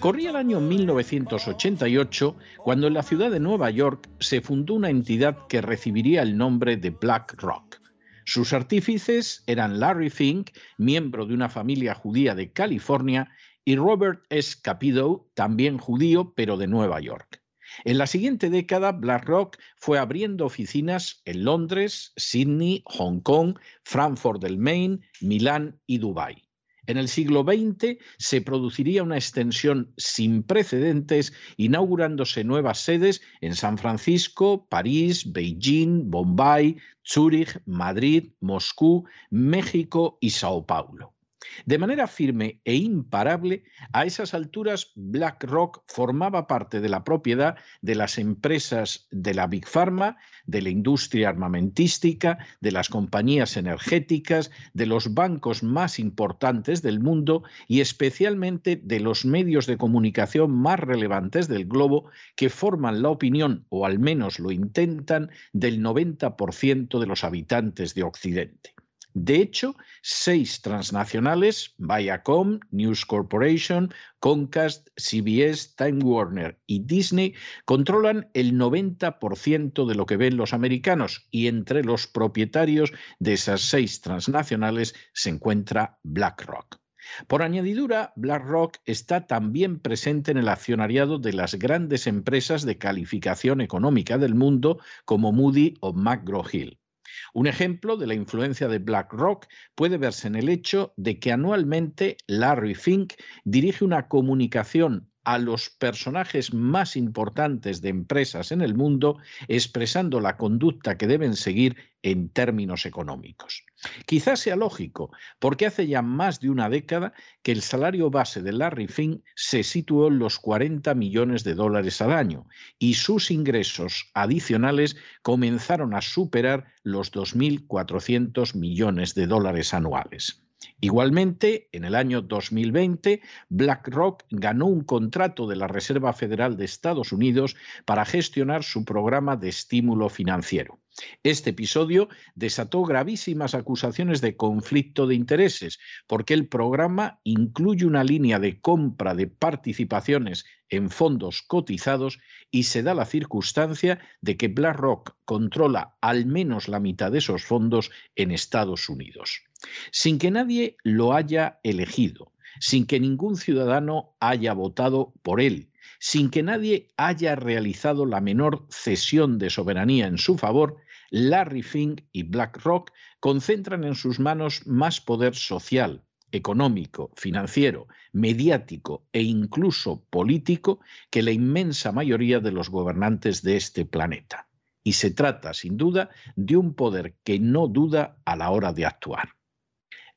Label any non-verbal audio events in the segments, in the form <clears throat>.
Corría el año 1988 cuando en la ciudad de Nueva York se fundó una entidad que recibiría el nombre de BlackRock. Sus artífices eran Larry Fink, miembro de una familia judía de California, y Robert S. Capito, también judío, pero de Nueva York. En la siguiente década, BlackRock fue abriendo oficinas en Londres, Sydney, Hong Kong, Frankfurt del Main, Milán y Dubái. En el siglo XX se produciría una extensión sin precedentes, inaugurándose nuevas sedes en San Francisco, París, Beijing, Bombay, Zúrich, Madrid, Moscú, México y Sao Paulo. De manera firme e imparable, a esas alturas BlackRock formaba parte de la propiedad de las empresas de la Big Pharma, de la industria armamentística, de las compañías energéticas, de los bancos más importantes del mundo y especialmente de los medios de comunicación más relevantes del globo que forman la opinión, o al menos lo intentan, del 90% de los habitantes de Occidente. De hecho, seis transnacionales, Viacom, News Corporation, Comcast, CBS, Time Warner y Disney, controlan el 90% de lo que ven los americanos y entre los propietarios de esas seis transnacionales se encuentra BlackRock. Por añadidura, BlackRock está también presente en el accionariado de las grandes empresas de calificación económica del mundo como Moody o McGraw-Hill. Un ejemplo de la influencia de BlackRock puede verse en el hecho de que anualmente Larry Fink dirige una comunicación a los personajes más importantes de empresas en el mundo, expresando la conducta que deben seguir en términos económicos. Quizás sea lógico, porque hace ya más de una década que el salario base de Larry Fink se situó en los 40 millones de dólares al año y sus ingresos adicionales comenzaron a superar los 2.400 millones de dólares anuales. Igualmente, en el año 2020, BlackRock ganó un contrato de la Reserva Federal de Estados Unidos para gestionar su programa de estímulo financiero. Este episodio desató gravísimas acusaciones de conflicto de intereses, porque el programa incluye una línea de compra de participaciones en fondos cotizados y se da la circunstancia de que BlackRock controla al menos la mitad de esos fondos en Estados Unidos sin que nadie lo haya elegido, sin que ningún ciudadano haya votado por él, sin que nadie haya realizado la menor cesión de soberanía en su favor, Larry Fink y BlackRock concentran en sus manos más poder social, económico, financiero, mediático e incluso político que la inmensa mayoría de los gobernantes de este planeta. Y se trata, sin duda, de un poder que no duda a la hora de actuar.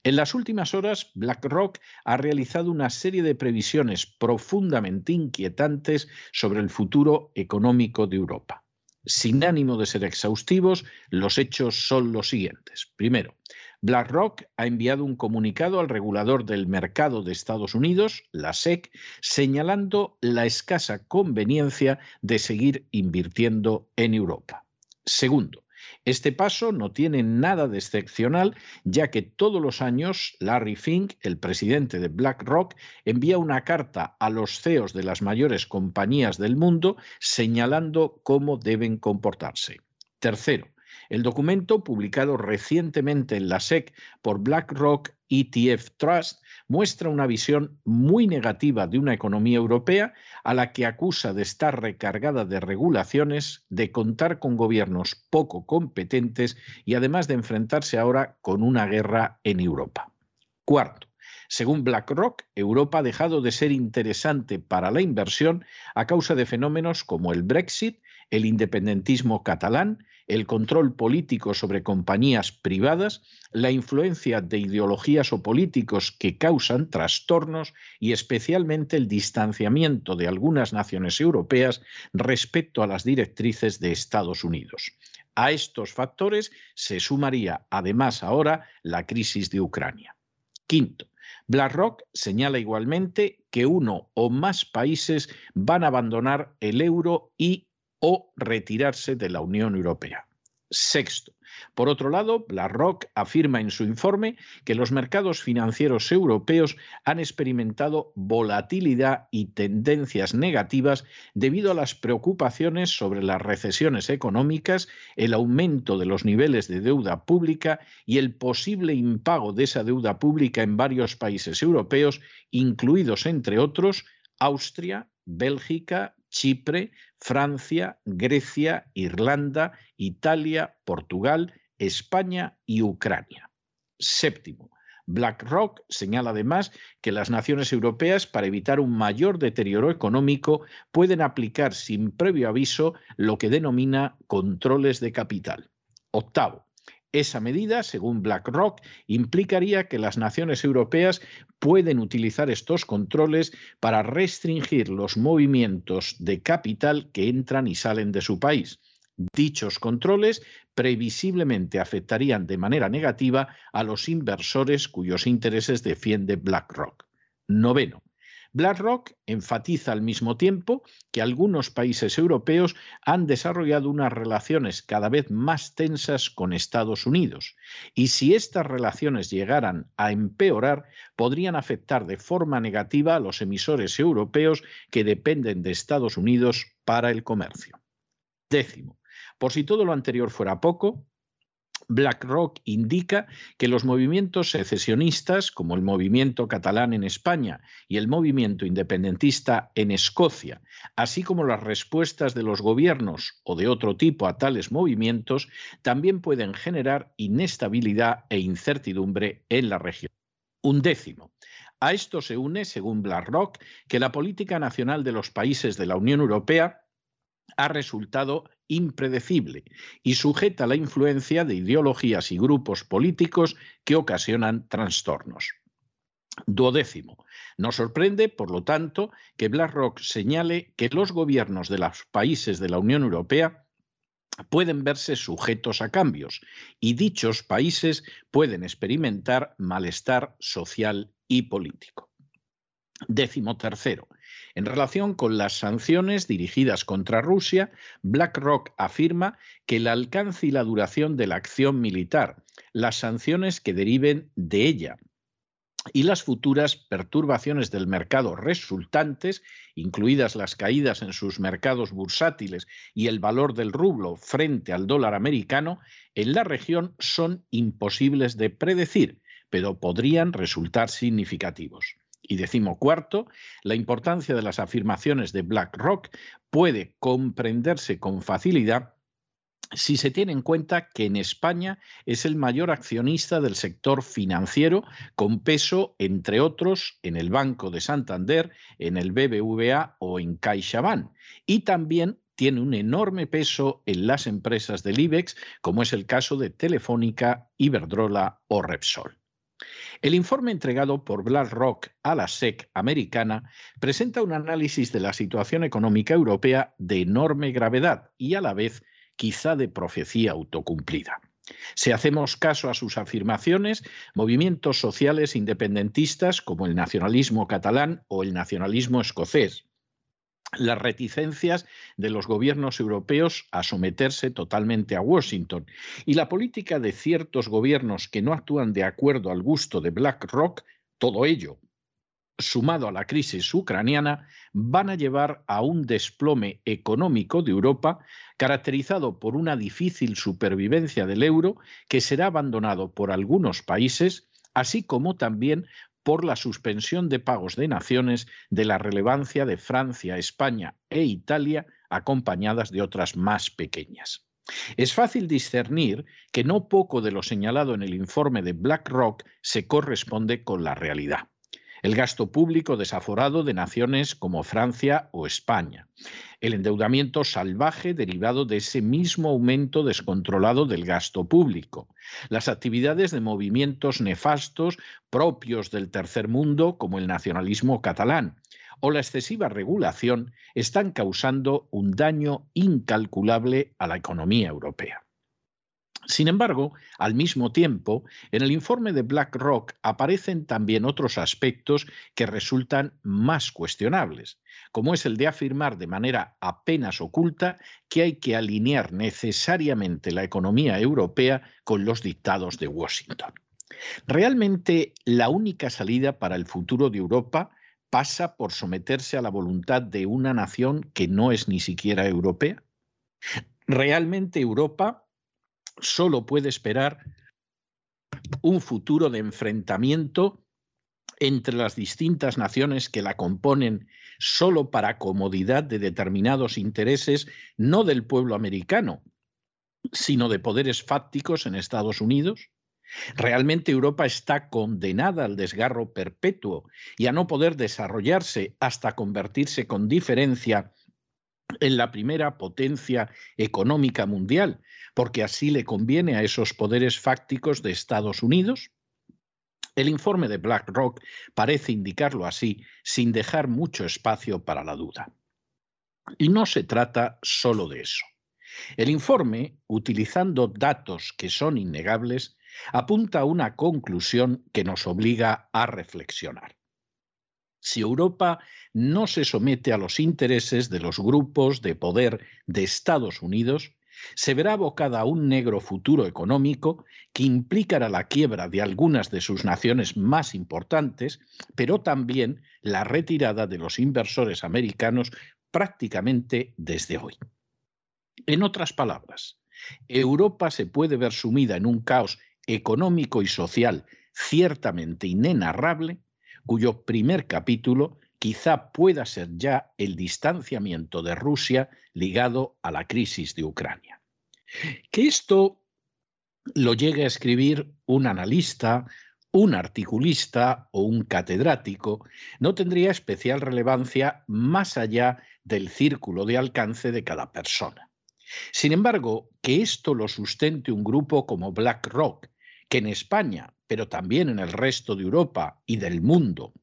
En las últimas horas, BlackRock ha realizado una serie de previsiones profundamente inquietantes sobre el futuro económico de Europa. Sin ánimo de ser exhaustivos, los hechos son los siguientes. Primero, BlackRock ha enviado un comunicado al regulador del mercado de Estados Unidos, la SEC, señalando la escasa conveniencia de seguir invirtiendo en Europa. Segundo, Este paso no tiene nada de excepcional, ya que todos los años Larry Fink, el presidente de BlackRock, envía una carta a los CEOs de las mayores compañías del mundo señalando cómo deben comportarse. Tercero, el documento, publicado recientemente en la SEC por BlackRock ETF Trust, muestra una visión muy negativa de una economía europea a la que acusa de estar recargada de regulaciones, de contar con gobiernos poco competentes y además de enfrentarse ahora con una guerra en Europa. Cuarto, según BlackRock, Europa ha dejado de ser interesante para la inversión a causa de fenómenos como el Brexit, el independentismo catalán, el control político sobre compañías privadas, la influencia de ideologías o políticos que causan trastornos y especialmente el distanciamiento de algunas naciones europeas respecto a las directrices de Estados Unidos. A estos factores se sumaría además ahora la crisis de Ucrania. Quinto, BlackRock señala igualmente que uno o más países van a abandonar el euro y o retirarse de la Unión Europea. Sexto. Por otro lado, BlackRock afirma en su informe que los mercados financieros europeos han experimentado volatilidad y tendencias negativas debido a las preocupaciones sobre las recesiones económicas, el aumento de los niveles de deuda pública y el posible impago de esa deuda pública en varios países europeos, incluidos, entre otros, Austria, Bélgica, Chipre, Francia, Grecia, Irlanda, Italia, Portugal, España y Ucrania. Séptimo, BlackRock señala además que las naciones europeas, para evitar un mayor deterioro económico, pueden aplicar sin previo aviso lo que denomina controles de capital. Octavo, esa medida, según BlackRock, implicaría que las naciones europeas pueden utilizar estos controles para restringir los movimientos de capital que entran y salen de su país. Dichos controles previsiblemente afectarían de manera negativa a los inversores cuyos intereses defiende BlackRock. Noveno. BlackRock enfatiza al mismo tiempo que algunos países europeos han desarrollado unas relaciones cada vez más tensas con Estados Unidos y si estas relaciones llegaran a empeorar podrían afectar de forma negativa a los emisores europeos que dependen de Estados Unidos para el comercio. Décimo, por si todo lo anterior fuera poco, BlackRock indica que los movimientos secesionistas, como el movimiento catalán en España y el movimiento independentista en Escocia, así como las respuestas de los gobiernos o de otro tipo a tales movimientos, también pueden generar inestabilidad e incertidumbre en la región. Un décimo. A esto se une, según BlackRock, que la política nacional de los países de la Unión Europea ha resultado impredecible y sujeta a la influencia de ideologías y grupos políticos que ocasionan trastornos. Duodécimo. Nos sorprende, por lo tanto, que BlackRock señale que los gobiernos de los países de la Unión Europea pueden verse sujetos a cambios y dichos países pueden experimentar malestar social y político. Décimo tercero. En relación con las sanciones dirigidas contra Rusia, BlackRock afirma que el alcance y la duración de la acción militar, las sanciones que deriven de ella y las futuras perturbaciones del mercado resultantes, incluidas las caídas en sus mercados bursátiles y el valor del rublo frente al dólar americano, en la región son imposibles de predecir, pero podrían resultar significativos. Y decimocuarto, la importancia de las afirmaciones de BlackRock puede comprenderse con facilidad si se tiene en cuenta que en España es el mayor accionista del sector financiero, con peso, entre otros, en el Banco de Santander, en el BBVA o en CaixaBank, y también tiene un enorme peso en las empresas del IBEX, como es el caso de Telefónica, Iberdrola o Repsol. El informe entregado por BlackRock a la SEC americana presenta un análisis de la situación económica europea de enorme gravedad y a la vez quizá de profecía autocumplida. Si hacemos caso a sus afirmaciones, movimientos sociales independentistas como el nacionalismo catalán o el nacionalismo escocés, las reticencias de los gobiernos europeos a someterse totalmente a Washington. Y la política de ciertos gobiernos que no actúan de acuerdo al gusto de BlackRock, todo ello sumado a la crisis ucraniana, van a llevar a un desplome económico de Europa caracterizado por una difícil supervivencia del euro que será abandonado por algunos países, así como también por la suspensión de pagos de naciones de la relevancia de Francia, España e Italia, acompañadas de otras más pequeñas. Es fácil discernir que no poco de lo señalado en el informe de BlackRock se corresponde con la realidad el gasto público desaforado de naciones como Francia o España, el endeudamiento salvaje derivado de ese mismo aumento descontrolado del gasto público, las actividades de movimientos nefastos propios del tercer mundo como el nacionalismo catalán o la excesiva regulación están causando un daño incalculable a la economía europea. Sin embargo, al mismo tiempo, en el informe de BlackRock aparecen también otros aspectos que resultan más cuestionables, como es el de afirmar de manera apenas oculta que hay que alinear necesariamente la economía europea con los dictados de Washington. ¿Realmente la única salida para el futuro de Europa pasa por someterse a la voluntad de una nación que no es ni siquiera europea? ¿Realmente Europa solo puede esperar un futuro de enfrentamiento entre las distintas naciones que la componen solo para comodidad de determinados intereses, no del pueblo americano, sino de poderes fácticos en Estados Unidos? ¿Realmente Europa está condenada al desgarro perpetuo y a no poder desarrollarse hasta convertirse con diferencia en la primera potencia económica mundial, porque así le conviene a esos poderes fácticos de Estados Unidos? El informe de BlackRock parece indicarlo así, sin dejar mucho espacio para la duda. Y no se trata solo de eso. El informe, utilizando datos que son innegables, apunta a una conclusión que nos obliga a reflexionar. Si Europa no se somete a los intereses de los grupos de poder de Estados Unidos, se verá abocada a un negro futuro económico que implicará la quiebra de algunas de sus naciones más importantes, pero también la retirada de los inversores americanos prácticamente desde hoy. En otras palabras, Europa se puede ver sumida en un caos económico y social ciertamente inenarrable, cuyo primer capítulo quizá pueda ser ya el distanciamiento de Rusia ligado a la crisis de Ucrania. Que esto lo llegue a escribir un analista, un articulista o un catedrático no tendría especial relevancia más allá del círculo de alcance de cada persona. Sin embargo, que esto lo sustente un grupo como BlackRock, que en España, pero también en el resto de Europa y del mundo,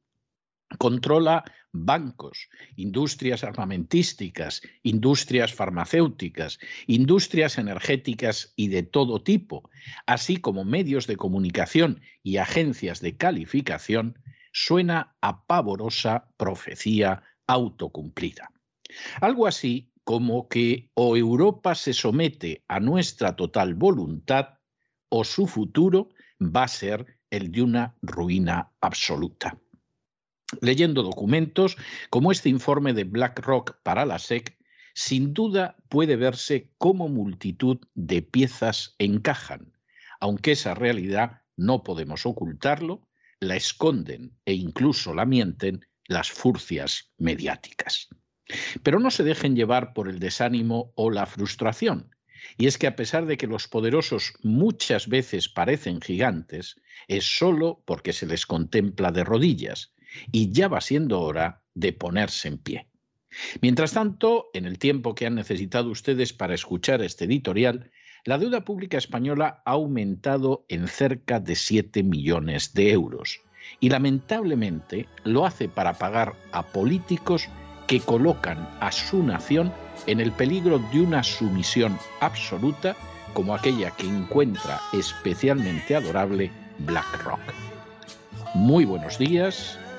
controla bancos, industrias armamentísticas, industrias farmacéuticas, industrias energéticas y de todo tipo, así como medios de comunicación y agencias de calificación, suena a pavorosa profecía autocumplida. Algo así como que o Europa se somete a nuestra total voluntad o su futuro va a ser el de una ruina absoluta leyendo documentos como este informe de BlackRock para la SEC, sin duda puede verse cómo multitud de piezas encajan, aunque esa realidad no podemos ocultarlo, la esconden e incluso la mienten las furcias mediáticas. Pero no se dejen llevar por el desánimo o la frustración. Y es que a pesar de que los poderosos muchas veces parecen gigantes, es solo porque se les contempla de rodillas, y ya va siendo hora de ponerse en pie. Mientras tanto, en el tiempo que han necesitado ustedes para escuchar este editorial, la deuda pública española ha aumentado en cerca de 7 millones de euros y lamentablemente lo hace para pagar a políticos que colocan a su nación en el peligro de una sumisión absoluta como aquella que encuentra especialmente adorable BlackRock. Muy buenos días,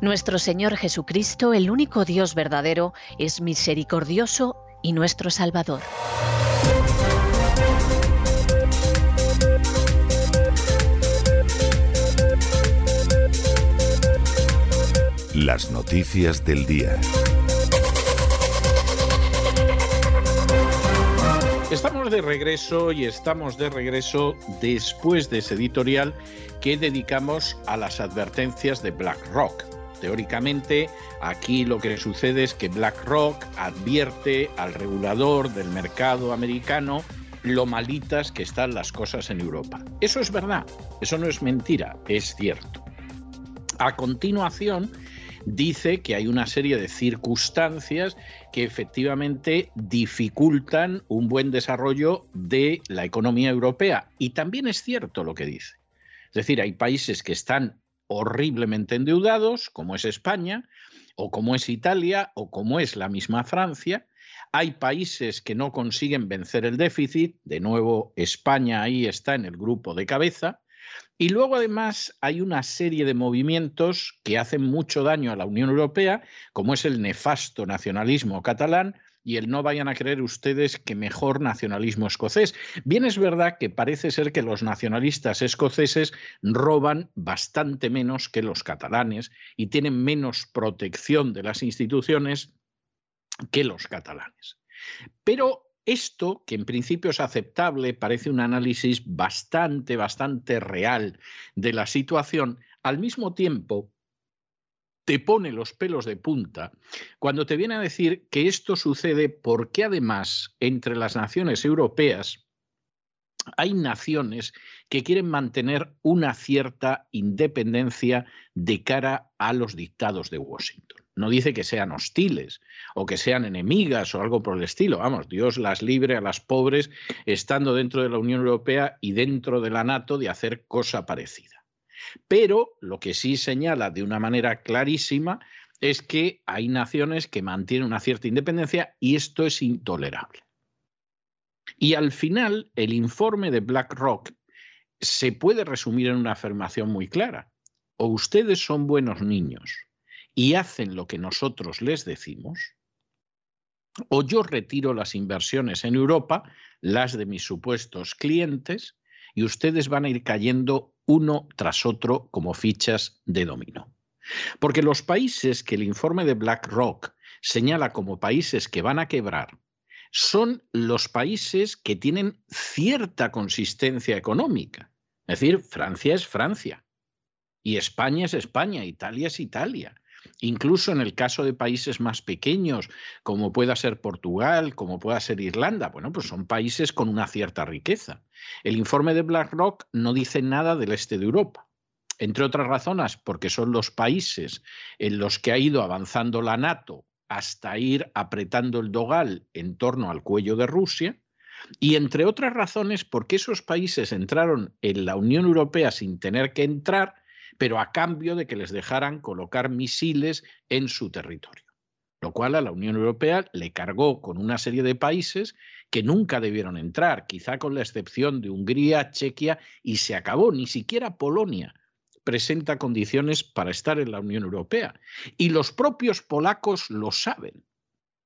Nuestro Señor Jesucristo, el único Dios verdadero, es misericordioso y nuestro Salvador. Las noticias del día. Estamos de regreso y estamos de regreso después de ese editorial que dedicamos a las advertencias de BlackRock. Teóricamente, aquí lo que sucede es que BlackRock advierte al regulador del mercado americano lo malitas que están las cosas en Europa. Eso es verdad, eso no es mentira, es cierto. A continuación, dice que hay una serie de circunstancias que efectivamente dificultan un buen desarrollo de la economía europea. Y también es cierto lo que dice. Es decir, hay países que están horriblemente endeudados, como es España, o como es Italia, o como es la misma Francia. Hay países que no consiguen vencer el déficit, de nuevo España ahí está en el grupo de cabeza, y luego además hay una serie de movimientos que hacen mucho daño a la Unión Europea, como es el nefasto nacionalismo catalán y el no vayan a creer ustedes que mejor nacionalismo escocés. Bien es verdad que parece ser que los nacionalistas escoceses roban bastante menos que los catalanes y tienen menos protección de las instituciones que los catalanes. Pero esto, que en principio es aceptable, parece un análisis bastante, bastante real de la situación, al mismo tiempo te pone los pelos de punta cuando te viene a decir que esto sucede porque además entre las naciones europeas hay naciones que quieren mantener una cierta independencia de cara a los dictados de Washington. No dice que sean hostiles o que sean enemigas o algo por el estilo. Vamos, Dios las libre a las pobres estando dentro de la Unión Europea y dentro de la NATO de hacer cosa parecida. Pero lo que sí señala de una manera clarísima es que hay naciones que mantienen una cierta independencia y esto es intolerable. Y al final, el informe de BlackRock se puede resumir en una afirmación muy clara. O ustedes son buenos niños y hacen lo que nosotros les decimos, o yo retiro las inversiones en Europa, las de mis supuestos clientes, y ustedes van a ir cayendo uno tras otro como fichas de dominó. Porque los países que el informe de BlackRock señala como países que van a quebrar son los países que tienen cierta consistencia económica. Es decir, Francia es Francia y España es España, Italia es Italia. Incluso en el caso de países más pequeños, como pueda ser Portugal, como pueda ser Irlanda, bueno, pues son países con una cierta riqueza. El informe de BlackRock no dice nada del este de Europa, entre otras razones porque son los países en los que ha ido avanzando la NATO hasta ir apretando el dogal en torno al cuello de Rusia, y entre otras razones porque esos países entraron en la Unión Europea sin tener que entrar pero a cambio de que les dejaran colocar misiles en su territorio. Lo cual a la Unión Europea le cargó con una serie de países que nunca debieron entrar, quizá con la excepción de Hungría, Chequia, y se acabó. Ni siquiera Polonia presenta condiciones para estar en la Unión Europea. Y los propios polacos lo saben.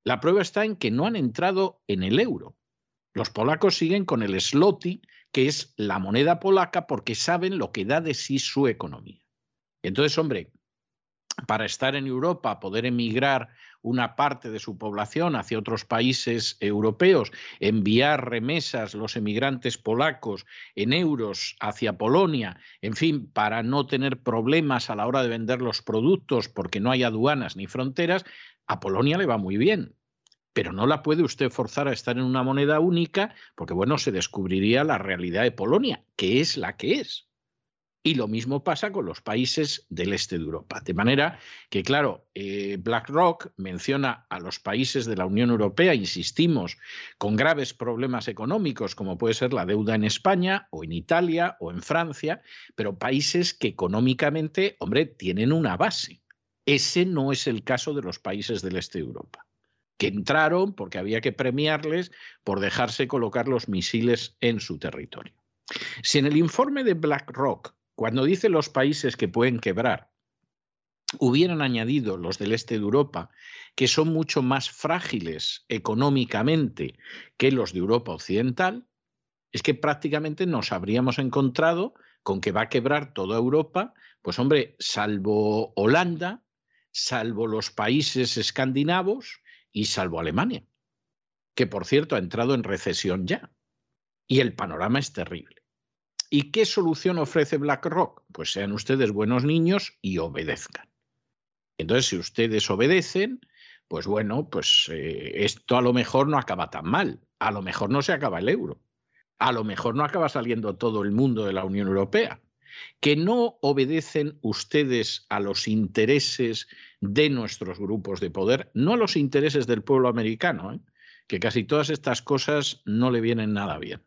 La prueba está en que no han entrado en el euro. Los polacos siguen con el zloty, que es la moneda polaca, porque saben lo que da de sí su economía. Entonces, hombre, para estar en Europa, poder emigrar una parte de su población hacia otros países europeos, enviar remesas los emigrantes polacos en euros hacia Polonia, en fin, para no tener problemas a la hora de vender los productos porque no hay aduanas ni fronteras, a Polonia le va muy bien. Pero no la puede usted forzar a estar en una moneda única porque, bueno, se descubriría la realidad de Polonia, que es la que es. Y lo mismo pasa con los países del este de Europa. De manera que, claro, eh, BlackRock menciona a los países de la Unión Europea, insistimos, con graves problemas económicos, como puede ser la deuda en España o en Italia o en Francia, pero países que económicamente, hombre, tienen una base. Ese no es el caso de los países del este de Europa, que entraron porque había que premiarles por dejarse colocar los misiles en su territorio. Si en el informe de BlackRock cuando dice los países que pueden quebrar, hubieran añadido los del este de Europa, que son mucho más frágiles económicamente que los de Europa Occidental, es que prácticamente nos habríamos encontrado con que va a quebrar toda Europa, pues hombre, salvo Holanda, salvo los países escandinavos y salvo Alemania, que por cierto ha entrado en recesión ya. Y el panorama es terrible. ¿Y qué solución ofrece BlackRock? Pues sean ustedes buenos niños y obedezcan. Entonces, si ustedes obedecen, pues bueno, pues eh, esto a lo mejor no acaba tan mal. A lo mejor no se acaba el euro. A lo mejor no acaba saliendo todo el mundo de la Unión Europea. Que no obedecen ustedes a los intereses de nuestros grupos de poder, no a los intereses del pueblo americano, ¿eh? que casi todas estas cosas no le vienen nada bien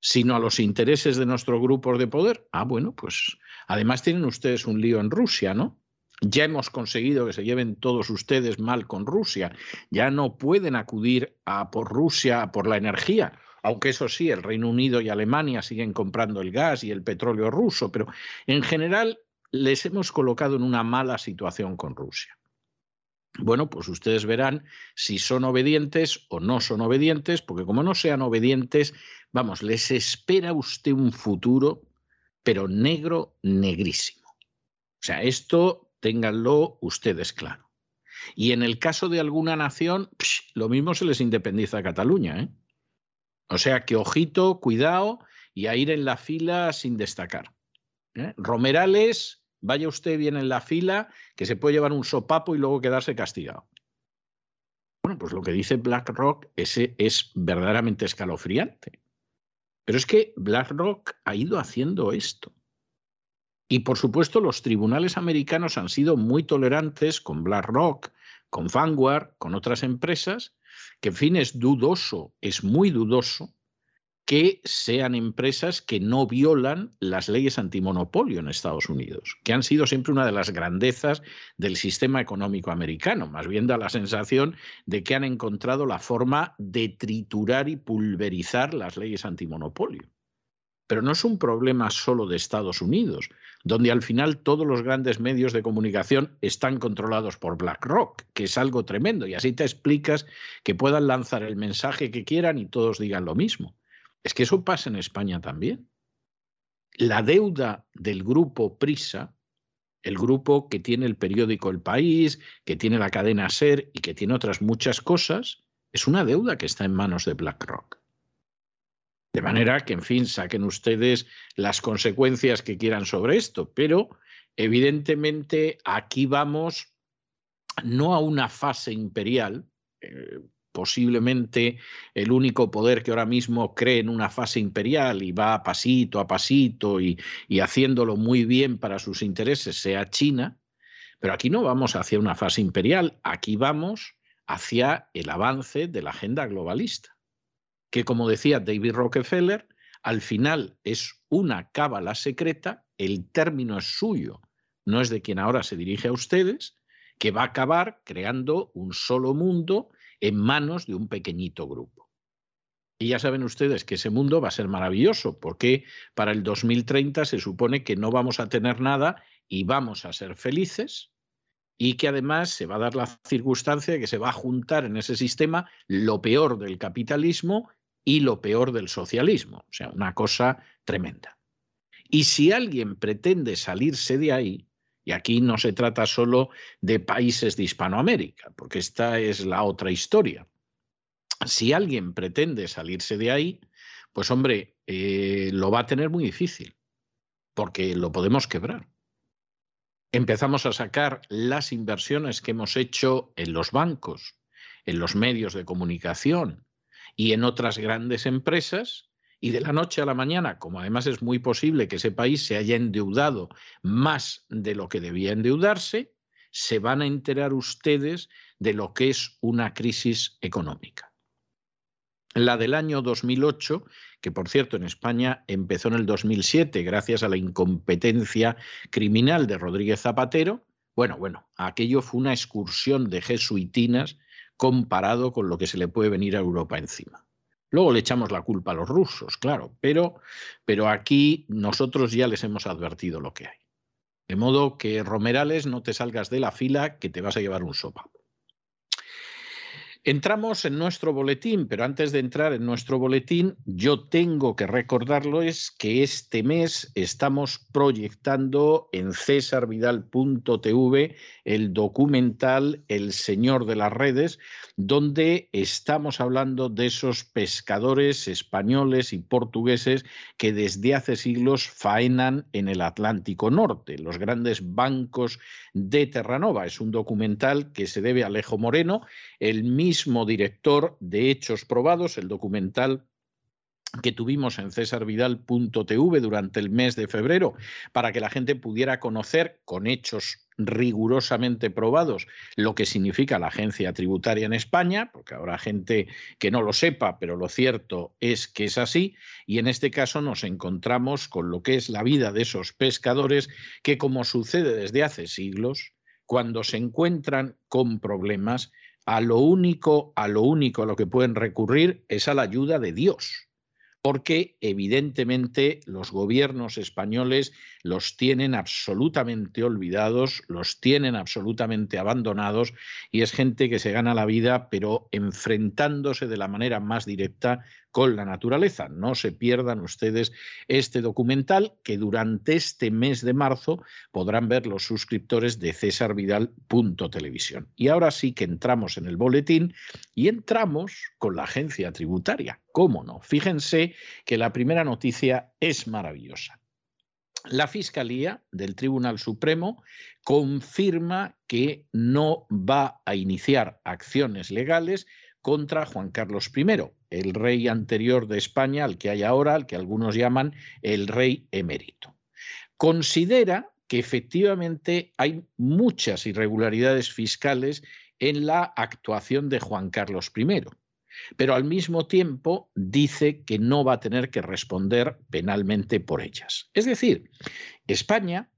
sino a los intereses de nuestros grupos de poder. Ah, bueno, pues además tienen ustedes un lío en Rusia, ¿no? Ya hemos conseguido que se lleven todos ustedes mal con Rusia. Ya no pueden acudir a por Rusia por la energía, aunque eso sí, el Reino Unido y Alemania siguen comprando el gas y el petróleo ruso, pero en general les hemos colocado en una mala situación con Rusia. Bueno, pues ustedes verán si son obedientes o no son obedientes, porque como no sean obedientes, vamos, les espera usted un futuro, pero negro, negrísimo. O sea, esto ténganlo ustedes claro. Y en el caso de alguna nación, lo mismo se les independiza a Cataluña. ¿eh? O sea que ojito, cuidado y a ir en la fila sin destacar. ¿eh? Romerales vaya usted bien en la fila, que se puede llevar un sopapo y luego quedarse castigado. Bueno, pues lo que dice BlackRock ese es verdaderamente escalofriante. Pero es que BlackRock ha ido haciendo esto. Y por supuesto los tribunales americanos han sido muy tolerantes con BlackRock, con Vanguard, con otras empresas, que en fin es dudoso, es muy dudoso que sean empresas que no violan las leyes antimonopolio en Estados Unidos, que han sido siempre una de las grandezas del sistema económico americano. Más bien da la sensación de que han encontrado la forma de triturar y pulverizar las leyes antimonopolio. Pero no es un problema solo de Estados Unidos, donde al final todos los grandes medios de comunicación están controlados por BlackRock, que es algo tremendo, y así te explicas que puedan lanzar el mensaje que quieran y todos digan lo mismo. Es que eso pasa en España también. La deuda del grupo Prisa, el grupo que tiene el periódico El País, que tiene la cadena Ser y que tiene otras muchas cosas, es una deuda que está en manos de BlackRock. De manera que, en fin, saquen ustedes las consecuencias que quieran sobre esto, pero evidentemente aquí vamos no a una fase imperial, eh, posiblemente el único poder que ahora mismo cree en una fase imperial y va pasito a pasito y, y haciéndolo muy bien para sus intereses sea China, pero aquí no vamos hacia una fase imperial, aquí vamos hacia el avance de la agenda globalista, que como decía David Rockefeller, al final es una cábala secreta, el término es suyo, no es de quien ahora se dirige a ustedes, que va a acabar creando un solo mundo en manos de un pequeñito grupo. Y ya saben ustedes que ese mundo va a ser maravilloso, porque para el 2030 se supone que no vamos a tener nada y vamos a ser felices, y que además se va a dar la circunstancia de que se va a juntar en ese sistema lo peor del capitalismo y lo peor del socialismo. O sea, una cosa tremenda. Y si alguien pretende salirse de ahí, y aquí no se trata solo de países de Hispanoamérica, porque esta es la otra historia. Si alguien pretende salirse de ahí, pues hombre, eh, lo va a tener muy difícil, porque lo podemos quebrar. Empezamos a sacar las inversiones que hemos hecho en los bancos, en los medios de comunicación y en otras grandes empresas, y de la noche a la mañana, como además es muy posible que ese país se haya endeudado más de lo que debía endeudarse, se van a enterar ustedes de lo que es una crisis económica. La del año 2008, que por cierto en España empezó en el 2007 gracias a la incompetencia criminal de Rodríguez Zapatero, bueno, bueno, aquello fue una excursión de jesuitinas comparado con lo que se le puede venir a Europa encima. Luego le echamos la culpa a los rusos, claro, pero, pero aquí nosotros ya les hemos advertido lo que hay. De modo que, Romerales, no te salgas de la fila que te vas a llevar un sopa. Entramos en nuestro boletín, pero antes de entrar en nuestro boletín, yo tengo que recordarlo es que este mes estamos proyectando en cesarvidal.tv el documental El Señor de las Redes, donde estamos hablando de esos pescadores españoles y portugueses que desde hace siglos faenan en el Atlántico Norte, los grandes bancos de Terranova. Es un documental que se debe a Alejo Moreno, el mismo director de Hechos Probados, el documental que tuvimos en cesarvidal.tv durante el mes de febrero para que la gente pudiera conocer con hechos rigurosamente probados lo que significa la agencia tributaria en España, porque habrá gente que no lo sepa, pero lo cierto es que es así, y en este caso nos encontramos con lo que es la vida de esos pescadores que, como sucede desde hace siglos, cuando se encuentran con problemas, a lo único, a lo único a lo que pueden recurrir es a la ayuda de Dios porque evidentemente los gobiernos españoles los tienen absolutamente olvidados, los tienen absolutamente abandonados y es gente que se gana la vida pero enfrentándose de la manera más directa con la naturaleza. No se pierdan ustedes este documental que durante este mes de marzo podrán ver los suscriptores de cesarvidal.televisión. Y ahora sí que entramos en el boletín y entramos con la agencia tributaria. ¿Cómo no? Fíjense que la primera noticia es maravillosa. La Fiscalía del Tribunal Supremo confirma que no va a iniciar acciones legales contra Juan Carlos I, el rey anterior de España, al que hay ahora, al que algunos llaman el rey emérito. Considera que efectivamente hay muchas irregularidades fiscales en la actuación de Juan Carlos I, pero al mismo tiempo dice que no va a tener que responder penalmente por ellas. Es decir, España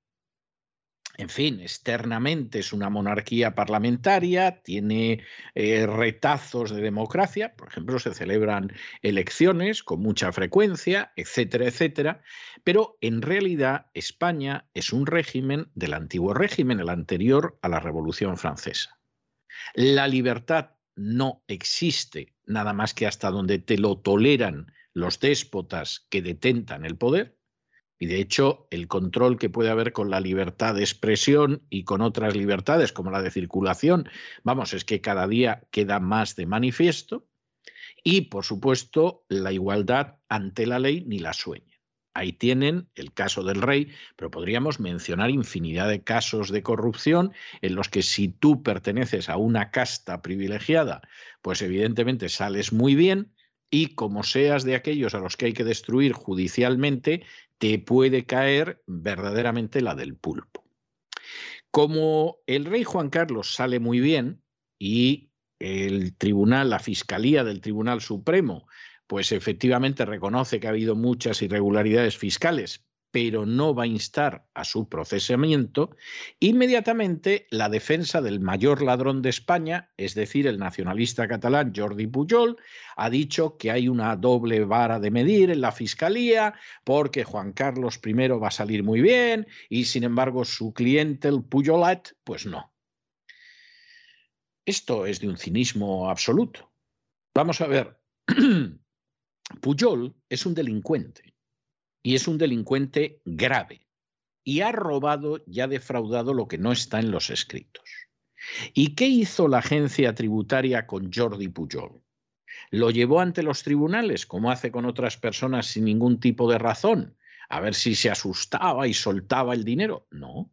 en fin, externamente es una monarquía parlamentaria, tiene eh, retazos de democracia, por ejemplo, se celebran elecciones con mucha frecuencia, etcétera, etcétera, pero en realidad España es un régimen del antiguo régimen, el anterior a la Revolución Francesa. La libertad no existe nada más que hasta donde te lo toleran los déspotas que detentan el poder, y de hecho, el control que puede haber con la libertad de expresión y con otras libertades, como la de circulación, vamos, es que cada día queda más de manifiesto. Y, por supuesto, la igualdad ante la ley ni la sueña. Ahí tienen el caso del rey, pero podríamos mencionar infinidad de casos de corrupción en los que si tú perteneces a una casta privilegiada, pues evidentemente sales muy bien, y como seas de aquellos a los que hay que destruir judicialmente, te puede caer verdaderamente la del pulpo. Como el rey Juan Carlos sale muy bien y el tribunal, la fiscalía del Tribunal Supremo, pues efectivamente reconoce que ha habido muchas irregularidades fiscales, pero no va a instar a su procesamiento, inmediatamente la defensa del mayor ladrón de España, es decir, el nacionalista catalán Jordi Pujol, ha dicho que hay una doble vara de medir en la Fiscalía porque Juan Carlos I va a salir muy bien y sin embargo su cliente, el Pujolat, pues no. Esto es de un cinismo absoluto. Vamos a ver, <clears throat> Pujol es un delincuente y es un delincuente grave y ha robado y ha defraudado lo que no está en los escritos. ¿Y qué hizo la agencia tributaria con Jordi Pujol? ¿Lo llevó ante los tribunales, como hace con otras personas sin ningún tipo de razón? A ver si se asustaba y soltaba el dinero. No.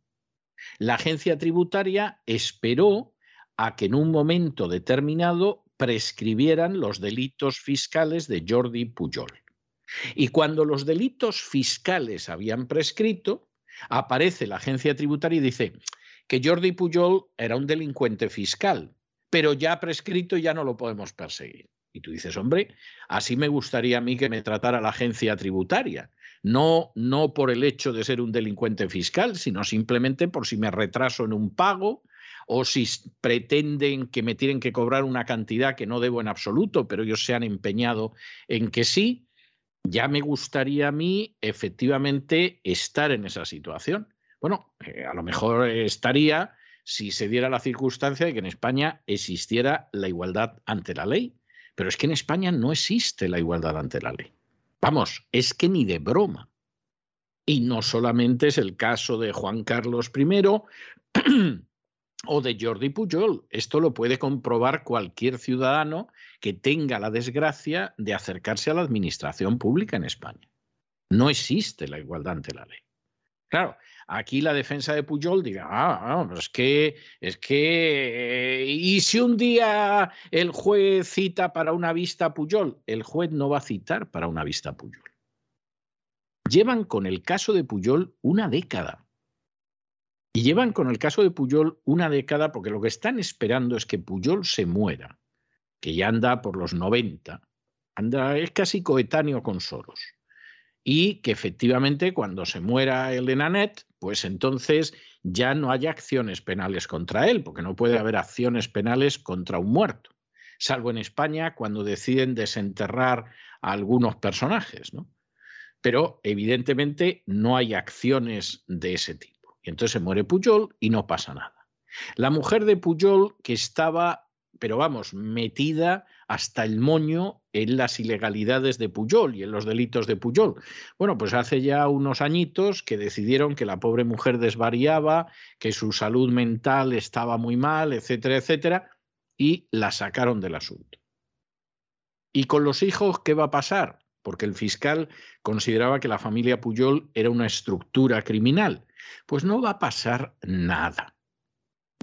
La agencia tributaria esperó a que en un momento determinado prescribieran los delitos fiscales de Jordi Pujol. Y cuando los delitos fiscales habían prescrito, aparece la agencia tributaria y dice que Jordi Pujol era un delincuente fiscal, pero ya prescrito ya no lo podemos perseguir. Y tú dices, hombre, así me gustaría a mí que me tratara la agencia tributaria. No, no por el hecho de ser un delincuente fiscal, sino simplemente por si me retraso en un pago o si pretenden que me tienen que cobrar una cantidad que no debo en absoluto, pero ellos se han empeñado en que sí, ya me gustaría a mí efectivamente estar en esa situación. Bueno, eh, a lo mejor estaría si se diera la circunstancia de que en España existiera la igualdad ante la ley pero es que en España no existe la igualdad ante la ley. Vamos, es que ni de broma. Y no solamente es el caso de Juan Carlos I <clears throat> o de Jordi Pujol. Esto lo puede comprobar cualquier ciudadano que tenga la desgracia de acercarse a la administración pública en España. No existe la igualdad ante la ley. Claro, aquí la defensa de Pujol diga, ah, es que, es que, eh, y si un día el juez cita para una vista a Pujol, el juez no va a citar para una vista a Pujol. Llevan con el caso de Pujol una década. Y llevan con el caso de Pujol una década porque lo que están esperando es que Pujol se muera, que ya anda por los 90, anda, es casi coetáneo con Soros y que efectivamente cuando se muera el Enanet, pues entonces ya no haya acciones penales contra él, porque no puede haber acciones penales contra un muerto, salvo en España cuando deciden desenterrar a algunos personajes, ¿no? Pero evidentemente no hay acciones de ese tipo. Y entonces se muere Pujol y no pasa nada. La mujer de Pujol, que estaba, pero vamos, metida hasta el moño en las ilegalidades de Puyol y en los delitos de Puyol. Bueno, pues hace ya unos añitos que decidieron que la pobre mujer desvariaba, que su salud mental estaba muy mal, etcétera, etcétera, y la sacaron del asunto. ¿Y con los hijos qué va a pasar? Porque el fiscal consideraba que la familia Puyol era una estructura criminal. Pues no va a pasar nada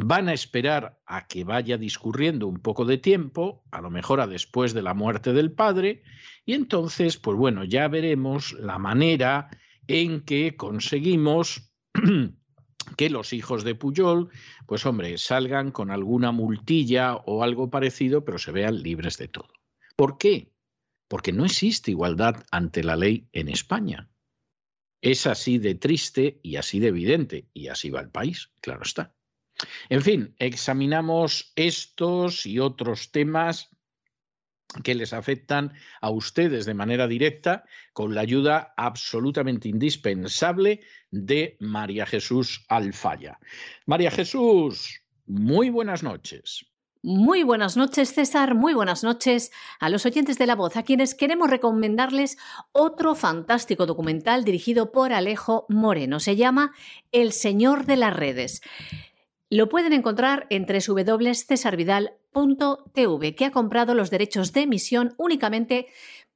van a esperar a que vaya discurriendo un poco de tiempo, a lo mejor a después de la muerte del padre, y entonces, pues bueno, ya veremos la manera en que conseguimos <clears throat> que los hijos de Puyol, pues hombre, salgan con alguna multilla o algo parecido, pero se vean libres de todo. ¿Por qué? Porque no existe igualdad ante la ley en España. Es así de triste y así de evidente, y así va el país, claro está. En fin, examinamos estos y otros temas que les afectan a ustedes de manera directa con la ayuda absolutamente indispensable de María Jesús Alfaya. María Jesús, muy buenas noches. Muy buenas noches, César. Muy buenas noches a los oyentes de La Voz, a quienes queremos recomendarles otro fantástico documental dirigido por Alejo Moreno. Se llama El Señor de las Redes. Lo pueden encontrar en www.cesarvidal.tv, que ha comprado los derechos de emisión únicamente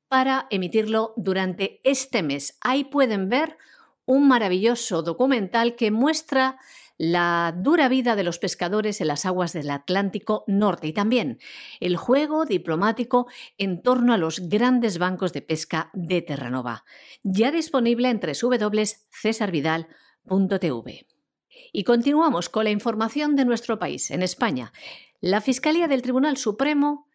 para emitirlo durante este mes. Ahí pueden ver un maravilloso documental que muestra la dura vida de los pescadores en las aguas del Atlántico Norte y también el juego diplomático en torno a los grandes bancos de pesca de Terranova. Ya disponible en www.cesarvidal.tv. Y continuamos con la información de nuestro país, en España. La Fiscalía del Tribunal Supremo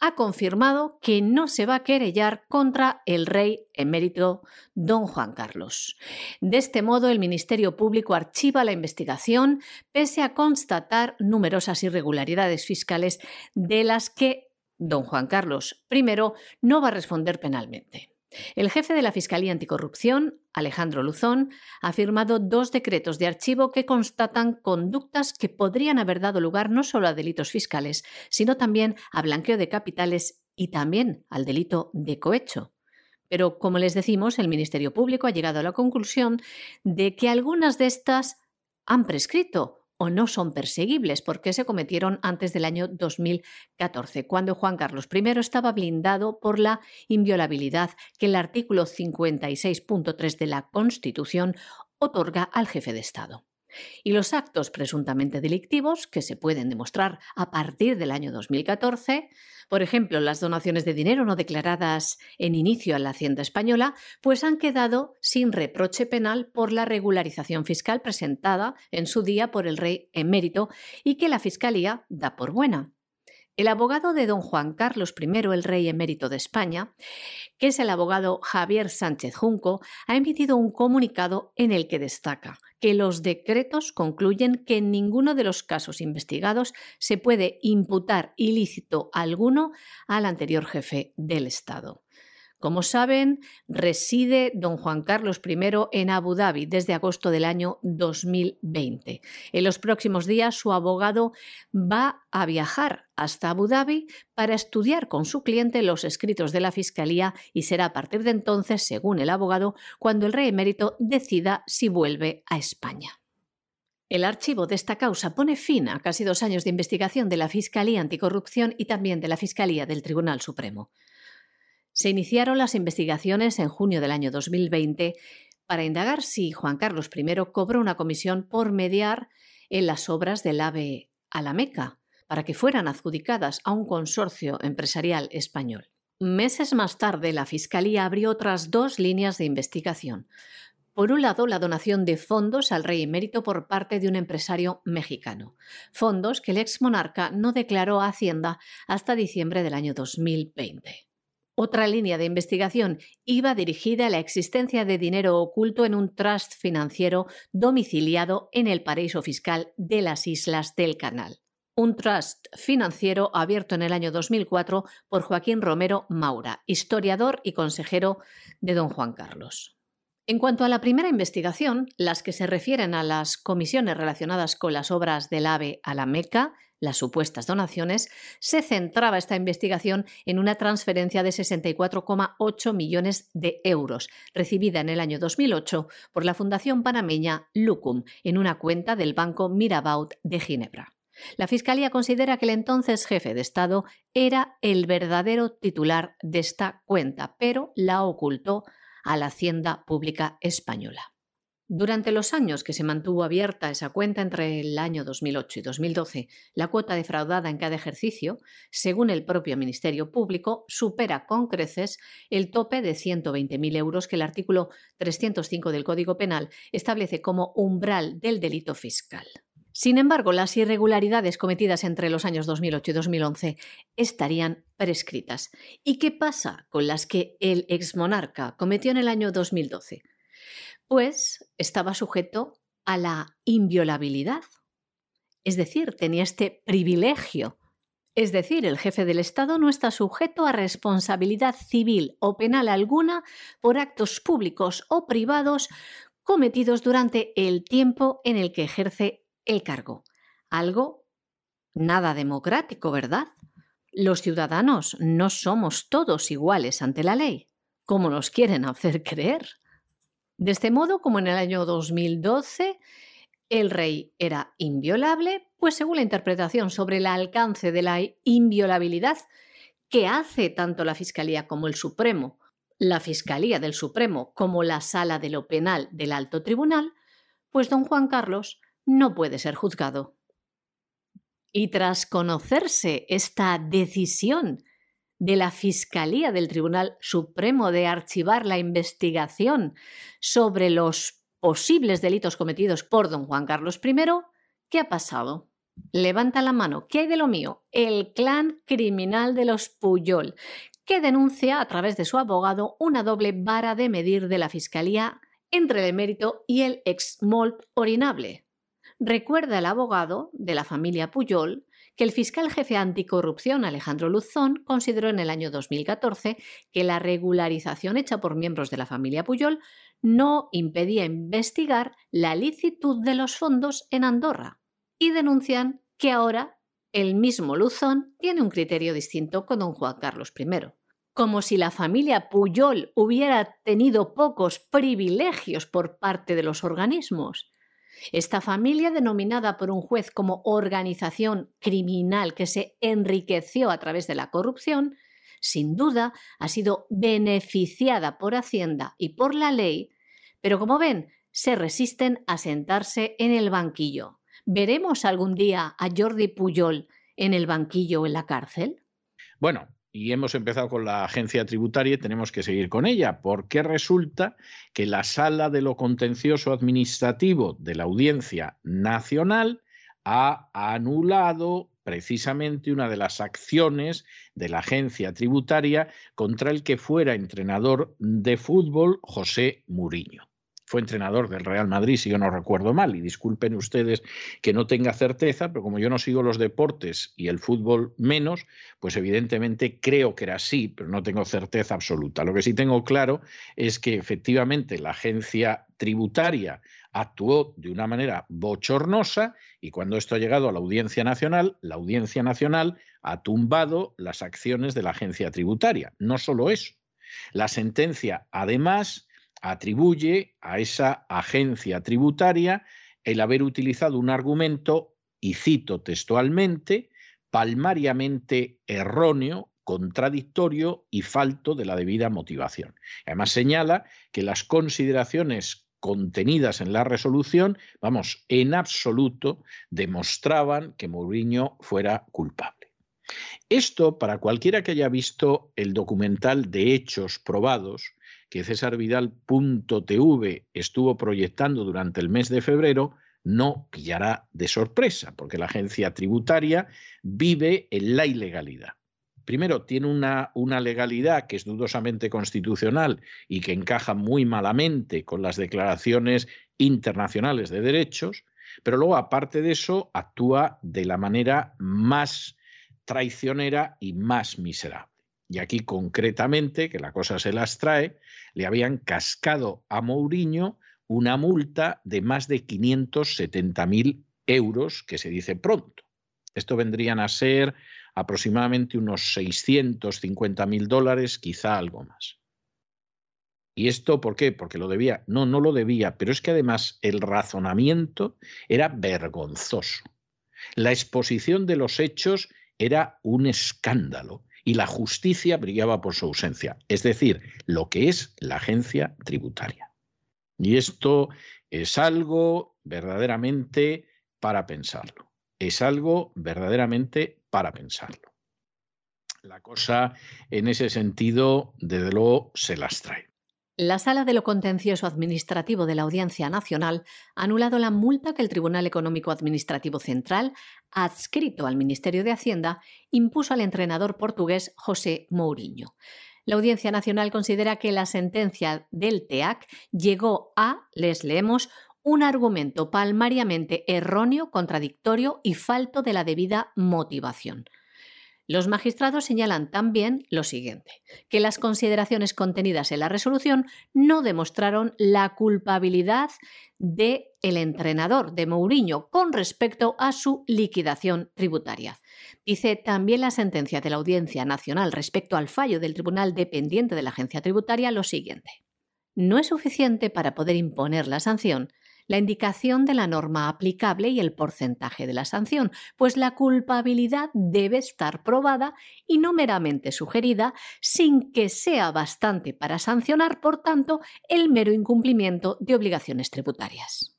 ha confirmado que no se va a querellar contra el rey emérito don Juan Carlos. De este modo, el Ministerio Público archiva la investigación pese a constatar numerosas irregularidades fiscales de las que don Juan Carlos I no va a responder penalmente. El jefe de la Fiscalía Anticorrupción, Alejandro Luzón, ha firmado dos decretos de archivo que constatan conductas que podrían haber dado lugar no solo a delitos fiscales, sino también a blanqueo de capitales y también al delito de cohecho. Pero, como les decimos, el Ministerio Público ha llegado a la conclusión de que algunas de estas han prescrito o no son perseguibles porque se cometieron antes del año 2014, cuando Juan Carlos I estaba blindado por la inviolabilidad que el artículo 56.3 de la Constitución otorga al jefe de Estado. Y los actos presuntamente delictivos, que se pueden demostrar a partir del año 2014, por ejemplo, las donaciones de dinero no declaradas en inicio a la Hacienda española, pues han quedado sin reproche penal por la regularización fiscal presentada en su día por el rey emérito y que la Fiscalía da por buena. El abogado de don Juan Carlos I, el rey emérito de España, que es el abogado Javier Sánchez Junco, ha emitido un comunicado en el que destaca que los decretos concluyen que en ninguno de los casos investigados se puede imputar ilícito alguno al anterior jefe del Estado. Como saben, reside don Juan Carlos I en Abu Dhabi desde agosto del año 2020. En los próximos días su abogado va a viajar hasta Abu Dhabi para estudiar con su cliente los escritos de la Fiscalía y será a partir de entonces, según el abogado, cuando el rey emérito decida si vuelve a España. El archivo de esta causa pone fin a casi dos años de investigación de la Fiscalía Anticorrupción y también de la Fiscalía del Tribunal Supremo. Se iniciaron las investigaciones en junio del año 2020 para indagar si Juan Carlos I cobró una comisión por mediar en las obras del AVE a la Meca, para que fueran adjudicadas a un consorcio empresarial español. Meses más tarde, la Fiscalía abrió otras dos líneas de investigación. Por un lado, la donación de fondos al rey emérito por parte de un empresario mexicano, fondos que el ex monarca no declaró a Hacienda hasta diciembre del año 2020. Otra línea de investigación iba dirigida a la existencia de dinero oculto en un trust financiero domiciliado en el paraíso fiscal de las Islas del Canal. Un trust financiero abierto en el año 2004 por Joaquín Romero Maura, historiador y consejero de don Juan Carlos. En cuanto a la primera investigación, las que se refieren a las comisiones relacionadas con las obras del AVE a la Meca, las supuestas donaciones, se centraba esta investigación en una transferencia de 64,8 millones de euros, recibida en el año 2008 por la Fundación Panameña Lucum en una cuenta del Banco Mirabaud de Ginebra. La Fiscalía considera que el entonces jefe de Estado era el verdadero titular de esta cuenta, pero la ocultó a la Hacienda Pública Española. Durante los años que se mantuvo abierta esa cuenta entre el año 2008 y 2012, la cuota defraudada en cada ejercicio, según el propio Ministerio Público, supera con creces el tope de 120.000 euros que el artículo 305 del Código Penal establece como umbral del delito fiscal. Sin embargo, las irregularidades cometidas entre los años 2008 y 2011 estarían prescritas. ¿Y qué pasa con las que el exmonarca cometió en el año 2012? Pues estaba sujeto a la inviolabilidad. Es decir, tenía este privilegio. Es decir, el jefe del Estado no está sujeto a responsabilidad civil o penal alguna por actos públicos o privados cometidos durante el tiempo en el que ejerce el cargo. Algo nada democrático, ¿verdad? Los ciudadanos no somos todos iguales ante la ley, como nos quieren hacer creer. De este modo, como en el año 2012 el rey era inviolable, pues según la interpretación sobre el alcance de la inviolabilidad que hace tanto la Fiscalía como el Supremo, la Fiscalía del Supremo como la Sala de lo Penal del Alto Tribunal, pues don Juan Carlos no puede ser juzgado. Y tras conocerse esta decisión de la Fiscalía del Tribunal Supremo de archivar la investigación sobre los posibles delitos cometidos por don Juan Carlos I, ¿qué ha pasado? Levanta la mano. ¿Qué hay de lo mío? El clan criminal de los Puyol, que denuncia a través de su abogado una doble vara de medir de la Fiscalía entre el emérito y el ex-molt orinable. Recuerda el abogado de la familia Puyol que el fiscal jefe anticorrupción Alejandro Luzón consideró en el año 2014 que la regularización hecha por miembros de la familia Puyol no impedía investigar la licitud de los fondos en Andorra y denuncian que ahora el mismo Luzón tiene un criterio distinto con don Juan Carlos I. Como si la familia Puyol hubiera tenido pocos privilegios por parte de los organismos. Esta familia, denominada por un juez como organización criminal que se enriqueció a través de la corrupción, sin duda ha sido beneficiada por Hacienda y por la ley, pero como ven, se resisten a sentarse en el banquillo. ¿Veremos algún día a Jordi Puyol en el banquillo o en la cárcel? Bueno, y hemos empezado con la agencia tributaria y tenemos que seguir con ella, porque resulta que la sala de lo contencioso administrativo de la Audiencia Nacional ha anulado precisamente una de las acciones de la agencia tributaria contra el que fuera entrenador de fútbol José Muriño fue entrenador del Real Madrid, si yo no recuerdo mal, y disculpen ustedes que no tenga certeza, pero como yo no sigo los deportes y el fútbol menos, pues evidentemente creo que era así, pero no tengo certeza absoluta. Lo que sí tengo claro es que efectivamente la agencia tributaria actuó de una manera bochornosa y cuando esto ha llegado a la Audiencia Nacional, la Audiencia Nacional ha tumbado las acciones de la agencia tributaria. No solo eso, la sentencia además atribuye a esa agencia tributaria el haber utilizado un argumento, y cito textualmente, palmariamente erróneo, contradictorio y falto de la debida motivación. Además señala que las consideraciones contenidas en la resolución, vamos, en absoluto demostraban que Mourinho fuera culpable. Esto, para cualquiera que haya visto el documental de hechos probados, que cesarvidal.tv estuvo proyectando durante el mes de febrero no pillará de sorpresa, porque la agencia tributaria vive en la ilegalidad. Primero, tiene una, una, legalidad que es dudosamente constitucional y que encaja muy malamente con las declaraciones internacionales de derechos, pero luego, aparte de eso, actúa de la manera más traicionera y más miserable. Y aquí concretamente, que la cosa se las trae, le habían cascado a Mourinho una multa de más de 570.000 euros, que se dice pronto. Esto vendrían a ser aproximadamente unos 650.000 dólares, quizá algo más. ¿Y esto por qué? Porque lo debía. No, no lo debía, pero es que además el razonamiento era vergonzoso. La exposición de los hechos era un escándalo y la justicia brillaba por su ausencia, es decir, lo que es la agencia tributaria. Y esto es algo verdaderamente para pensarlo, es algo verdaderamente para pensarlo. La cosa en ese sentido, desde luego, se las trae. La Sala de lo Contencioso Administrativo de la Audiencia Nacional ha anulado la multa que el Tribunal Económico Administrativo Central, adscrito al Ministerio de Hacienda, impuso al entrenador portugués José Mourinho. La Audiencia Nacional considera que la sentencia del TEAC llegó a, les leemos, un argumento palmariamente erróneo, contradictorio y falto de la debida motivación. Los magistrados señalan también lo siguiente, que las consideraciones contenidas en la resolución no demostraron la culpabilidad del el entrenador de Mourinho con respecto a su liquidación tributaria. Dice también la sentencia de la Audiencia Nacional respecto al fallo del Tribunal dependiente de la Agencia Tributaria lo siguiente. No es suficiente para poder imponer la sanción la indicación de la norma aplicable y el porcentaje de la sanción, pues la culpabilidad debe estar probada y no meramente sugerida, sin que sea bastante para sancionar, por tanto, el mero incumplimiento de obligaciones tributarias.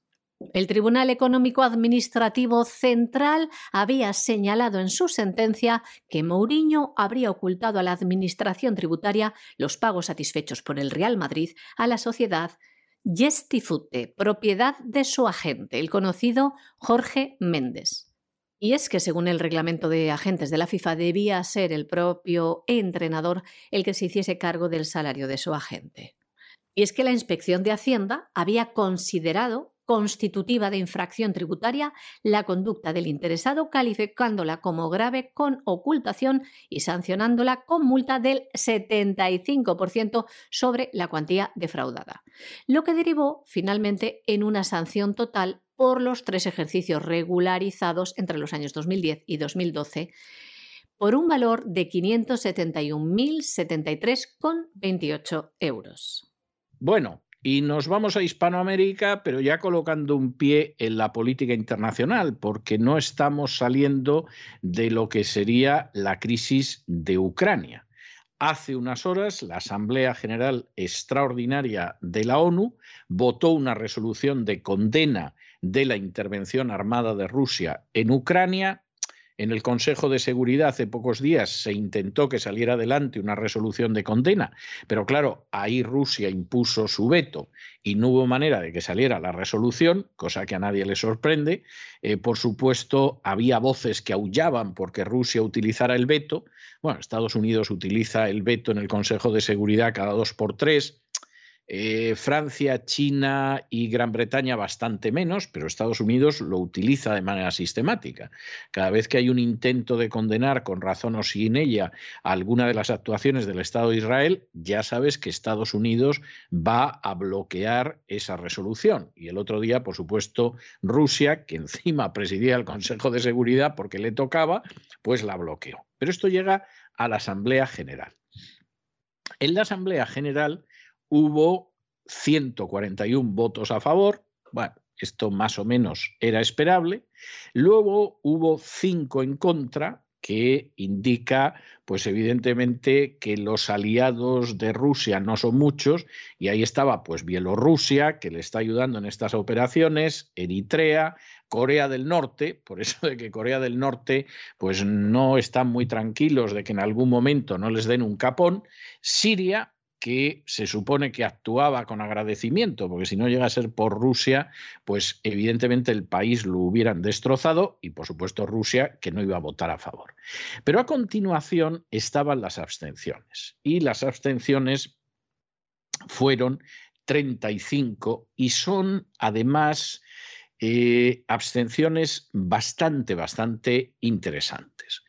El Tribunal Económico Administrativo Central había señalado en su sentencia que Mourinho habría ocultado a la Administración tributaria los pagos satisfechos por el Real Madrid a la sociedad Gestifute, propiedad de su agente, el conocido Jorge Méndez. Y es que según el reglamento de agentes de la FIFA debía ser el propio entrenador el que se hiciese cargo del salario de su agente. Y es que la inspección de Hacienda había considerado constitutiva de infracción tributaria la conducta del interesado, calificándola como grave con ocultación y sancionándola con multa del 75% sobre la cuantía defraudada, lo que derivó finalmente en una sanción total por los tres ejercicios regularizados entre los años 2010 y 2012 por un valor de 571.073,28 euros. Bueno, y nos vamos a Hispanoamérica, pero ya colocando un pie en la política internacional, porque no estamos saliendo de lo que sería la crisis de Ucrania. Hace unas horas, la Asamblea General Extraordinaria de la ONU votó una resolución de condena de la intervención armada de Rusia en Ucrania en el Consejo de Seguridad hace pocos días se intentó que saliera adelante una resolución de condena, pero claro, ahí Rusia impuso su veto y no hubo manera de que saliera la resolución, cosa que a nadie le sorprende. Eh, por supuesto, había voces que aullaban porque Rusia utilizara el veto. Bueno, Estados Unidos utiliza el veto en el Consejo de Seguridad cada dos por tres. Eh, Francia, China y Gran Bretaña bastante menos, pero Estados Unidos lo utiliza de manera sistemática. Cada vez que hay un intento de condenar con razón o sin ella alguna de las actuaciones del Estado de Israel, ya sabes que Estados Unidos va a bloquear esa resolución. Y el otro día, por supuesto, Rusia, que encima <laughs> presidía el Consejo de Seguridad porque le tocaba, pues la bloqueó. Pero esto llega a la Asamblea General. En la Asamblea General hubo 141 votos a favor. Bueno, esto más o menos era esperable. Luego hubo cinco en contra, que indica, pues evidentemente, que los aliados de Rusia no son muchos, y ahí estaba, pues, Bielorrusia, que le está ayudando en estas operaciones, Eritrea, Corea del Norte, por eso de que Corea del Norte, pues no están muy tranquilos de que en algún momento no les den un capón, Siria, que se supone que actuaba con agradecimiento, porque si no llega a ser por Rusia, pues evidentemente el país lo hubieran destrozado y por supuesto Rusia que no iba a votar a favor. Pero a continuación estaban las abstenciones y las abstenciones fueron 35 y son además eh, abstenciones bastante, bastante interesantes.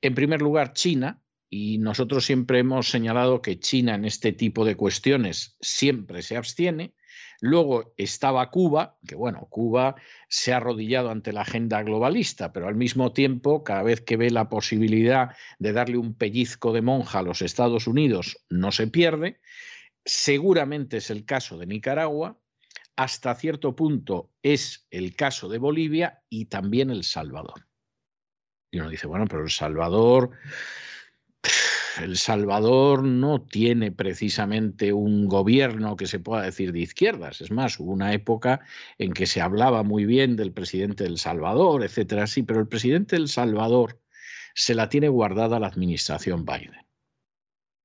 En primer lugar, China, y nosotros siempre hemos señalado que China en este tipo de cuestiones siempre se abstiene. Luego estaba Cuba, que bueno, Cuba se ha arrodillado ante la agenda globalista, pero al mismo tiempo, cada vez que ve la posibilidad de darle un pellizco de monja a los Estados Unidos, no se pierde. Seguramente es el caso de Nicaragua, hasta cierto punto es el caso de Bolivia y también El Salvador. Y uno dice, bueno, pero El Salvador el Salvador no tiene precisamente un gobierno que se pueda decir de izquierdas. Es más, hubo una época en que se hablaba muy bien del presidente del Salvador, etcétera, sí, pero el presidente del Salvador se la tiene guardada la administración Biden.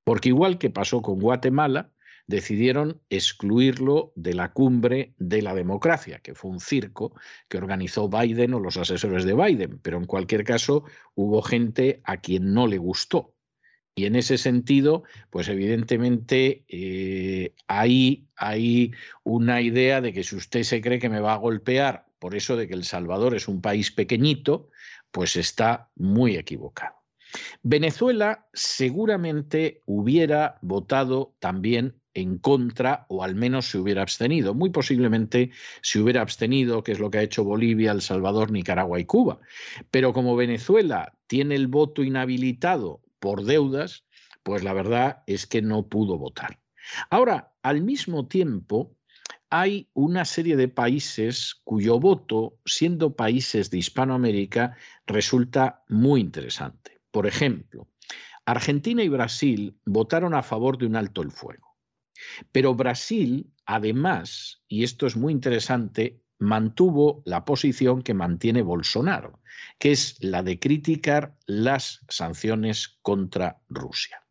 Porque igual que pasó con Guatemala, decidieron excluirlo de la cumbre de la democracia, que fue un circo que organizó Biden o los asesores de Biden, pero en cualquier caso hubo gente a quien no le gustó y en ese sentido, pues evidentemente eh, hay, hay una idea de que si usted se cree que me va a golpear por eso de que El Salvador es un país pequeñito, pues está muy equivocado. Venezuela seguramente hubiera votado también en contra o al menos se hubiera abstenido. Muy posiblemente se hubiera abstenido, que es lo que ha hecho Bolivia, El Salvador, Nicaragua y Cuba. Pero como Venezuela tiene el voto inhabilitado por deudas, pues la verdad es que no pudo votar. Ahora, al mismo tiempo, hay una serie de países cuyo voto, siendo países de Hispanoamérica, resulta muy interesante. Por ejemplo, Argentina y Brasil votaron a favor de un alto el fuego. Pero Brasil, además, y esto es muy interesante, mantuvo la posición que mantiene Bolsonaro, que es la de criticar las sanciones contra Rusia.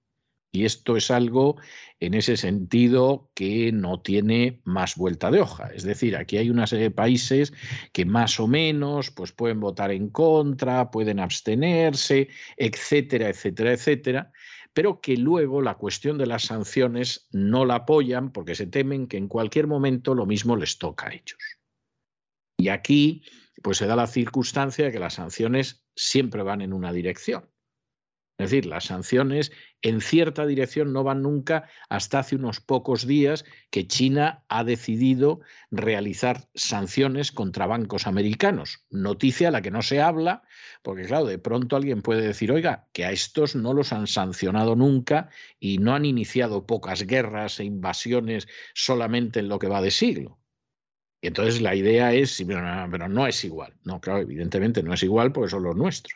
Y esto es algo en ese sentido que no tiene más vuelta de hoja. Es decir, aquí hay una serie de países que más o menos pues pueden votar en contra, pueden abstenerse, etcétera, etcétera, etcétera, pero que luego la cuestión de las sanciones no la apoyan porque se temen que en cualquier momento lo mismo les toca a ellos. Y aquí pues se da la circunstancia de que las sanciones siempre van en una dirección. Es decir, las sanciones en cierta dirección no van nunca hasta hace unos pocos días que China ha decidido realizar sanciones contra bancos americanos. Noticia a la que no se habla, porque claro, de pronto alguien puede decir, oiga, que a estos no los han sancionado nunca y no han iniciado pocas guerras e invasiones solamente en lo que va de siglo. Y entonces la idea es, pero no, pero no es igual. No, claro, evidentemente no es igual porque son los nuestros.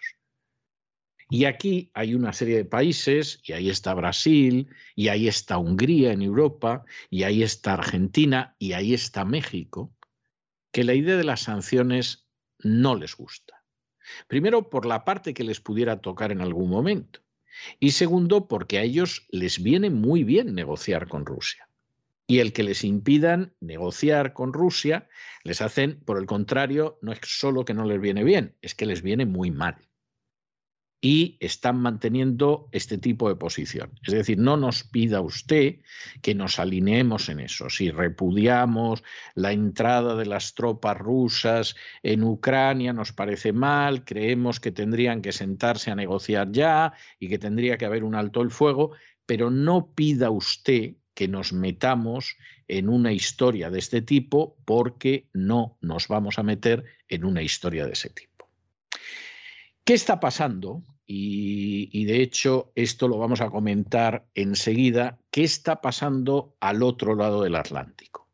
Y aquí hay una serie de países, y ahí está Brasil, y ahí está Hungría en Europa, y ahí está Argentina, y ahí está México, que la idea de las sanciones no les gusta. Primero, por la parte que les pudiera tocar en algún momento. Y segundo, porque a ellos les viene muy bien negociar con Rusia. Y el que les impidan negociar con Rusia, les hacen, por el contrario, no es solo que no les viene bien, es que les viene muy mal y están manteniendo este tipo de posición. Es decir, no nos pida usted que nos alineemos en eso. Si repudiamos la entrada de las tropas rusas en Ucrania, nos parece mal, creemos que tendrían que sentarse a negociar ya y que tendría que haber un alto el fuego, pero no pida usted que nos metamos en una historia de este tipo porque no nos vamos a meter en una historia de ese tipo. ¿Qué está pasando? Y, de hecho esto lo vamos a comentar enseguida. ¿Qué está pasando al otro lado del Atlántico?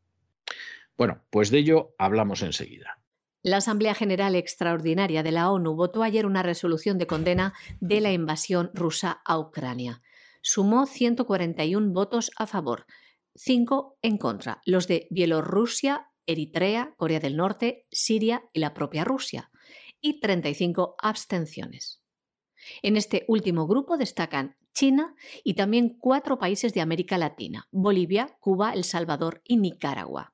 Bueno, pues de ello hablamos enseguida. La Asamblea General Extraordinaria de la ONU votó ayer una resolución de condena de la invasión rusa a Ucrania. Sumó 141 votos a favor, 5 en contra, los de Bielorrusia, Eritrea, Corea del Norte, Siria y la propia Rusia y 35 abstenciones. En este último grupo destacan China y también cuatro países de América Latina, Bolivia, Cuba, El Salvador y Nicaragua.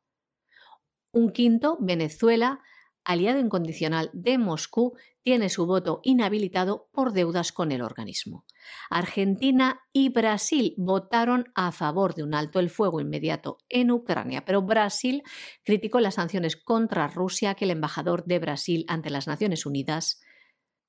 Un quinto, Venezuela, aliado incondicional de Moscú, tiene su voto inhabilitado por deudas con el organismo. Argentina y Brasil votaron a favor de un alto el fuego inmediato en Ucrania, pero Brasil criticó las sanciones contra Rusia que el embajador de Brasil ante las Naciones Unidas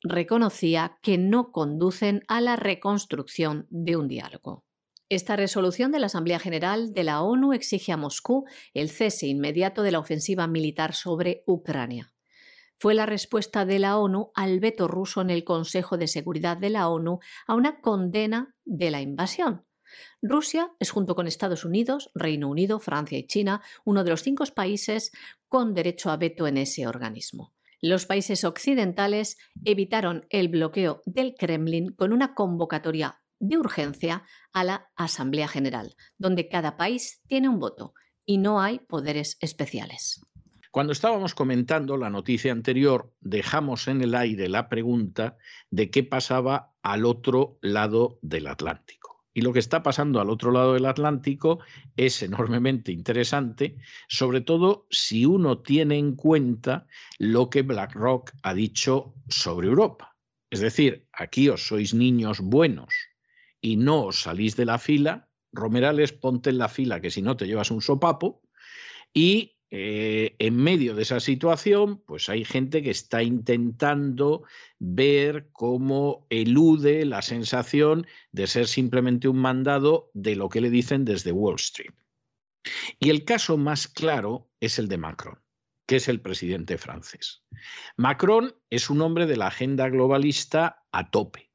reconocía que no conducen a la reconstrucción de un diálogo. Esta resolución de la Asamblea General de la ONU exige a Moscú el cese inmediato de la ofensiva militar sobre Ucrania. Fue la respuesta de la ONU al veto ruso en el Consejo de Seguridad de la ONU a una condena de la invasión. Rusia es, junto con Estados Unidos, Reino Unido, Francia y China, uno de los cinco países con derecho a veto en ese organismo. Los países occidentales evitaron el bloqueo del Kremlin con una convocatoria de urgencia a la Asamblea General, donde cada país tiene un voto y no hay poderes especiales. Cuando estábamos comentando la noticia anterior, dejamos en el aire la pregunta de qué pasaba al otro lado del Atlántico. Y lo que está pasando al otro lado del Atlántico es enormemente interesante, sobre todo si uno tiene en cuenta lo que BlackRock ha dicho sobre Europa. Es decir, aquí os sois niños buenos y no os salís de la fila, Romerales ponte en la fila que si no te llevas un sopapo, y eh, en medio de esa situación, pues hay gente que está intentando ver cómo elude la sensación de ser simplemente un mandado de lo que le dicen desde Wall Street. Y el caso más claro es el de Macron, que es el presidente francés. Macron es un hombre de la agenda globalista a tope.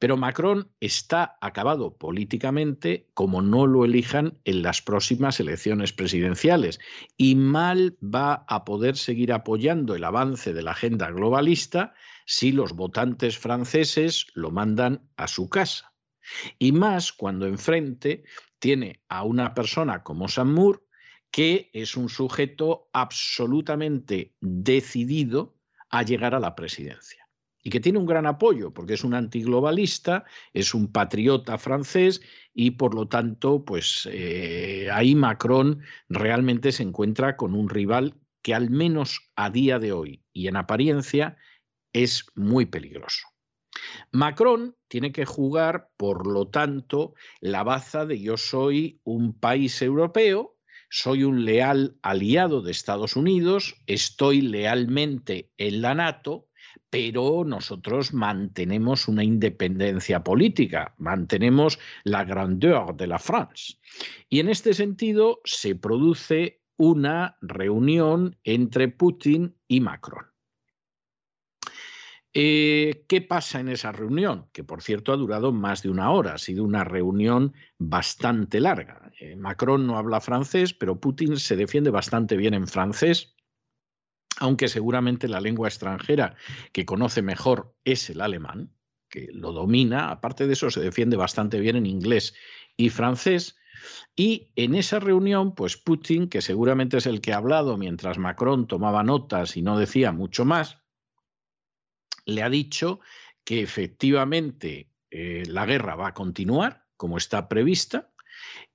Pero Macron está acabado políticamente como no lo elijan en las próximas elecciones presidenciales y mal va a poder seguir apoyando el avance de la agenda globalista si los votantes franceses lo mandan a su casa. Y más cuando enfrente tiene a una persona como Samur, que es un sujeto absolutamente decidido a llegar a la presidencia y que tiene un gran apoyo porque es un antiglobalista, es un patriota francés y por lo tanto, pues eh, ahí Macron realmente se encuentra con un rival que al menos a día de hoy y en apariencia es muy peligroso. Macron tiene que jugar, por lo tanto, la baza de yo soy un país europeo, soy un leal aliado de Estados Unidos, estoy lealmente en la NATO, pero nosotros mantenemos una independencia política, mantenemos la grandeur de la France. Y en este sentido se produce una reunión entre Putin y Macron. Eh, ¿Qué pasa en esa reunión? Que por cierto ha durado más de una hora, ha sido una reunión bastante larga. Eh, Macron no habla francés, pero Putin se defiende bastante bien en francés aunque seguramente la lengua extranjera que conoce mejor es el alemán, que lo domina, aparte de eso se defiende bastante bien en inglés y francés, y en esa reunión, pues Putin, que seguramente es el que ha hablado mientras Macron tomaba notas y no decía mucho más, le ha dicho que efectivamente eh, la guerra va a continuar como está prevista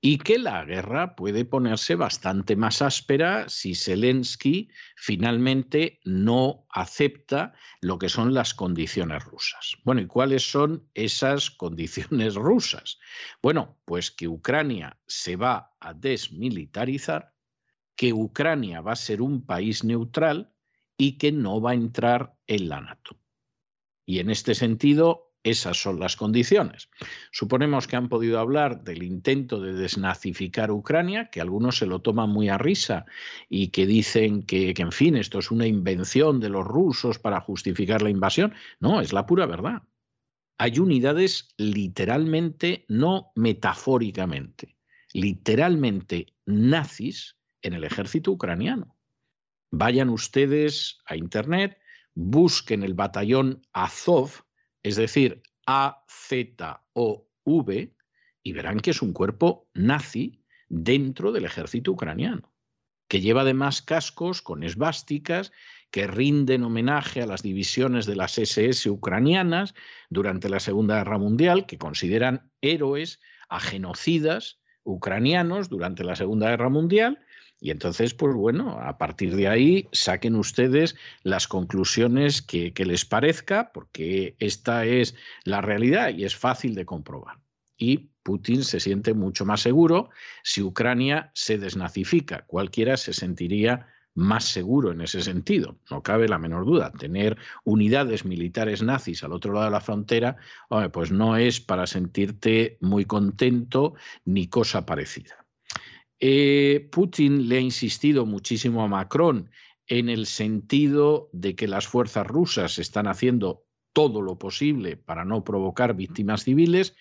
y que la guerra puede ponerse bastante más áspera si Zelensky finalmente no acepta lo que son las condiciones rusas. Bueno, ¿y cuáles son esas <laughs> condiciones rusas? Bueno, pues que Ucrania se va a desmilitarizar, que Ucrania va a ser un país neutral y que no va a entrar en la NATO. Y en este sentido, esas son las condiciones. Suponemos que han podido hablar del intento de desnazificar Ucrania, que algunos se lo toman muy a risa y que dicen que, que, en fin, esto es una invención de los rusos para justificar la invasión. No, es la pura verdad. Hay unidades literalmente, no metafóricamente, literalmente nazis en el ejército ucraniano. Vayan ustedes a Internet, busquen el batallón Azov, es decir, A-Z-O-V, y verán que es un cuerpo nazi dentro del ejército ucraniano, que lleva además cascos con esvásticas que rinden homenaje a las divisiones de las SS ucranianas durante la Segunda Guerra Mundial, que consideran héroes a genocidas ucranianos durante la Segunda Guerra Mundial y entonces, pues bueno, a partir de ahí saquen ustedes las conclusiones que, les parezca, porque esta es la realidad y es fácil de comprobar. Y Putin se siente mucho más seguro si Ucrania se desnazifica. Cualquiera se sentiría más seguro en ese sentido, no cabe la menor duda. Tener unidades militares nazis al otro lado de la frontera, pues no es para sentirte muy contento ni cosa parecida. Eh, Putin le ha insistido muchísimo a Macron en el sentido de que las fuerzas rusas están haciendo todo lo posible para no provocar víctimas civiles.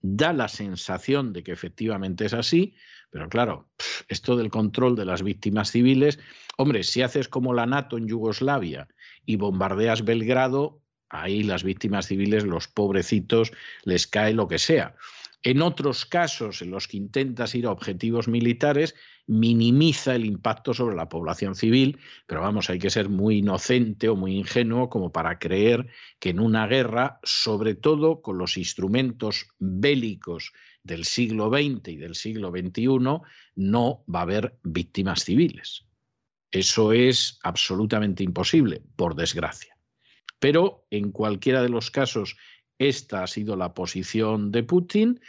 Da la sensación de que efectivamente es así, pero claro, esto del control de las víctimas civiles, hombre, si haces como la NATO en Yugoslavia y bombardeas Belgrado, ahí las víctimas civiles, los pobrecitos, les cae lo que sea. En otros casos en los que intentas ir a objetivos militares, minimiza el impacto sobre la población civil, pero vamos, hay que ser muy inocente o muy ingenuo como para creer que en una guerra, sobre todo con los instrumentos bélicos del siglo XX y del siglo XXI, no va a haber víctimas civiles. Eso es absolutamente imposible, por desgracia. Pero en cualquiera de los casos esta ha sido la posición de Putin.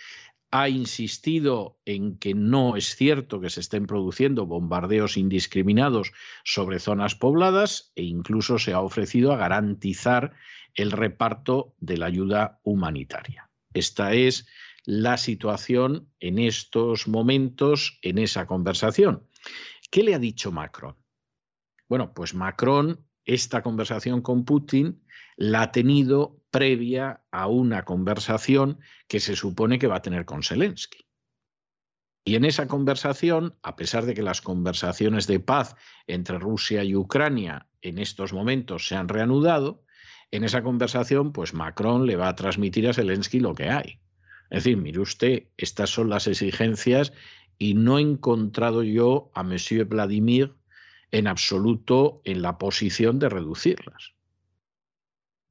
Ha insistido en que no es cierto que se estén produciendo bombardeos indiscriminados sobre zonas pobladas e incluso se ha ofrecido a garantizar el reparto de la ayuda humanitaria. Esta es la situación en estos momentos en esa conversación. ¿Qué le ha dicho Macron? Bueno, pues Macron, esta conversación con Putin la ha tenido previa a una conversación que se supone que va a tener con Zelensky. Y en esa conversación, a pesar de que las conversaciones de paz entre Rusia y Ucrania en estos momentos se han reanudado, en esa conversación, pues Macron le va a transmitir a Zelensky lo que hay. Es decir, mire usted, estas son las exigencias y no he encontrado yo a Monsieur Vladimir en absoluto en la posición de reducirlas.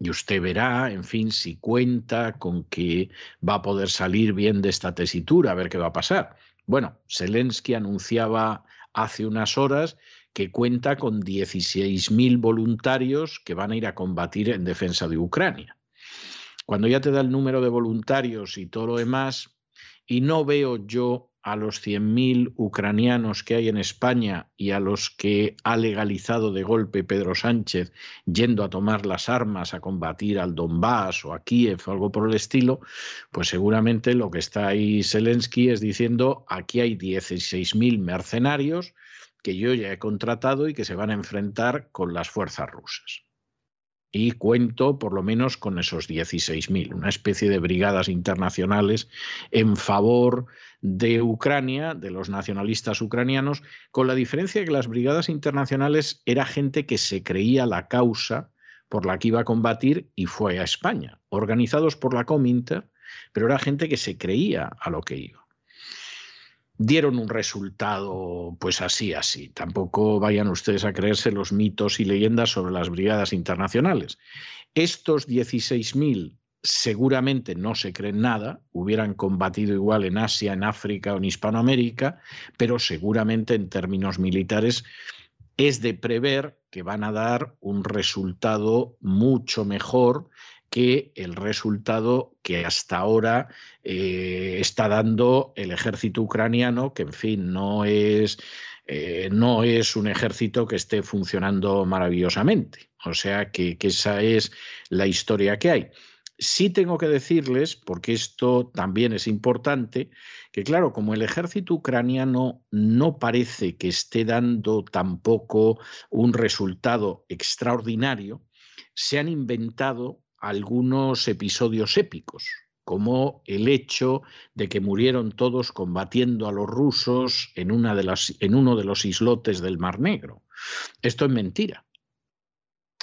Y usted verá, en fin, si cuenta con que va a poder salir bien de esta tesitura, a ver qué va a pasar. Bueno, Zelensky anunciaba hace unas horas que cuenta con 16.000 voluntarios que van a ir a combatir en defensa de Ucrania. Cuando ya te da el número de voluntarios y todo lo demás, y no veo yo a los 100.000 ucranianos que hay en España y a los que ha legalizado de golpe Pedro Sánchez yendo a tomar las armas a combatir al Donbass o a Kiev o algo por el estilo, pues seguramente lo que está ahí Zelensky es diciendo aquí hay 16.000 mercenarios que yo ya he contratado y que se van a enfrentar con las fuerzas rusas y cuento por lo menos con esos 16.000, una especie de brigadas internacionales en favor de Ucrania, de los nacionalistas ucranianos, con la diferencia de que las brigadas internacionales era gente que se creía la causa por la que iba a combatir y fue a España, organizados por la Cominter, pero era gente que se creía a lo que iba. Dieron un resultado pues así, así. Tampoco vayan ustedes a creerse los mitos y leyendas sobre las brigadas internacionales. Estos 16.000 seguramente no se creen nada, hubieran combatido igual en Asia, en África o en Hispanoamérica, pero seguramente en términos militares es de prever que van a dar un resultado mucho mejor que el resultado que hasta ahora eh, está dando el ejército ucraniano, que en fin no es, eh, no es un ejército que esté funcionando maravillosamente. O sea que esa es la historia que hay. Sí tengo que decirles, porque esto también es importante, que claro, como el ejército ucraniano no parece que esté dando tampoco un resultado extraordinario, se han inventado algunos episodios épicos, como el hecho de que murieron todos combatiendo a los rusos en, una de las, en uno de los islotes del Mar Negro. Esto es mentira.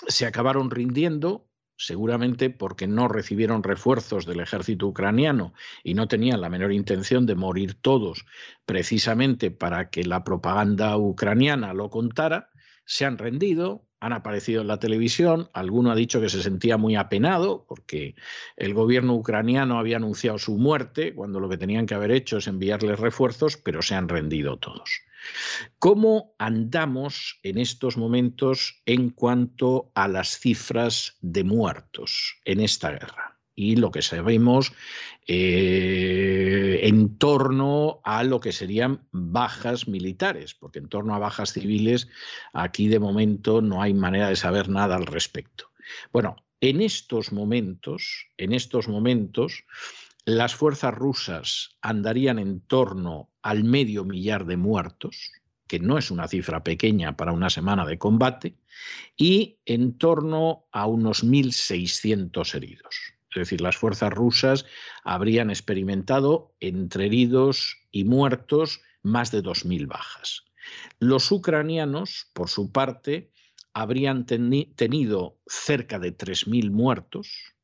Se acabaron rindiendo seguramente porque no recibieron refuerzos del ejército ucraniano y no tenían la menor intención de morir todos precisamente para que la propaganda ucraniana lo contara, se han rendido, han aparecido en la televisión, alguno ha dicho que se sentía muy apenado porque el gobierno ucraniano había anunciado su muerte cuando lo que tenían que haber hecho es enviarles refuerzos, pero se han rendido todos. ¿Cómo andamos en estos momentos en cuanto a las cifras de muertos en esta guerra? Y lo que sabemos eh, en torno a lo que serían bajas militares, porque en torno a bajas civiles aquí de momento no hay manera de saber nada al respecto. Bueno, en estos momentos, en estos momentos, las fuerzas rusas andarían en torno al medio millar de muertos, que no es una cifra pequeña para una semana de combate, y en torno a unos 1.600 heridos. Es decir, las fuerzas rusas habrían experimentado entre heridos y muertos más de 2.000 bajas. Los ucranianos, por su parte, habrían tenido cerca de 3.000 muertos,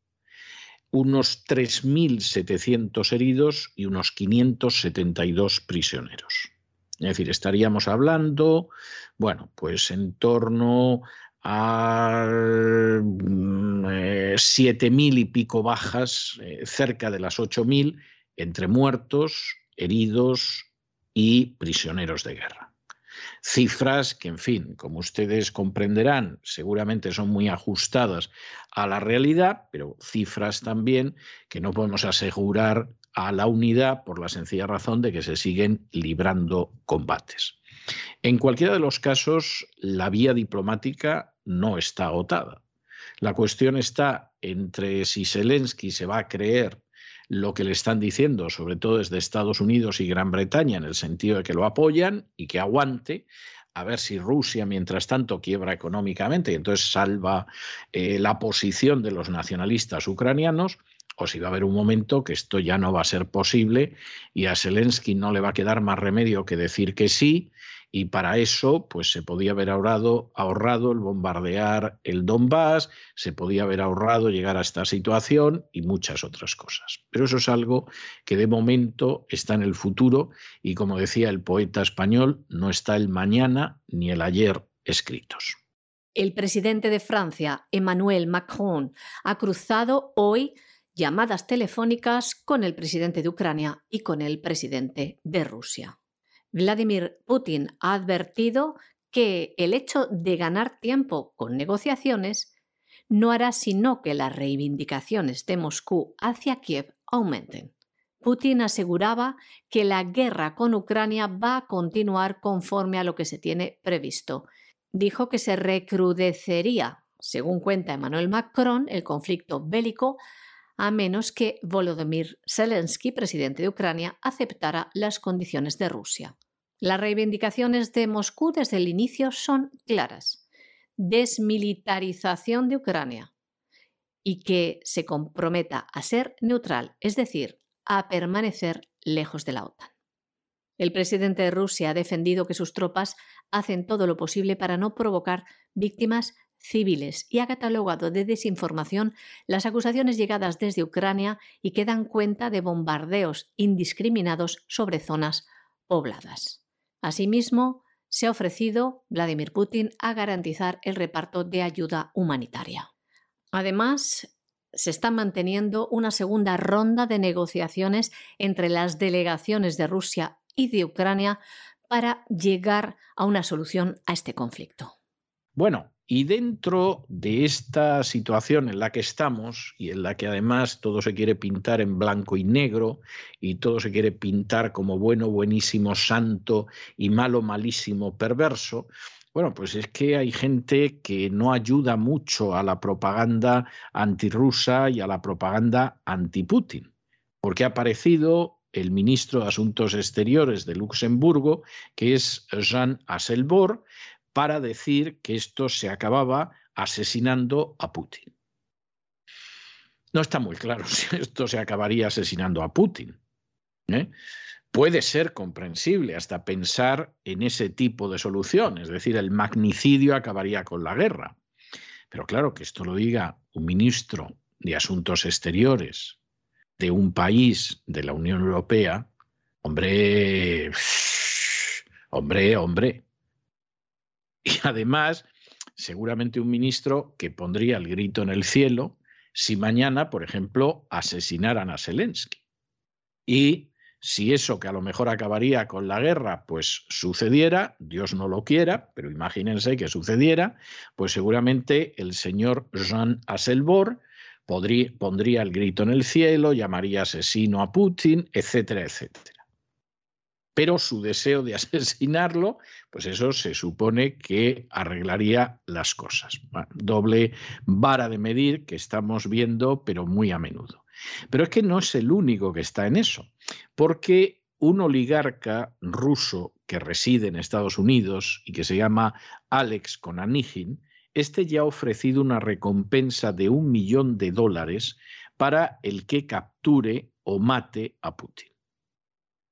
unos 3.700 heridos y unos 572 prisioneros. Es decir, estaríamos hablando, bueno, pues en torno a 7.000 mm, y pico bajas, eh, cerca de las 8.000, entre muertos, heridos y prisioneros de guerra. Cifras que, en fin, como ustedes comprenderán, seguramente son muy ajustadas a la realidad, pero cifras también que no podemos asegurar a la unidad por la sencilla razón de que se siguen librando combates. En cualquiera de los casos, la vía diplomática no está agotada. La cuestión está entre si Zelensky se va a creer lo que le están diciendo, sobre todo desde Estados Unidos y Gran Bretaña, en el sentido de que lo apoyan y que aguante, a ver si Rusia, mientras tanto, quiebra económicamente y entonces salva eh, la posición de los nacionalistas ucranianos, o si va a haber un momento que esto ya no va a ser posible y a Zelensky no le va a quedar más remedio que decir que sí y para eso pues se podía haber ahorrado, ahorrado el bombardear el Donbass, se podía haber ahorrado llegar a esta situación y muchas otras cosas. Pero eso es algo que de momento está en el futuro y como decía el poeta español, no está el mañana ni el ayer escritos. El presidente de Francia, Emmanuel Macron, ha cruzado hoy llamadas telefónicas con el presidente de Ucrania y con el presidente de Rusia. Vladimir Putin ha advertido que el hecho de ganar tiempo con negociaciones no hará sino que las reivindicaciones de Moscú hacia Kiev aumenten. Putin aseguraba que la guerra con Ucrania va a continuar conforme a lo que se tiene previsto. Dijo que se recrudecería, según cuenta Emmanuel Macron, el conflicto bélico a menos que Volodymyr Zelensky, presidente de Ucrania, aceptara las condiciones de Rusia. Las reivindicaciones de Moscú desde el inicio son claras. Desmilitarización de Ucrania y que se comprometa a ser neutral, es decir, a permanecer lejos de la OTAN. El presidente de Rusia ha defendido que sus tropas hacen todo lo posible para no provocar víctimas civiles y ha catalogado de desinformación las acusaciones llegadas desde Ucrania y que dan cuenta de bombardeos indiscriminados sobre zonas pobladas. Asimismo, se ha ofrecido Vladimir Putin a garantizar el reparto de ayuda humanitaria. Además, se está manteniendo una segunda ronda de negociaciones entre las delegaciones de Rusia y de Ucrania para llegar a una solución a este conflicto. Bueno, y dentro de esta situación en la que estamos y en la que además todo se quiere pintar en blanco y negro y todo se quiere pintar como bueno, buenísimo, santo y malo, malísimo, perverso, bueno, pues es que hay gente que no ayuda mucho a la propaganda antirrusa y a la propaganda anti-Putin, porque ha aparecido el ministro de Asuntos Exteriores de Luxemburgo, que es Jean Asselborn, para decir que esto se acababa asesinando a Putin. No está muy claro <laughs> si esto se acabaría asesinando a Putin. ¿eh? Puede ser comprensible hasta pensar en ese tipo de solución, es decir, el magnicidio acabaría con la guerra. Pero claro, que esto lo diga un ministro de Asuntos Exteriores de un país de la Unión Europea, hombre, hombre, hombre, y además, seguramente un ministro que pondría el grito en el cielo si mañana, por ejemplo, asesinaran a Zelensky. Y si eso que a lo mejor acabaría con la guerra, pues sucediera, Dios no lo quiera, pero imagínense que sucediera, pues seguramente el señor Jean Asselborn pondría el grito en el cielo, llamaría asesino a Putin, etcétera, etcétera pero su deseo de <laughs> asesinarlo, pues eso se supone que arreglaría las cosas. doble vara de medir que estamos viendo, pero muy a menudo. Pero es que no es el único que está en eso, porque un oligarca ruso que reside en Estados Unidos y que se llama Alex Konanigin, este ya ha ofrecido una recompensa de un millón de dólares para el que capture o mate a Putin.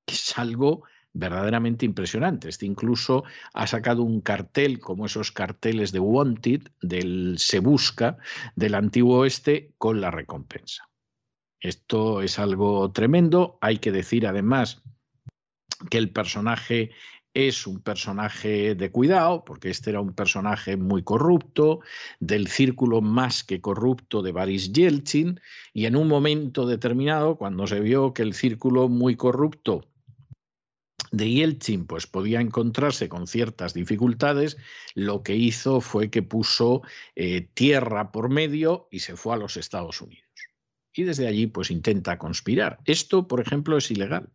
Es algo verdaderamente impresionante. Este incluso ha sacado un cartel como esos carteles de Wanted, del Se Busca, del antiguo oeste, con la recompensa. Esto es algo tremendo. Hay que decir además que el personaje es un personaje de cuidado, porque este era un personaje muy corrupto, del círculo más que corrupto de Boris Yeltsin, y en un momento determinado, cuando se vio que el círculo muy corrupto de Yeltsin pues podía encontrarse con ciertas dificultades, lo que hizo fue que puso eh, tierra por medio y se fue a los Estados Unidos. Y desde allí pues intenta conspirar. Esto, por ejemplo, es ilegal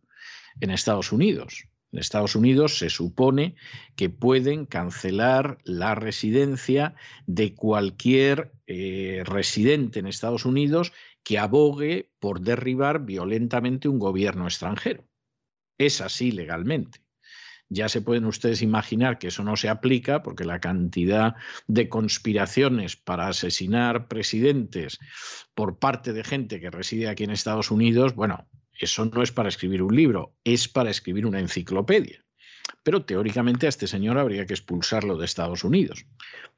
en Estados Unidos. En Estados Unidos se supone que pueden cancelar la residencia de cualquier eh, residente en Estados Unidos que abogue por derribar violentamente un gobierno extranjero. Es así legalmente. Ya se pueden ustedes imaginar que eso no se aplica porque la cantidad de conspiraciones para asesinar presidentes por parte de gente que reside aquí en Estados Unidos, bueno, eso no es para escribir un libro, es para escribir una enciclopedia. Pero teóricamente a este señor habría que expulsarlo de Estados Unidos.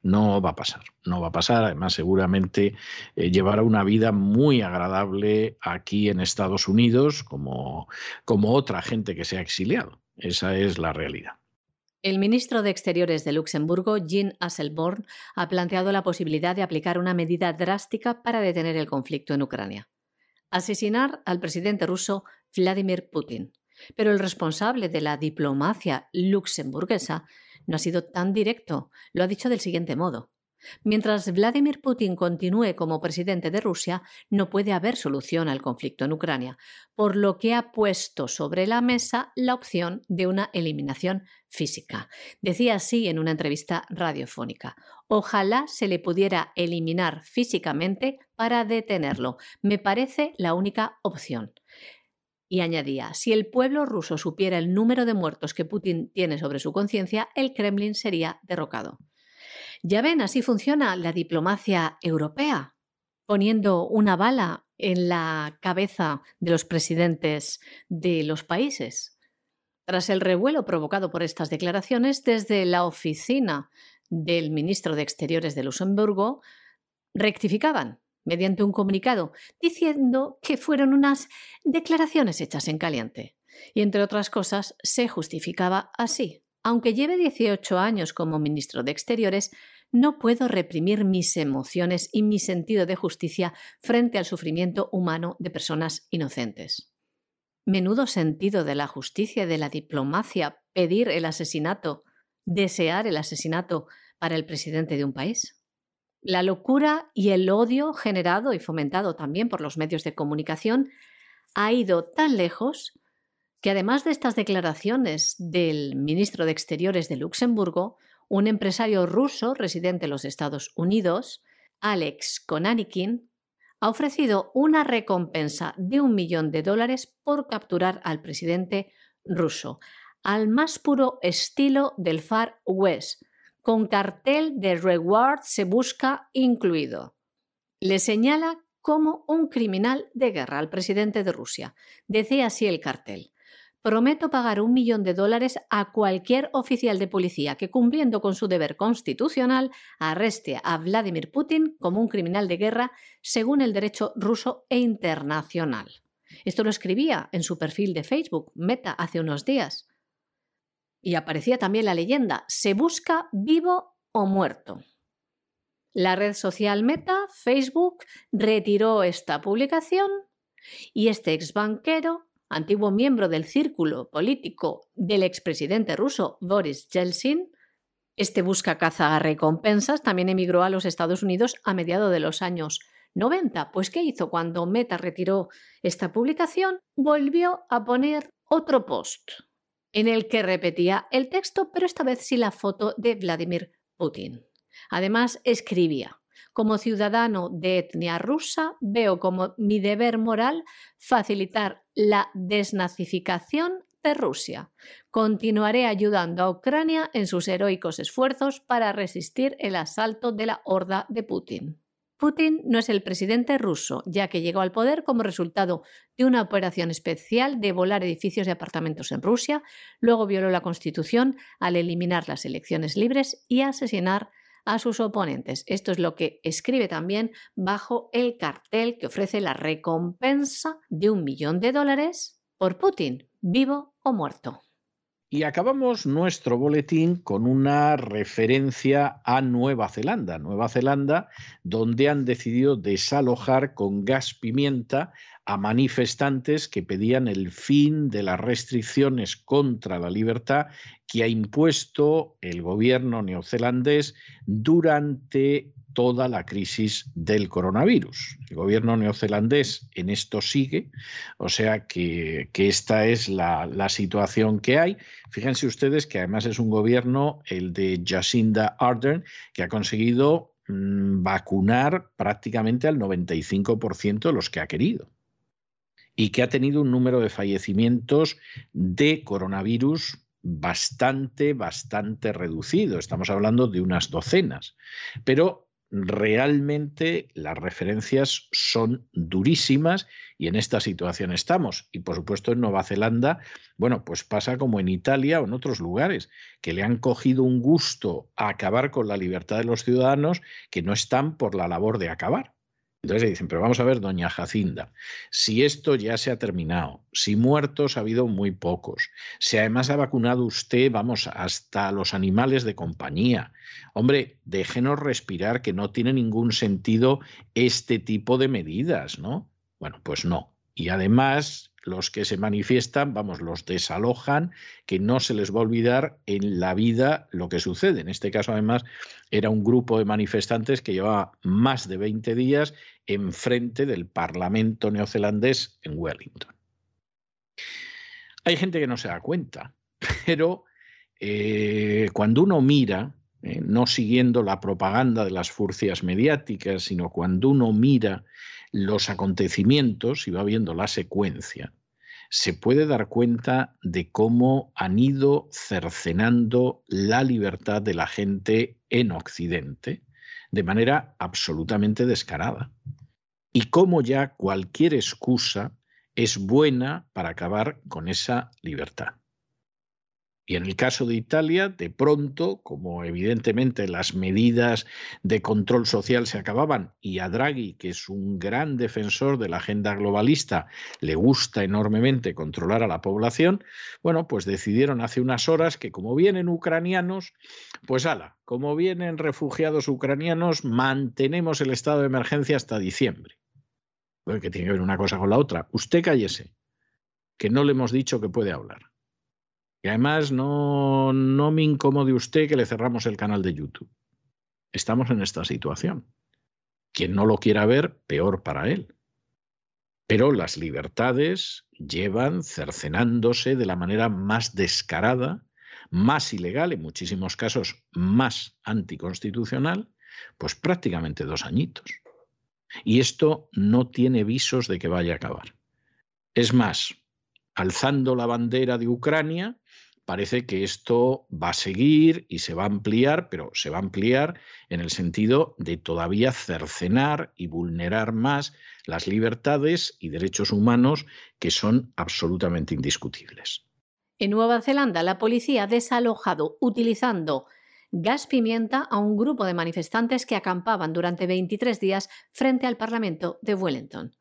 No va a pasar, no va a pasar. Además, seguramente eh, llevará una vida muy agradable aquí en Estados Unidos, como, como otra gente que se ha exiliado. Esa es la realidad. El ministro de Exteriores de Luxemburgo, Jean Asselborn, ha planteado la posibilidad de aplicar una medida drástica para detener el conflicto en Ucrania. Asesinar al presidente ruso Vladimir Putin. Pero el responsable de la diplomacia luxemburguesa no ha sido tan directo. Lo ha dicho del siguiente modo. Mientras Vladimir Putin continúe como presidente de Rusia, no puede haber solución al conflicto en Ucrania, por lo que ha puesto sobre la mesa la opción de una eliminación física. Decía así en una entrevista radiofónica. Ojalá se le pudiera eliminar físicamente para detenerlo. Me parece la única opción. Y añadía, si el pueblo ruso supiera el número de muertos que Putin tiene sobre su conciencia, el Kremlin sería derrocado. Ya ven, así funciona la diplomacia europea, poniendo una bala en la cabeza de los presidentes de los países. Tras el revuelo provocado por estas declaraciones, desde la oficina del ministro de Exteriores de Luxemburgo rectificaban mediante un comunicado diciendo que fueron unas declaraciones hechas en caliente. Y entre otras cosas, se justificaba así. Aunque lleve 18 años como ministro de Exteriores, no puedo reprimir mis emociones y mi sentido de justicia frente al sufrimiento humano de personas inocentes. Menudo sentido de la justicia y de la diplomacia pedir el asesinato, desear el asesinato para el presidente de un país. La locura y el odio generado y fomentado también por los medios de comunicación ha ido tan lejos que además de estas declaraciones del ministro de Exteriores de Luxemburgo, un empresario ruso residente en los Estados Unidos, Alex Konanikin, ha ofrecido una recompensa de un millón de dólares por capturar al presidente ruso, al más puro estilo del Far West, con cartel de reward se busca incluido. Le señala como un criminal de guerra al presidente de Rusia. Decía así el cartel. Prometo pagar un millón de dólares a cualquier oficial de policía que, cumpliendo con su deber constitucional, arreste a Vladimir Putin como un criminal de guerra según el derecho ruso e internacional. Esto lo escribía en su perfil de Facebook, Meta, hace unos días. Y aparecía también la leyenda, se busca vivo o muerto. La red social Meta, Facebook, retiró esta publicación y este ex banquero, antiguo miembro del círculo político del expresidente ruso Boris Yeltsin, este busca caza recompensas, también emigró a los Estados Unidos a mediados de los años 90. Pues ¿qué hizo cuando Meta retiró esta publicación? Volvió a poner otro post en el que repetía el texto, pero esta vez sí la foto de Vladimir Putin. Además, escribía, como ciudadano de etnia rusa, veo como mi deber moral facilitar la desnazificación de Rusia. Continuaré ayudando a Ucrania en sus heroicos esfuerzos para resistir el asalto de la horda de Putin. Putin no es el presidente ruso, ya que llegó al poder como resultado de una operación especial de volar edificios de apartamentos en Rusia, luego violó la Constitución al eliminar las elecciones libres y asesinar a sus oponentes. Esto es lo que escribe también bajo el cartel que ofrece la recompensa de un millón de dólares por Putin, vivo o muerto. Y acabamos nuestro boletín con una referencia a Nueva Zelanda. Nueva Zelanda, donde han decidido desalojar con gas pimienta a manifestantes que pedían el fin de las restricciones contra la libertad que ha impuesto el gobierno neozelandés durante toda la crisis del coronavirus. El gobierno neozelandés en esto sigue, o sea que, esta es la, situación que hay. Fíjense ustedes que además es un gobierno, el de Jacinda Ardern, que ha conseguido mm, vacunar prácticamente al 95% de los que ha querido y que ha tenido un número de fallecimientos de coronavirus bastante, bastante reducido. Estamos hablando de unas docenas. Pero realmente las referencias son durísimas y en esta situación estamos. Y por supuesto en Nueva Zelanda, bueno, pues pasa como en Italia o en otros lugares, que le han cogido un gusto a acabar con la libertad de los ciudadanos que no están por la labor de acabar. Entonces dicen, pero vamos a ver, doña Jacinda, si esto ya se ha terminado, si muertos ha habido muy pocos, si además ha vacunado usted, vamos, hasta los animales de compañía, hombre, déjenos respirar que no tiene ningún sentido este tipo de medidas, ¿no? Bueno, pues no. Y además los que se manifiestan, vamos, los desalojan, que no se les va a olvidar en la vida lo que sucede. En este caso, además, era un grupo de manifestantes que llevaba más de 20 días enfrente del Parlamento neozelandés en Wellington. Hay gente que no se da cuenta, <laughs> pero eh, cuando uno mira, eh, no siguiendo la propaganda de las furcias mediáticas, sino cuando uno mira los acontecimientos y va viendo la secuencia, se puede dar cuenta de cómo han ido cercenando la libertad de la gente en Occidente de manera absolutamente descarada. Y cómo ya cualquier excusa es buena para acabar con esa libertad. Y en el caso de Italia, de pronto, como evidentemente las medidas de control social se acababan y a Draghi, que es un gran defensor de la agenda globalista, le gusta enormemente controlar a la población, bueno, pues decidieron hace unas horas que como vienen ucranianos, pues ala, como vienen refugiados ucranianos, mantenemos el estado de emergencia hasta diciembre. Bueno, que tiene que ver una cosa con la otra. Usted cállese, que no le hemos dicho que puede hablar. Y además no, no me incomode usted que le cerramos el canal de YouTube. Estamos en esta situación. Quien no lo quiera ver, peor para él. Pero las libertades llevan cercenándose de la manera más descarada, más ilegal, en muchísimos casos más anticonstitucional, pues prácticamente dos añitos. Y esto no tiene visos de que vaya a acabar. Es más, alzando la bandera de Ucrania, parece que esto va a seguir y se va a ampliar, pero se va a ampliar en el sentido de todavía cercenar y vulnerar más las libertades y derechos humanos que son absolutamente indiscutibles. En Nueva Zelanda, la policía ha desalojado utilizando gas pimienta a un grupo de manifestantes que acampaban durante 23 días frente al Parlamento de Wellington.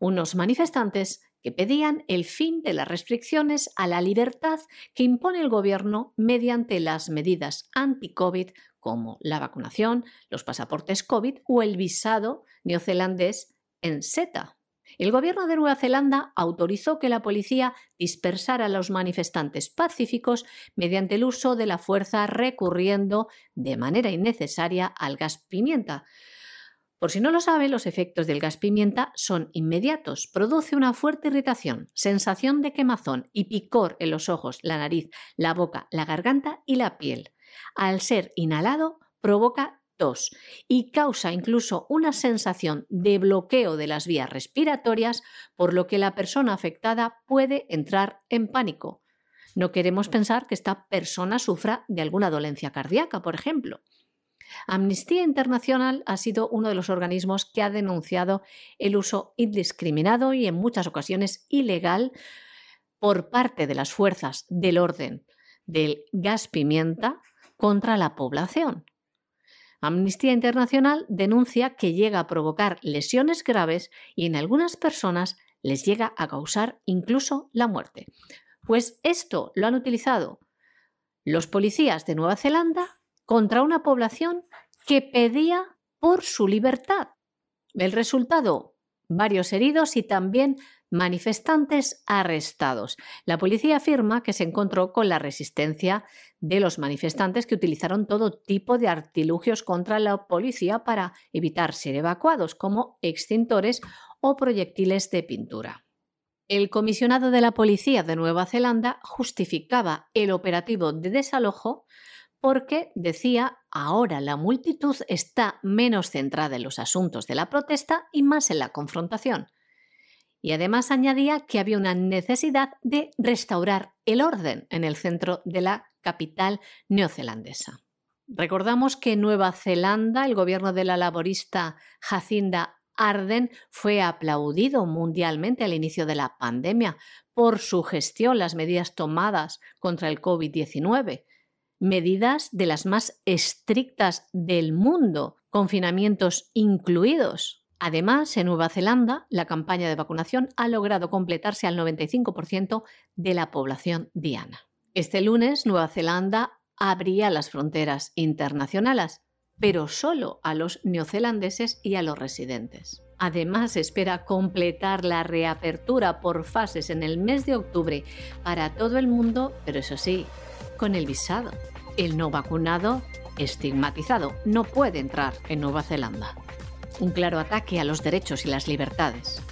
Unos manifestantes que pedían el fin de las restricciones a la libertad que impone el gobierno mediante las medidas anti-COVID como la vacunación, los pasaportes COVID o el visado neozelandés en SETA. El gobierno de Nueva Zelanda autorizó que la policía dispersara a los manifestantes pacíficos mediante el uso de la fuerza recurriendo de manera innecesaria al gas pimienta, por si no lo sabe, los efectos del gas pimienta son inmediatos. Produce una fuerte irritación, sensación de quemazón y picor en los ojos, la nariz, la boca, la garganta y la piel. Al ser inhalado, provoca tos y causa incluso una sensación de bloqueo de las vías respiratorias, por lo que la persona afectada puede entrar en pánico. No queremos pensar que esta persona sufra de alguna dolencia cardíaca, por ejemplo. Amnistía Internacional ha sido uno de los organismos que ha denunciado el uso indiscriminado y en muchas ocasiones ilegal por parte de las fuerzas del orden del gas pimienta contra la población. Amnistía Internacional denuncia que llega a provocar lesiones graves y en algunas personas les llega a causar incluso la muerte. Pues esto lo han utilizado los policías de Nueva Zelanda contra una población que pedía por su libertad. El resultado, varios heridos y también manifestantes arrestados. La policía afirma que se encontró con la resistencia de los manifestantes que utilizaron todo tipo de artilugios contra la policía para evitar ser evacuados, como extintores o proyectiles de pintura. El comisionado de la policía de Nueva Zelanda justificaba el operativo de desalojo porque decía, ahora la multitud está menos centrada en los asuntos de la protesta y más en la confrontación. Y además añadía que había una necesidad de restaurar el orden en el centro de la capital neozelandesa. Recordamos que en Nueva Zelanda el gobierno de la laborista Jacinda Arden fue aplaudido mundialmente al inicio de la pandemia por su gestión, las medidas tomadas contra el COVID-19 medidas de las más estrictas del mundo, confinamientos incluidos. Además, en Nueva Zelanda, la campaña de vacunación ha logrado completarse al 95% de la población diana. Este lunes, Nueva Zelanda abría las fronteras internacionales, pero solo a los neozelandeses y a los residentes. Además, espera completar la reapertura por fases en el mes de octubre para todo el mundo, pero eso sí, con el visado el no vacunado estigmatizado no puede entrar en Nueva Zelanda. Un claro ataque a los derechos y las libertades.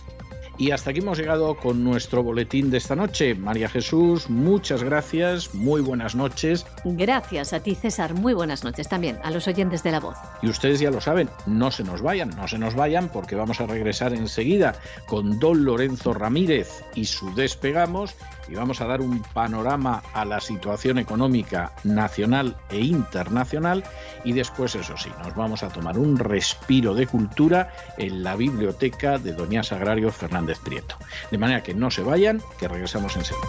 Y hasta aquí hemos llegado con nuestro boletín de esta noche. María Jesús, muchas gracias, muy buenas noches. Gracias a ti, César, muy buenas noches también a los oyentes de la voz. Y ustedes ya lo saben, no se nos vayan, no se nos vayan porque vamos a regresar enseguida con don Lorenzo Ramírez y su despegamos y vamos a dar un panorama a la situación económica nacional e internacional y después, eso sí, nos vamos a tomar un respiro de cultura en la biblioteca de Doña Sagrario Fernández Prieto. De manera que no se vayan, que regresamos enseguida.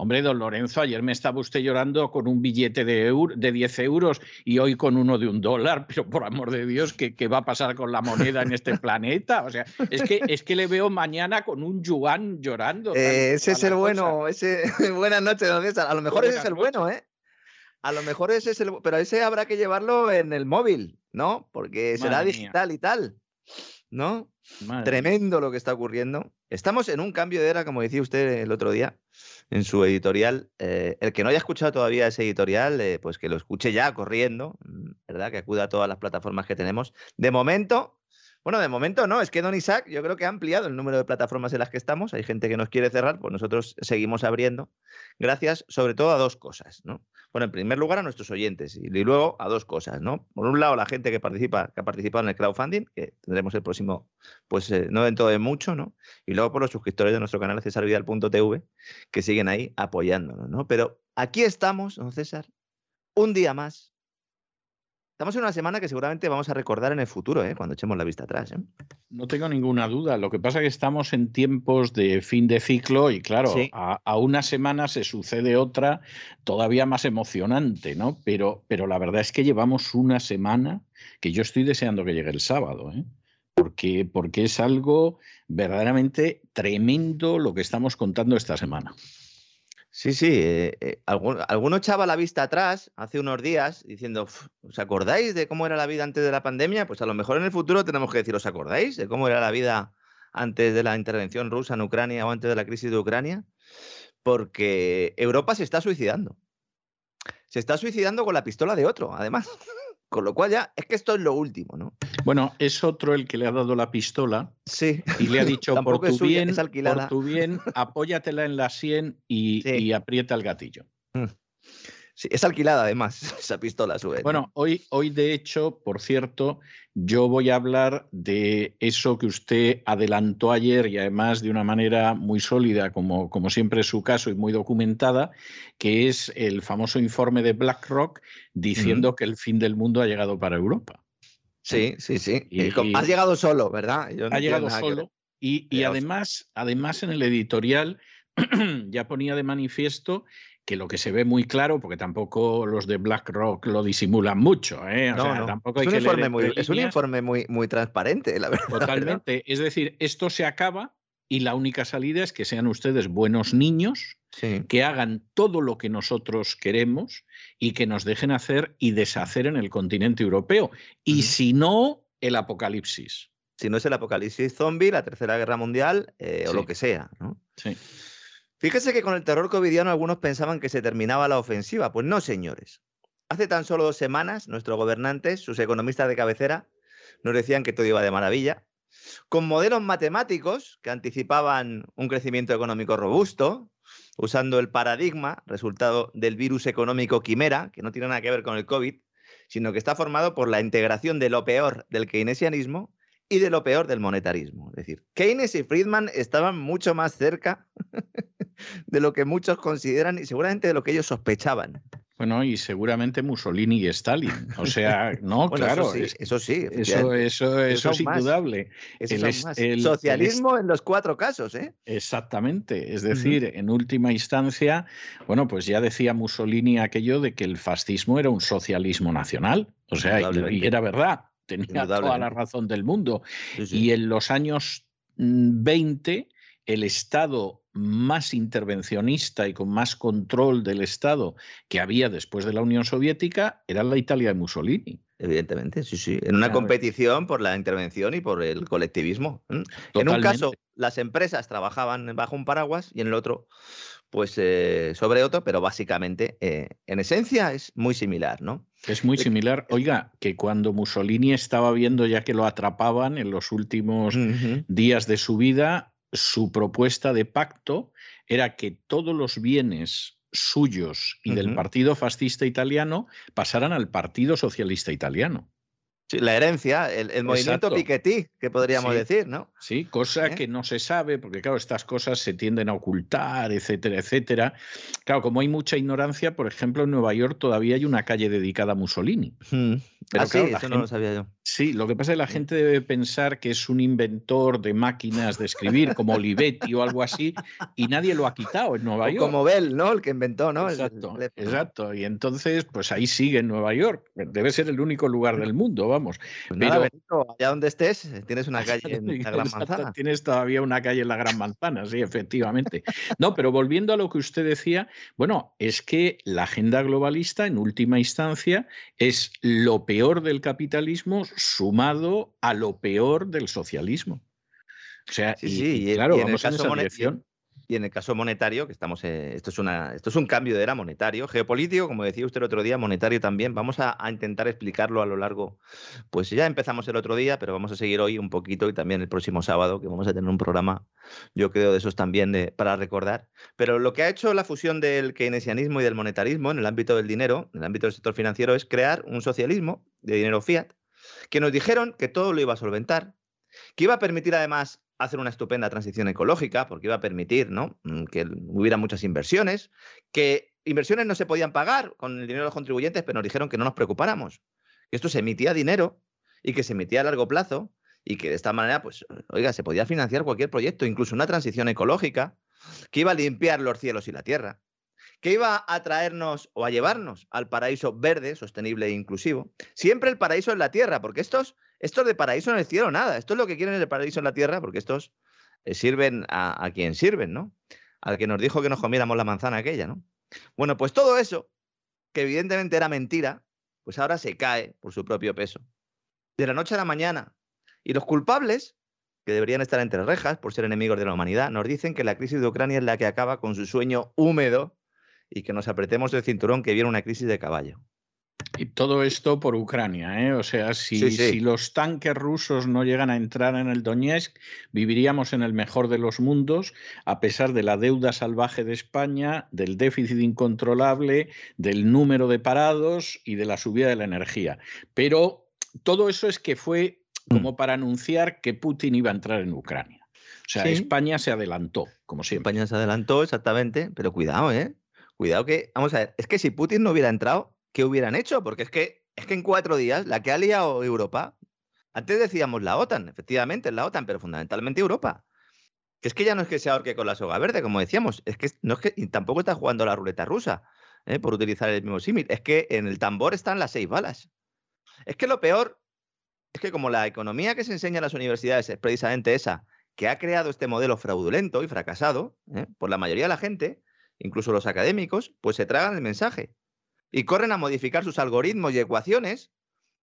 Hombre, don Lorenzo, ayer me estaba usted llorando con un billete de, de 10 euros y hoy con uno de un dólar, pero por amor de Dios, ¿qué, ¿qué, va a pasar con la moneda en este planeta? O sea, es que, es que le veo mañana con un yuan llorando. Eh, ese es el bueno, ese... <laughs> buenas noches, don César. A lo mejor ese es el bueno, ¿eh? A lo mejor ese es el pero ese habrá que llevarlo en el móvil, ¿no? Porque será Madre digital mía. y tal, ¿no? Madre Tremendo lo que está ocurriendo. Estamos en un cambio de era, como decía usted el otro día en su editorial. Eh, el que no haya escuchado todavía ese editorial, eh, pues que lo escuche ya corriendo, mm, ¿verdad? Que acuda a todas las plataformas que tenemos. De momento, bueno, de momento no, es que Don Isaac yo creo que ha ampliado el número de plataformas en las que estamos. Hay gente que nos quiere cerrar, pues nosotros seguimos abriendo, gracias sobre todo a dos cosas, ¿no? Bueno, en primer lugar a nuestros oyentes y luego a dos cosas, ¿no? Por un lado, la gente que participa, que ha participado en el crowdfunding, que tendremos el próximo, pues eh, no dentro de mucho, ¿no? Y luego por los suscriptores de nuestro canal cesarvidal.tv, que siguen ahí apoyándonos, ¿no? Pero aquí estamos, don César, un día más, Estamos en una semana que seguramente vamos a recordar en el futuro, ¿eh? cuando echemos la vista atrás. ¿eh? No tengo ninguna duda. Lo que pasa es que estamos en tiempos de fin de ciclo y claro, sí. a, a, una semana se sucede otra todavía más emocionante, ¿no? Pero, pero la verdad es que llevamos una semana que yo estoy deseando que llegue el sábado, ¿eh? porque, porque es algo verdaderamente tremendo lo que estamos contando esta semana. Sí, sí. Eh, eh, alguno, alguno, echaba la vista atrás hace unos días diciendo, ¿os acordáis de cómo era la vida antes de la pandemia? Pues a lo mejor en el futuro tenemos que decir, ¿os acordáis de cómo era la vida antes de la intervención rusa en Ucrania o antes de la crisis de Ucrania? Porque Europa se está suicidando. Se está suicidando con la pistola de otro, además. Con lo cual ya es que esto es lo último, ¿no? Bueno, es otro el que le ha dado la pistola sí. y le ha <laughs> dicho por tu, suya, bien, por tu bien, apóyatela en la sien y, sí. y aprieta el gatillo. Mm. Sí, es alquilada además <laughs> esa pistola a su vez. Bueno, hoy, hoy de hecho, por cierto, yo voy a hablar de eso que usted adelantó ayer y además de una manera muy sólida, como, como siempre es su caso y muy documentada, que es el famoso informe de BlackRock diciendo que el fin del mundo ha llegado para Europa. Sí, sí, sí. Y, y, has llegado solo, ¿verdad? No ha llegado solo. Y, y además, además en el editorial <clears throat> ya ponía de manifiesto que lo que se ve muy claro, porque tampoco los de BlackRock lo disimulan mucho, ¿eh? o no, sea, no. tampoco es, un que muy, es un informe muy, muy transparente, la verdad. Totalmente. ¿verdad? Es decir, esto se acaba y la única salida es que sean ustedes buenos niños, sí. que hagan todo lo que nosotros queremos y que nos dejen hacer y deshacer en el continente europeo. Y uh -huh. si no, el apocalipsis. Si no es el apocalipsis zombie, la tercera guerra mundial eh, sí. o lo que sea, ¿no? Sí. Fíjese que con el terror covidiano algunos pensaban que se terminaba la ofensiva. Pues no, señores. Hace tan solo dos semanas, nuestros gobernantes, sus economistas de cabecera, nos decían que todo iba de maravilla, con modelos matemáticos que anticipaban un crecimiento económico robusto, usando el paradigma resultado del virus económico quimera, que no tiene nada que ver con el COVID, sino que está formado por la integración de lo peor del keynesianismo y de lo peor del monetarismo. Es decir, Keynes y Friedman estaban mucho más cerca <laughs> de lo que muchos consideran y seguramente de lo que ellos sospechaban. Bueno, y seguramente Mussolini y Stalin. O sea, no, <laughs> bueno, claro. Eso sí, eso, sí, eso, eso, eso es indudable. El, el, Socialismo el, en los cuatro casos, ¿eh? Exactamente. Es decir, uh -huh. en última instancia, bueno, pues ya decía Mussolini aquello de que el fascismo era un socialismo nacional. O sea, y, y era verdad. Tenía toda la razón del mundo. Sí, sí. Y en los años 20 mm, el Estado más intervencionista y con más control del Estado que había después de la Unión Soviética era la Italia de Mussolini. Evidentemente, sí, sí. En una claro. competición por la intervención y por el colectivismo. Totalmente. En un caso, las empresas trabajaban bajo un paraguas y en el otro, pues eh, sobre otro, pero básicamente, eh, en esencia, es muy similar, ¿no? Es muy similar. Oiga, que cuando Mussolini estaba viendo ya que lo atrapaban en los últimos uh -huh. días de su vida, su propuesta de pacto era que todos los bienes suyos y del Partido Fascista Italiano pasaran al Partido Socialista Italiano la herencia, el, movimiento Piketty, que podríamos decir, ¿no? Sí, cosa ¿Eh? que no se sabe, porque claro, estas cosas se tienden a ocultar, etcétera, etcétera. Claro, como hay mucha ignorancia, por ejemplo, en Nueva York todavía hay una calle dedicada a Mussolini. <laughs> Hmm. ah, sí, eso no lo sabía yo. Sí, lo que pasa es que la gente debe pensar que es un inventor de máquinas de escribir, como Olivetti o algo así, y nadie lo ha quitado en Nueva York. Como Bell, ¿no? El que inventó, ¿no? Exacto, exacto. Y entonces, pues ahí sigue en Nueva York. Debe ser el único lugar del mundo, vamos. Pues Pero, allá donde estés, tienes una calle en <laughs> la Gran Manzana. Tienes todavía una calle en la Gran Manzana, sí, efectivamente. No, pero volviendo a lo que usted decía, bueno, es que la agenda globalista, en última instancia, es lo peor del capitalismo sumado a lo peor del socialismo. O sea, sí, y, claro, vamos en, esa dirección. Y en el caso monetario, que estamos, eh, esto, es una, esto es un cambio de era monetario, geopolítico, como decía usted el otro día, monetario también. Vamos a, intentar explicarlo a lo largo. Pues ya empezamos el otro día, pero vamos a seguir hoy un poquito y también el próximo sábado, que vamos a tener un programa, yo creo, de esos también para recordar. Pero lo que ha hecho la fusión del keynesianismo y del monetarismo en el ámbito del dinero, en el ámbito del sector financiero, es crear un socialismo de dinero fiat, que nos dijeron que todo lo iba a solventar, que iba a permitir además hacer una estupenda transición ecológica porque iba a permitir. Mm, que hubiera muchas inversiones, que inversiones no se podían pagar con el dinero de los contribuyentes, pero nos dijeron que no nos preocupáramos, que esto se emitía dinero y que se emitía a largo plazo y que de esta manera, pues, oiga, se podía financiar cualquier proyecto, incluso una transición ecológica, que iba a limpiar los cielos y la tierra, que iba a traernos o a llevarnos al paraíso verde, sostenible e inclusivo. Siempre el paraíso en la tierra, porque estos estos de paraíso no les hicieron nada. Esto es lo que quieren el paraíso en la tierra, porque estos eh, sirven a, quien sirven, ¿no? Al que nos dijo que nos comiéramos la manzana aquella, ¿no? Bueno, pues todo eso, que evidentemente era mentira, pues ahora se cae por su propio peso. De la noche a la mañana. Y los culpables, que deberían estar entre rejas por ser enemigos de la humanidad, nos dicen que la crisis de Ucrania es la que acaba con su sueño húmedo y que nos apretemos el cinturón que viene una crisis de caballo. Y todo esto por Ucrania, ¿eh? O sea, si, si, los tanques rusos no llegan a entrar en el Donetsk, viviríamos en el mejor de los mundos, a pesar de la deuda salvaje de España, del déficit incontrolable, del número de parados y de la subida de la energía. Pero todo eso es que fue mm. como para anunciar que Putin iba a entrar en Ucrania. O sea, España se adelantó, como siempre. España se adelantó, exactamente, pero cuidado, ¿eh? Cuidado que, vamos a ver, es que si Putin no hubiera entrado, ¿qué hubieran hecho? Porque es que, es que en cuatro días la que ha liado Europa, antes decíamos la OTAN, efectivamente, la OTAN, pero fundamentalmente Europa. Que es que ya no es que se ahorque con la soga verde, como decíamos, es que no es que tampoco está jugando la ruleta rusa, ¿eh? por utilizar el mismo símil, es que en el tambor están las seis balas. Es que lo peor es que como la economía que se enseña en las universidades es precisamente esa, que ha creado este modelo fraudulento y fracasado ¿eh? por la mayoría de la gente, incluso los académicos, pues se tragan el mensaje y corren a modificar sus algoritmos y ecuaciones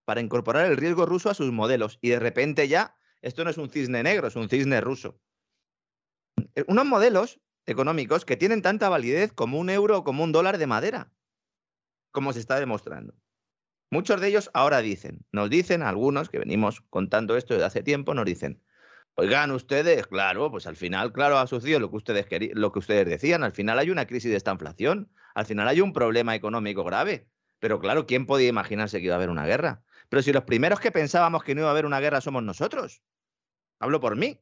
para incorporar el riesgo ruso a sus modelos. Y de repente ya, esto no es un cisne negro, es un cisne ruso. Eh, unos modelos económicos que tienen tanta validez como un euro o como un dólar de madera, como se está demostrando. Muchos de ellos ahora dicen, nos dicen algunos que venimos contando esto desde hace tiempo, nos dicen, oigan ustedes, claro, pues al final, claro, ha sucedido lo que ustedes, lo que ustedes decían, al final hay una crisis de esta inflación, al final hay un problema económico grave. Pero claro, ¿quién podía imaginarse que iba a haber una guerra? Pero si los primeros que pensábamos que no iba a haber una guerra somos nosotros. Hablo por mí.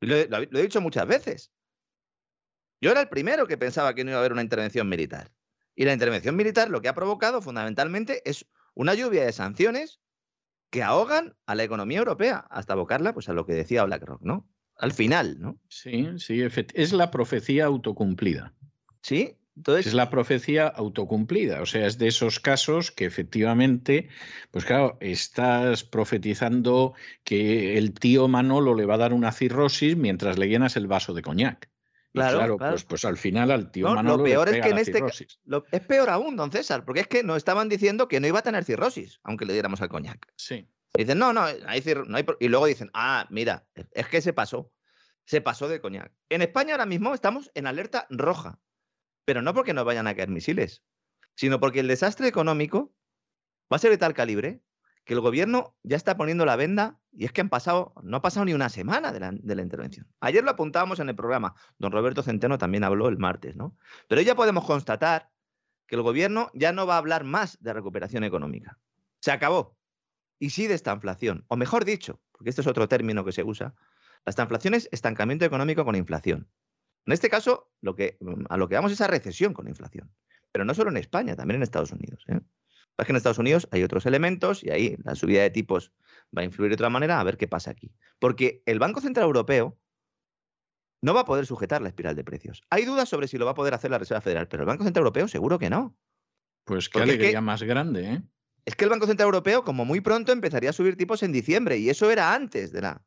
Lo, lo, he dicho muchas veces. Yo era el primero que pensaba que no iba a haber una intervención militar. Y la intervención militar lo que ha provocado fundamentalmente es una lluvia de sanciones que ahogan a la economía europea hasta abocarla pues, a lo que decía BlackRock, ¿no? Al final, ¿no? Sí, sí, es la profecía autocumplida. Sí, es la profecía autocumplida, o sea, es de esos casos que efectivamente, pues claro, estás profetizando que el tío Manolo le va a dar una cirrosis mientras le llenas el vaso de coñac. Claro, Pues, pues al final al tío Manolo lo peor es que en este es peor aún, don César, porque es que nos estaban diciendo que no iba a tener cirrosis, aunque le diéramos al coñac. Sí. dicen, no, no, hay no hay y luego dicen, ah, mira, es que se pasó, se pasó de coñac. En España ahora mismo estamos en alerta roja. Pero no porque no vayan a caer misiles, sino porque el desastre económico va a ser de tal calibre que el gobierno ya está poniendo la venda y es que han pasado, no ha pasado ni una semana de la, intervención. Ayer lo apuntábamos en el programa, don Roberto Centeno también habló el martes, ¿no? Pero ya podemos constatar que el gobierno ya no va a hablar más de recuperación económica. Se acabó. Y sí de esta inflación, o mejor dicho, porque este es otro término que se usa, la inflación es estancamiento económico con inflación. En este caso, lo que, a lo que vamos es a recesión con inflación. Pero no solo en España, también en Estados Unidos. ¿eh? Es que en Estados Unidos hay otros elementos y ahí la subida de tipos va a influir de otra manera a ver qué pasa aquí. Porque el Banco Central Europeo no va a poder sujetar la espiral de precios. Hay dudas sobre si lo va a poder hacer la Reserva Federal, pero el Banco Central Europeo seguro que no. Pues qué alegría más grande, ¿eh? Es que el Banco Central Europeo, como muy pronto, empezaría a subir tipos en diciembre, y eso era antes de la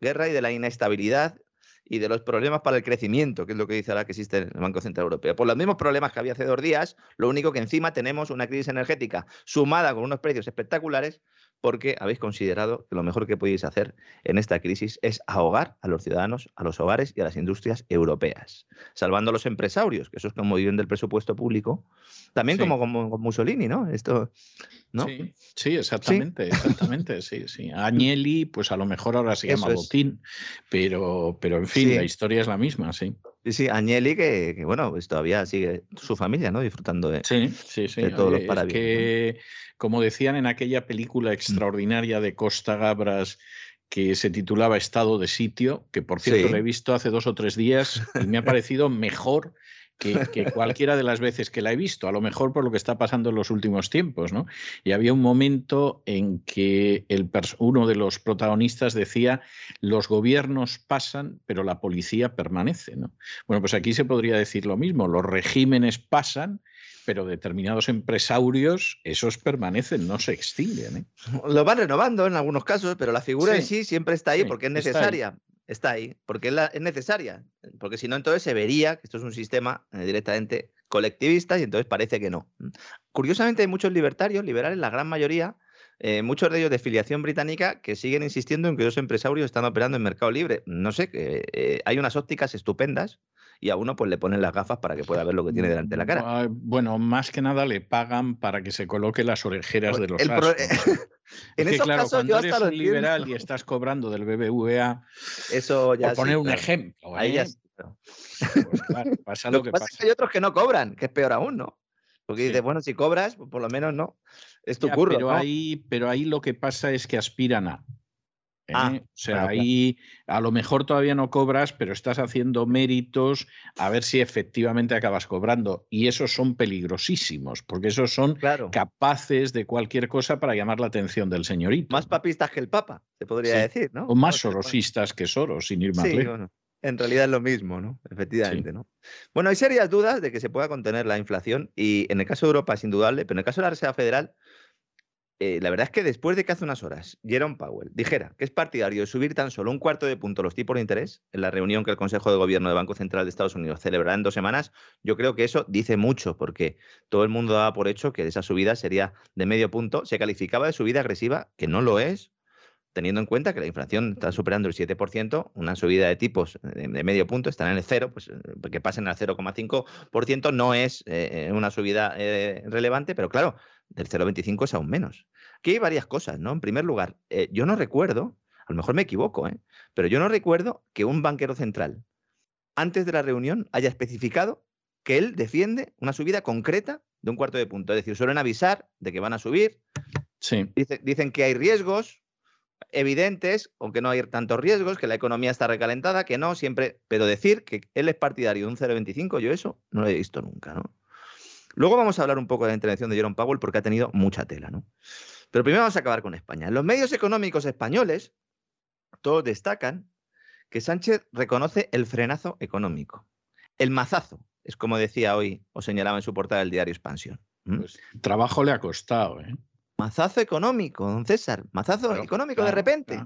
guerra y de la inestabilidad y de los problemas para el crecimiento, que es lo que dice ahora que existe en el Banco Central Europeo. Por los mismos problemas que había hace dos días, lo único que encima tenemos una crisis energética sumada con unos precios espectaculares porque habéis considerado que lo mejor que podéis hacer en esta crisis es ahogar a los ciudadanos, a los hogares y a las industrias europeas, salvando a los empresarios, que eso es como viven del presupuesto público, también como, con Mussolini, ¿no? Esto, ¿no? Sí, exactamente, exactamente, sí, sí. Agnelli, pues a lo mejor ahora se llama Botín, pero, pero en fin, la historia es la misma, sí. Sí, sí, Agnelli, que, bueno, pues todavía sigue su familia, ¿no? Disfrutando de, sí, sí, sí. todos los paradigmas. que, como decían en aquella película mm. extraordinaria de Costa Gabras que se titulaba Estado de Sitio, que por cierto lo he visto hace dos o tres días y me ha <laughs> parecido mejor que, <laughs> cualquiera de las veces que la he visto, a lo mejor por lo que está pasando en los últimos tiempos, ¿no? Y había un momento en que el uno de los protagonistas decía, los gobiernos pasan, pero la policía permanece, ¿no? Bueno, pues aquí se podría decir lo mismo, los regímenes pasan, pero determinados empresarios, esos permanecen, no se extinguen. ¿eh? Lo van renovando en algunos casos, pero la figura en sí siempre está ahí porque es necesaria está ahí, porque es, necesaria, porque si no, entonces se vería que esto es un sistema eh, directamente colectivista y entonces parece que no. Curiosamente hay muchos libertarios, liberales, la gran mayoría, eh, muchos de ellos de filiación británica, que siguen insistiendo en que los empresarios están operando en mercado libre. No sé, eh, hay unas ópticas estupendas y a uno pues le ponen las gafas para que pueda ver lo que tiene delante de la cara. Ah, bueno, más que nada le pagan para que se coloque las orejeras de los el <laughs> en es claro, cuando eres un liberal y estás cobrando del BBVA, eso ya por poner un ejemplo, ahí ya ¿eh? pues <laughs> pasa lo, que, pasa. Es que hay otros que no cobran, que es peor aún, ¿no? Porque dices, bueno, si cobras, pues por lo menos no. Es tu curro. Pero, ahí, pero ahí lo que pasa es que aspiran a Ah, ¿eh? o sea, ahí a lo mejor todavía no cobras, pero estás haciendo méritos a ver si efectivamente acabas cobrando. Y esos son peligrosísimos, porque esos son capaces de cualquier cosa para llamar la atención del señorito. Más papistas que el Papa, se podría decir, ¿no? O más sorosistas que Soros, sin ir más lejos. en realidad es lo mismo, ¿no? Efectivamente, ¿no? Bueno, hay serias dudas de que se pueda contener la inflación y en el caso de Europa es indudable, pero en el caso de la Reserva Federal eh, la verdad es que después de que hace unas horas Jerome Powell dijera que es partidario de subir tan solo un cuarto de punto los tipos de interés en la reunión que el Consejo de Gobierno del Banco Central de Estados Unidos celebrará en dos semanas, yo creo que eso dice mucho, porque todo el mundo daba por hecho que esa subida sería de medio punto. Se calificaba de subida agresiva, que no lo es, teniendo en cuenta que la inflación está superando el 7%, una subida de tipos de medio punto está en el cero, pues eh, que pasen al 0,5% no es eh, una subida relevante, pero claro, del 0,25 es aún menos. Aquí hay varias cosas, ¿no? En primer lugar, eh, yo no recuerdo, a lo mejor me equivoco, ¿eh? pero yo no recuerdo que un banquero central antes de la reunión haya especificado que él defiende una subida concreta de un cuarto de punto. Es decir, suelen avisar de que van a subir. Sí. dicen que hay riesgos evidentes, aunque no hay tantos riesgos, que la economía está recalentada, que no, siempre. Pero decir que él es partidario de un 0,25, yo eso no lo he visto nunca, ¿no? Luego vamos a hablar un poco de la intervención de Jerome Powell porque ha tenido mucha tela, ¿no? Pero primero vamos a acabar con España. Los medios económicos españoles, todos destacan que Sánchez reconoce el frenazo económico. El mazazo, es como decía hoy o señalaba en su portada del diario Expansión. Pues, trabajo le ha costado, ¿eh? Mazazo económico, don César. Mazazo económico de repente.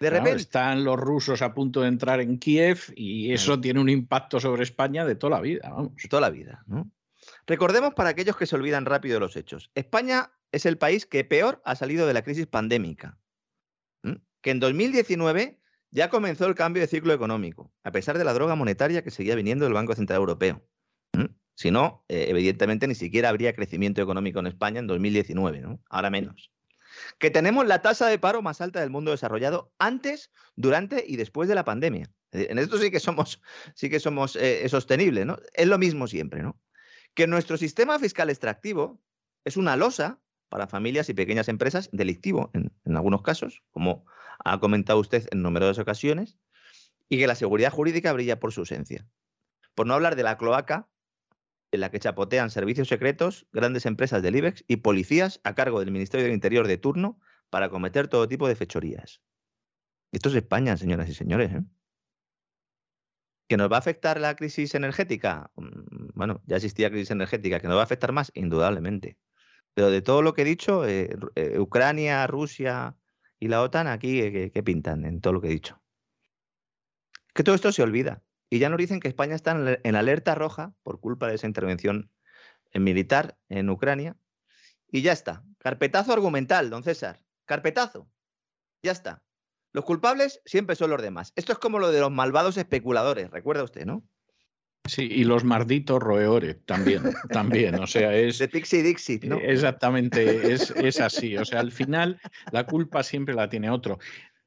De repente. Están los rusos a punto de entrar en Kiev y eso tiene un impacto sobre España de toda la vida, vamos. De toda la vida, ¿no? Recordemos para aquellos que se olvidan rápido de los hechos. España es el país que peor ha salido de la crisis pandémica. Que en 2019 ya comenzó el cambio de ciclo económico, a pesar de la droga monetaria que seguía viniendo del Banco Central Europeo. Si no, eh, evidentemente ni siquiera habría crecimiento económico en España en 2019, ¿no? Ahora menos. Que tenemos la tasa de paro más alta del mundo desarrollado antes, durante y después de la pandemia. En esto sí que somos, sí que somos eh, sostenibles, ¿no? Es lo mismo siempre, ¿no? Que nuestro sistema fiscal extractivo es una losa para familias y pequeñas empresas, delictivo en, algunos casos, como ha comentado usted en numerosas ocasiones, y que la seguridad jurídica brilla por su ausencia. Por no hablar de la cloaca en la que chapotean servicios secretos, grandes empresas del IBEX y policías a cargo del Ministerio del Interior de turno para cometer todo tipo de fechorías. Esto es España, señoras y señores. ¿eh? ¿Que nos va a afectar la crisis energética? Mm, bueno, ya existía crisis energética. ¿Que nos va a afectar más? Indudablemente. Pero de todo lo que he dicho, eh, eh, Ucrania, Rusia y la OTAN, aquí, ¿qué pintan en todo lo que he dicho? Que todo esto se olvida. Y ya nos dicen que España está en alerta roja por culpa de esa intervención militar en Ucrania. Y ya está. Carpetazo argumental, don César. Carpetazo. Ya está. Los culpables siempre son los demás. Esto es como lo de los malvados especuladores, recuerda usted, ¿no? Sí, y los malditos roedores también, <laughs> también, o sea, es... De Pixie Dixit, ¿no? Exactamente, es, es así, o sea, al final la culpa siempre la tiene otro.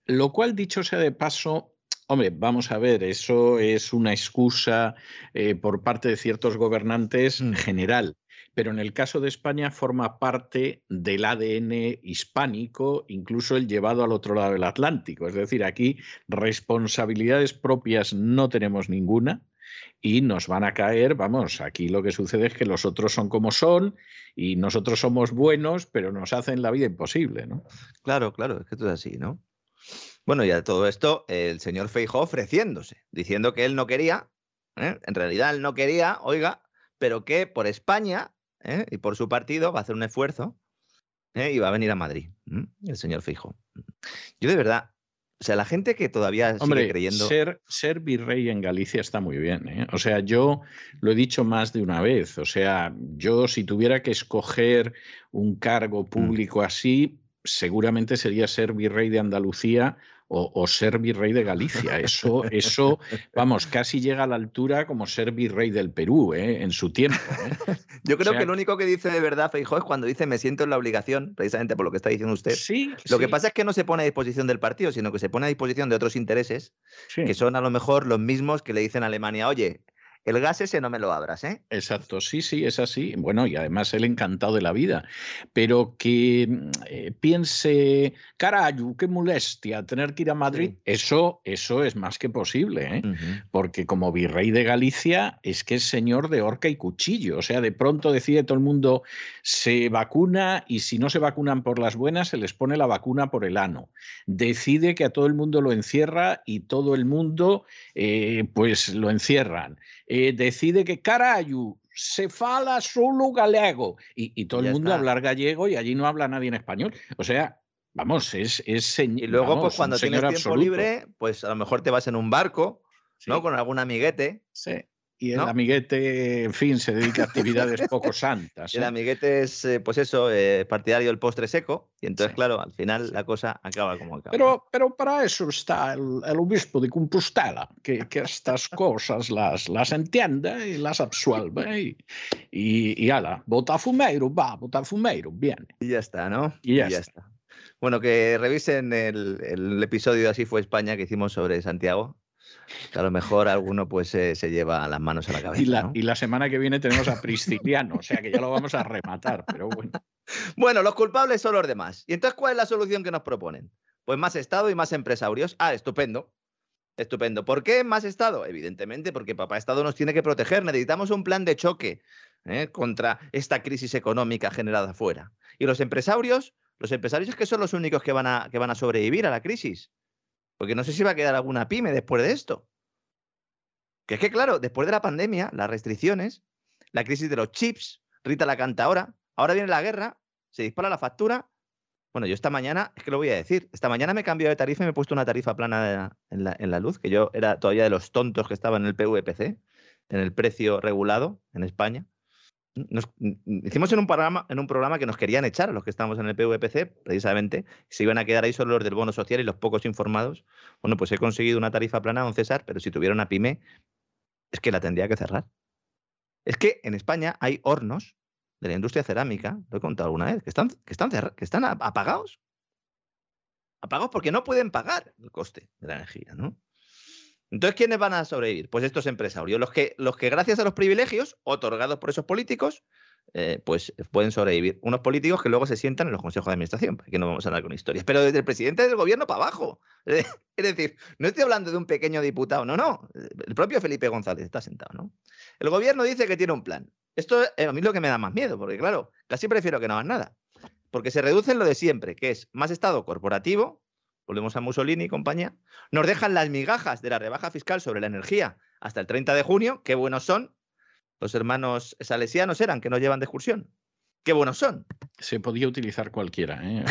Lo cual, dicho sea de paso, Hombre, vamos a ver, eso es una excusa eh, por parte de ciertos gobernantes en mm. general, pero en el caso de España forma parte del ADN hispánico, incluso el llevado al otro lado del Atlántico. Es decir, aquí responsabilidades propias no tenemos ninguna y nos van a caer, vamos, aquí lo que sucede es que los otros son como son y nosotros somos buenos, pero nos hacen la vida imposible, ¿no? Claro, claro, es que esto es así, ¿no? Bueno, y a todo esto, el señor Feijó ofreciéndose, diciendo que él no quería, ¿eh? en realidad él no quería, oiga, pero que por España ¿eh? y por su partido va a hacer un esfuerzo ¿eh? y va a venir a Madrid, el señor Feijó. Yo de verdad, o sea, la gente que todavía sigue creyendo. Ser, ser virrey en Galicia está muy bien. O sea, yo lo he dicho más de una vez. O sea, yo si tuviera que escoger un cargo mm. público así, seguramente sería ser virrey de Andalucía o, ser virrey de Galicia. Eso, eso, vamos, casi llega a la altura como ser virrey del Perú ¿eh? en su tiempo. ¿eh? <laughs> Yo creo que lo único que dice de verdad Feijóo es cuando dice me siento en la obligación, precisamente por lo que está diciendo usted. Sí. Lo que pasa es que no se pone a disposición del partido, sino que se pone a disposición de otros intereses que son a lo mejor los mismos que le dicen a Alemania, oye, el gas ese no me lo abras, ¿eh? Exacto, sí, sí, es así. Bueno, y además él encantado de la vida. Pero que mm, eh, piense, carayu, qué molestia tener que ir a Madrid, eso, eso es más que posible, ¿eh? Porque como virrey de Galicia es que es señor de horca y cuchillo. O sea, de pronto decide todo el mundo se vacuna y si no se vacunan por las buenas, se les pone la vacuna por el ano. Decide que a todo el mundo lo encierra y todo el mundo, eh, pues lo encierran. Eh, decide que carayu se fala solo galego y, todo el mundo hablar gallego y allí no habla nadie en español. O sea, vamos, es, es Y luego, pues cuando tienes tiempo libre, pues a lo mejor te vas en un barco, ¿no? Con algún amiguete. Sí. Y el amiguete, en fin, se dedica a actividades poco santas. El ¿eh? amiguete es, eh, pues eso, eh, partidario del postre seco, y entonces, claro, al final la cosa acaba como acaba. Pero, pero para eso está el, obispo de Compostela, que, que, estas cosas las, las entiende y las absuelve. Y, y, y ala, bota fumeiro, va, bota fumeiro, bien. Y ya está, ¿no? Y ya, está. Bueno, que revisen el, el episodio de Así fue España que hicimos sobre Santiago, a lo mejor alguno pues se lleva las manos a la cabeza. Y la, semana que viene tenemos a Prisciliano, o sea que ya lo vamos a rematar, pero bueno. Bueno, los culpables son los demás. ¿Y entonces cuál es la solución que nos proponen? Pues más Estado y más empresarios. Ah, estupendo. Estupendo. ¿Por qué más Estado? Evidentemente, porque papá Estado nos tiene que proteger. Necesitamos un plan de choque ¿eh? contra esta crisis económica generada afuera. Y los empresarios, los empresarios es que son los únicos que van a, que van a sobrevivir a la crisis. Porque no sé si va a quedar alguna pyme después de esto. Que es que, claro, después de la pandemia, las restricciones, la crisis de los chips, Rita la canta ahora, ahora viene la guerra, se dispara la factura. Bueno, yo esta mañana, es que lo voy a decir, esta mañana me he cambiado de tarifa y me he puesto una tarifa plana en la, en la luz, que yo era todavía de los tontos que estaban en el PVPC, en el precio regulado en España hicimos en un, programa, en un programa que nos querían echar a los que estamos en el PVPC, precisamente, se iban a quedar ahí solo los del bono social y los pocos informados. Bueno, pues he conseguido una tarifa plana, don César, pero si tuviera una pyme, es que la tendría que cerrar. Es que en España hay hornos de la industria cerámica, lo he contado alguna vez, que están, que están, que están apagados. Apagados porque no pueden pagar el coste de la energía, ¿no? Entonces, ¿quiénes van a sobrevivir? Pues estos empresarios, los que, los que gracias a los privilegios otorgados por esos políticos, eh, pues pueden sobrevivir. Unos políticos que luego se sientan en los consejos de administración, que no vamos a hablar con historias, pero desde el presidente del gobierno para abajo. <laughs> Es decir, no estoy hablando de un pequeño diputado, no, no. El propio Felipe González está sentado, ¿no? El gobierno dice que tiene un plan. Esto es a mí lo que me da más miedo, porque claro, casi prefiero que no hagan nada. Porque se reduce en lo de siempre, que es más Estado corporativo, volvemos a Mussolini y compañía, nos dejan las migajas de la rebaja fiscal sobre la energía hasta el 30 de junio, qué buenos son, los hermanos salesianos eran, que no llevan de excursión. Qué buenos son. Se podía utilizar cualquiera. ¿eh?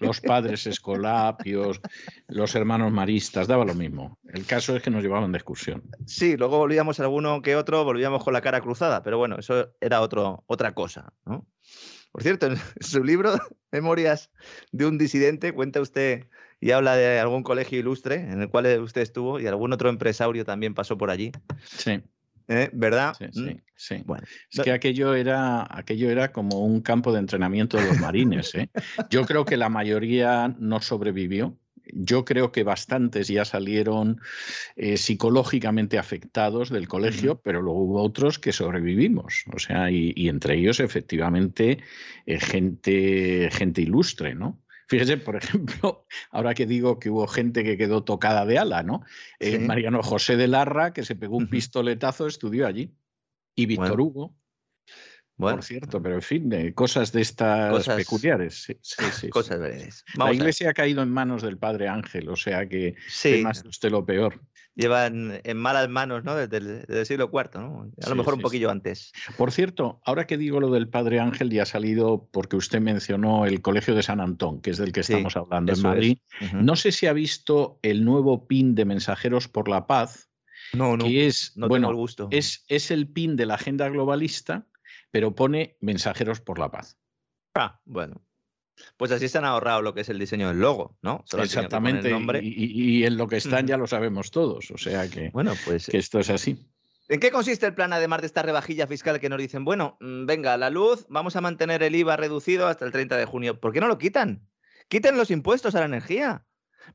los padres escolapios, los hermanos maristas, daba lo mismo. El caso es que nos llevaban de excursión. Sí, luego volvíamos alguno que otro, volvíamos con la cara cruzada, pero bueno, eso era otro, otra cosa. Por cierto, en <laughs> su libro, Memorias de un disidente, cuenta usted y habla de algún colegio ilustre en el cual usted estuvo y algún otro empresario también pasó por allí. Sí. ¿Eh? ¿Verdad? Sí, sí, mm. sí. Bueno, es que aquello era, aquello era como un campo de entrenamiento de los marines. ¿eh? Yo creo que la mayoría no sobrevivió. Yo creo que bastantes ya salieron eh, psicológicamente afectados del colegio, pero luego hubo otros que sobrevivimos. O sea, y, y entre ellos, efectivamente, gente, gente ilustre, ¿no? Fíjese, por <laughs> ejemplo, ahora que digo que hubo gente que quedó tocada de ala, ¿no? Eh, Mariano José de Larra, que se pegó un pistoletazo, estudió allí. Y Víctor Hugo. Bueno. Por cierto, pero en fin, cosas de estas peculiares. Sí, <laughs> cosas veredes. La iglesia ha caído en manos del padre Ángel, o sea que más usted lo peor llevan en malas manos ¿no? desde, el, siglo IV, ¿no? a lo mejor un poquillo antes. Por cierto, ahora que digo lo del Padre Ángel, ya ha salido porque usted mencionó el Colegio de San Antón, que es del que estamos hablando en Madrid. No sé si ha visto el nuevo PIN de Mensajeros por la Paz. No, no. Que es, no bueno, el gusto. Es, es el PIN de la agenda globalista, pero pone Mensajeros por la Paz. Ah, bueno. Pues así se han ahorrado lo que es el diseño del logo, ¿no? Exactamente. Y, en lo que están ya lo sabemos todos. O sea que, bueno, pues, que esto es así. ¿En qué consiste el plan, además de esta rebajilla fiscal que nos dicen, bueno, mm, venga, la luz, vamos a mantener el IVA reducido hasta el 30 de junio? ¿Por qué no lo quitan? Quiten los impuestos a la energía.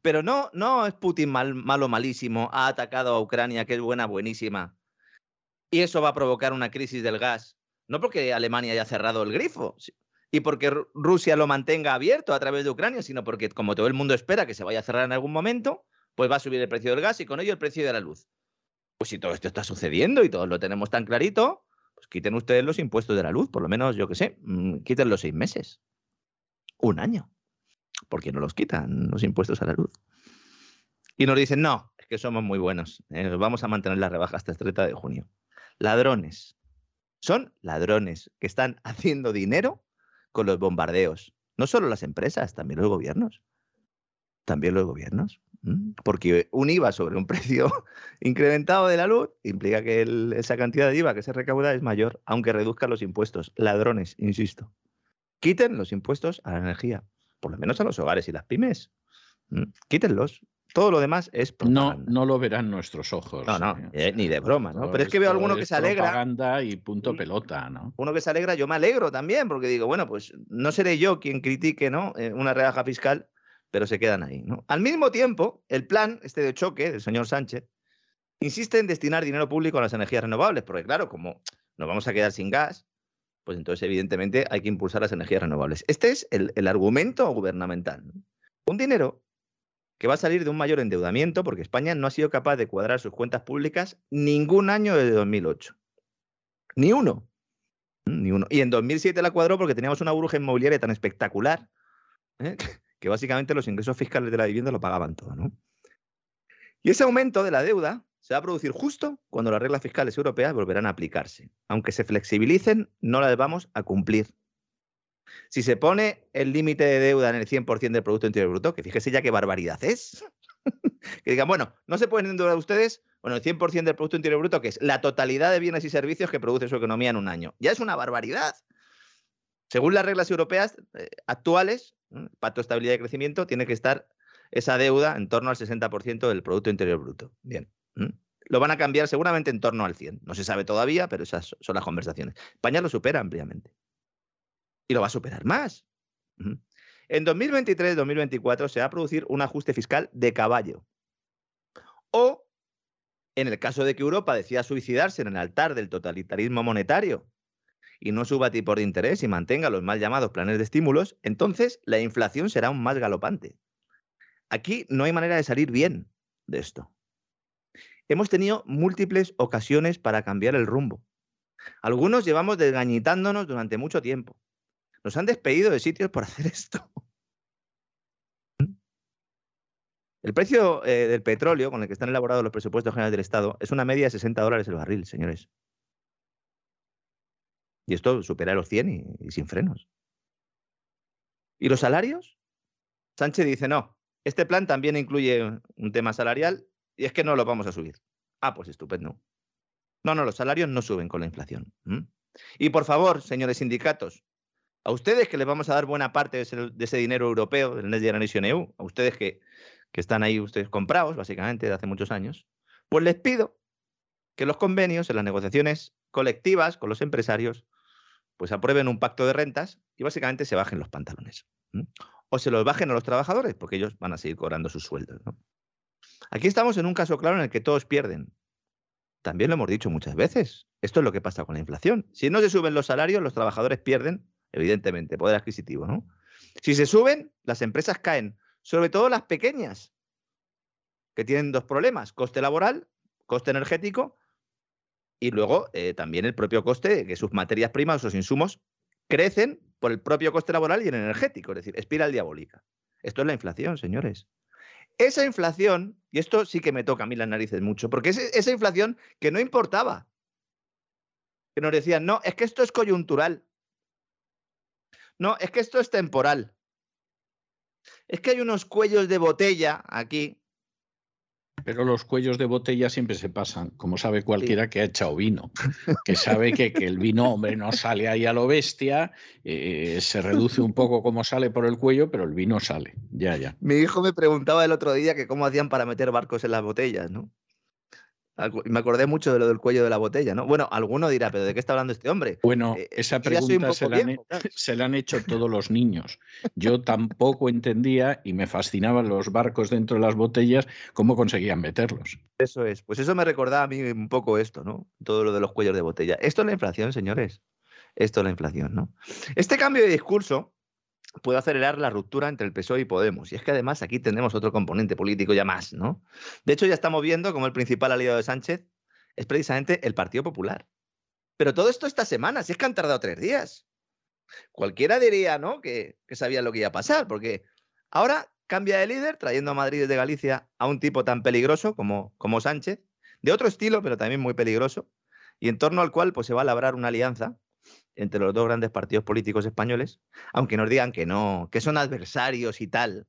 Pero no, no es Putin mal, malo, malísimo, ha atacado a Ucrania, que es buena, buenísima. Y eso va a provocar una crisis del gas. No porque Alemania haya cerrado el grifo, y porque Rusia lo mantenga abierto a través de Ucrania, sino porque como todo el mundo espera que se vaya a cerrar en algún momento, pues va a subir el precio del gas y con ello el precio de la luz. Pues si todo esto está sucediendo y todos lo tenemos tan clarito, pues quiten ustedes los impuestos de la luz, por lo menos, yo qué sé, mm, quiten los seis meses. Un año. ¿Por qué no los quitan los impuestos a la luz? Y nos dicen, no, es que somos muy buenos, eh, vamos a mantener la rebaja hasta el 30 de junio. Ladrones. Son ladrones que están <laughs> haciendo dinero con los bombardeos. No solo las empresas, también los gobiernos. También los gobiernos. Porque un IVA sobre un <laughs> precio incrementado de la luz implica que esa cantidad de IVA que se recauda es mayor, aunque reduzca los impuestos. Ladrones, insisto. Quiten los impuestos a la energía, por lo menos a los hogares y las pymes. Quítenlos. Todo lo demás es No, no lo verán nuestros ojos. No, no, eh, ni de broma, ¿no? Pero es que veo alguno que se alegra. Propaganda y punto pelota, ¿no? Uno que se alegra, yo me alegro también, porque digo, bueno, pues no seré yo quien critique, ¿no? Eh, una rebaja fiscal, pero se quedan ahí, ¿no? Al mismo tiempo, el plan, este de choque del señor Sánchez, insiste en destinar dinero público a las energías renovables, porque claro, como nos vamos a quedar sin gas, pues entonces evidentemente hay que impulsar las energías renovables. Este es el, el argumento gubernamental. Un dinero que va a salir de un mayor endeudamiento porque España no ha sido capaz de cuadrar sus cuentas públicas ningún año desde 2008. Ni uno. Mm, ni uno. Y en 2007 la cuadró porque teníamos una burbuja inmobiliaria tan espectacular ¿eh? <laughs> que básicamente los ingresos fiscales de la vivienda lo pagaban todo. ¿no? Y ese aumento de la deuda se va a producir justo cuando las reglas fiscales europeas volverán a aplicarse. Aunque se flexibilicen, no las vamos a cumplir. Si se pone el límite de deuda en el 100% del Producto Interior Bruto, que fíjese ya qué barbaridad es. <laughs> que digan, bueno, no se pueden endeudar ustedes, bueno, el 100% del Producto Interior Bruto, que es la totalidad de bienes y servicios que produce su economía en un año. Ya es una barbaridad. Según las reglas europeas eh, actuales, Pacto de Estabilidad y Crecimiento, tiene que estar esa deuda en torno al 60% del Producto Interior Bruto. Bien. Lo van a cambiar seguramente en torno al 100. No se sabe todavía, pero esas son las conversaciones. España lo supera ampliamente y lo va a superar más. En 2023-2024 se va a producir un ajuste fiscal de caballo. O, en el caso de que Europa decida suicidarse en el altar del totalitarismo monetario y no suba tipos de interés y mantenga los mal llamados planes de estímulos, entonces la inflación será aún más galopante. Aquí no hay manera de salir bien de esto. Hemos tenido múltiples ocasiones para cambiar el rumbo. Algunos llevamos desgañitándonos durante mucho tiempo. Nos han despedido de sitios por <laughs> hacer esto. El precio eh, del petróleo con el que están elaborados los presupuestos generales del Estado es una media de 60 dólares el barril, señores. Y esto supera los 100 y, sin frenos. ¿Y los salarios? Sánchez dice, no, este plan también incluye un tema salarial y es que no lo vamos a subir. Ah, pues estupendo. No, no, los salarios no suben con la inflación. Y por favor, señores sindicatos, a ustedes que les vamos a dar buena parte de ese, dinero europeo, del Next Generation EU, a ustedes que, están ahí ustedes comprados, básicamente, de hace muchos años, pues les pido que los convenios en las negociaciones colectivas con los empresarios pues aprueben un pacto de rentas y básicamente se bajen los pantalones. O se los bajen a los trabajadores, porque ellos van a seguir cobrando sus sueldos. Aquí estamos en un caso claro en el que todos pierden. También lo hemos dicho muchas veces. Esto es lo que pasa con la inflación. Si no se suben los salarios, los trabajadores pierden, evidentemente, poder adquisitivo. ¿no? Si se suben, las empresas caen, sobre todo las pequeñas, que tienen dos problemas, coste laboral, coste energético y luego eh, también el propio coste que sus materias primas, sus insumos, crecen por el propio coste laboral y el energético, es decir, espiral diabólica. Esto es la inflación, señores. Esa inflación, y esto sí que me toca a mí las narices mucho, porque es esa inflación que no importaba. Que nos decían, no, es que esto es coyuntural. No, es que esto es temporal. Es que hay unos cuellos de botella aquí pero los cuellos de botella siempre se pasan, como sabe cualquiera que ha echado vino, que sabe que, que, el vino, hombre, no sale ahí a lo bestia, eh, se reduce un poco como sale por el cuello, pero el vino sale, ya, ya. Mi hijo me preguntaba el otro día que cómo hacían para meter barcos en las botellas, ¿no? Me acordé mucho de lo del cuello de la botella, ¿no? Bueno, alguno dirá, ¿pero de qué está hablando este hombre? Bueno, eh, esa pregunta <laughs> se la, han, hecho todos los niños. Yo tampoco entendía y me fascinaban los barcos dentro de las botellas, cómo conseguían meterlos. Eso es. Pues eso me recordaba a mí un poco esto, ¿no? Todo lo de los cuellos de botella. Esto es la inflación, señores. Esto es la inflación, ¿no? Este cambio de discurso puede acelerar la ruptura entre el PSOE y Podemos. Y es que además aquí tenemos otro componente político ya más, ¿no? De hecho, ya estamos viendo como el principal aliado de Sánchez es precisamente el Partido Popular. Pero todo esto esta semana, si es que han tardado tres días. Cualquiera diría, ¿no? Que, que sabía lo que iba a pasar, porque ahora cambia de líder, trayendo a Madrid desde Galicia a un tipo tan peligroso como, como Sánchez, de otro estilo, pero también muy peligroso, y en torno al cual pues, se va a labrar una alianza entre los dos grandes partidos políticos españoles, aunque nos digan que no, que son adversarios y tal.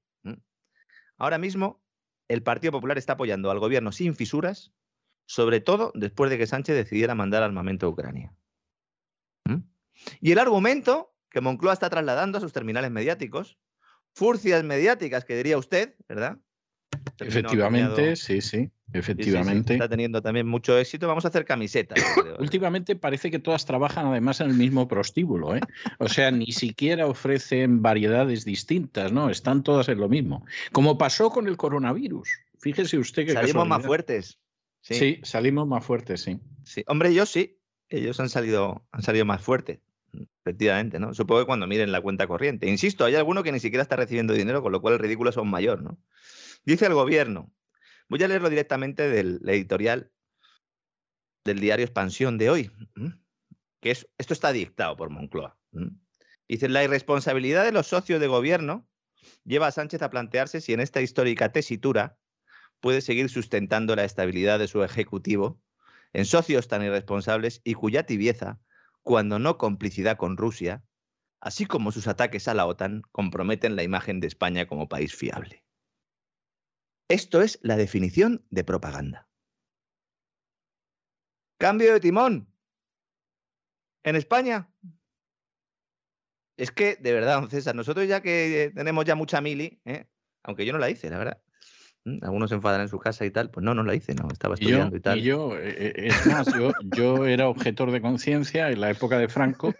Ahora mismo, el Partido Popular está apoyando al gobierno sin fisuras, sobre todo después de que Sánchez decidiera mandar armamento a Ucrania. Y el argumento que Moncloa está trasladando a sus terminales mediáticos, furcias mediáticas, que diría usted, ¿verdad? Efectivamente, sí, sí. Efectivamente. está teniendo también mucho éxito. Vamos a hacer camisetas. <coughs> ¿eh? Últimamente parece que todas trabajan además en el mismo prostíbulo. ¿eh? O sea, ni siquiera ofrecen variedades distintas, ¿no? Están todas en lo mismo. Como pasó con el coronavirus. Fíjese usted que. Salimos más fuertes. Sí. salimos más fuertes, sí. Sí, hombre, yo sí. Ellos han salido, han salido más fuertes. Efectivamente, ¿no? Supongo que cuando miren la cuenta corriente. Insisto, hay alguno que ni siquiera está recibiendo dinero, con lo cual el ridículo es aún mayor, ¿no? Dice el gobierno, Voy a leerlo directamente del editorial del diario Expansión de hoy, que es, esto está dictado por Moncloa. Dice, la irresponsabilidad de los socios de gobierno lleva a Sánchez a plantearse si en esta histórica tesitura puede seguir sustentando la estabilidad de su ejecutivo en socios tan irresponsables y cuya tibieza, cuando no complicidad con Rusia, así como sus ataques a la OTAN, comprometen la imagen de España como país fiable. Esto es la definición de propaganda. Cambio de timón. En España. Es que, de verdad, don César, nosotros ya que tenemos ya mucha mili, ¿eh? aunque yo no la hice, la verdad, algunos se enfadan en su casa y tal. Pues no, no la hice, no, estaba estudiando y, tal. Y yo, eh, eh, es más, yo, yo era objetor de conciencia en la época de Franco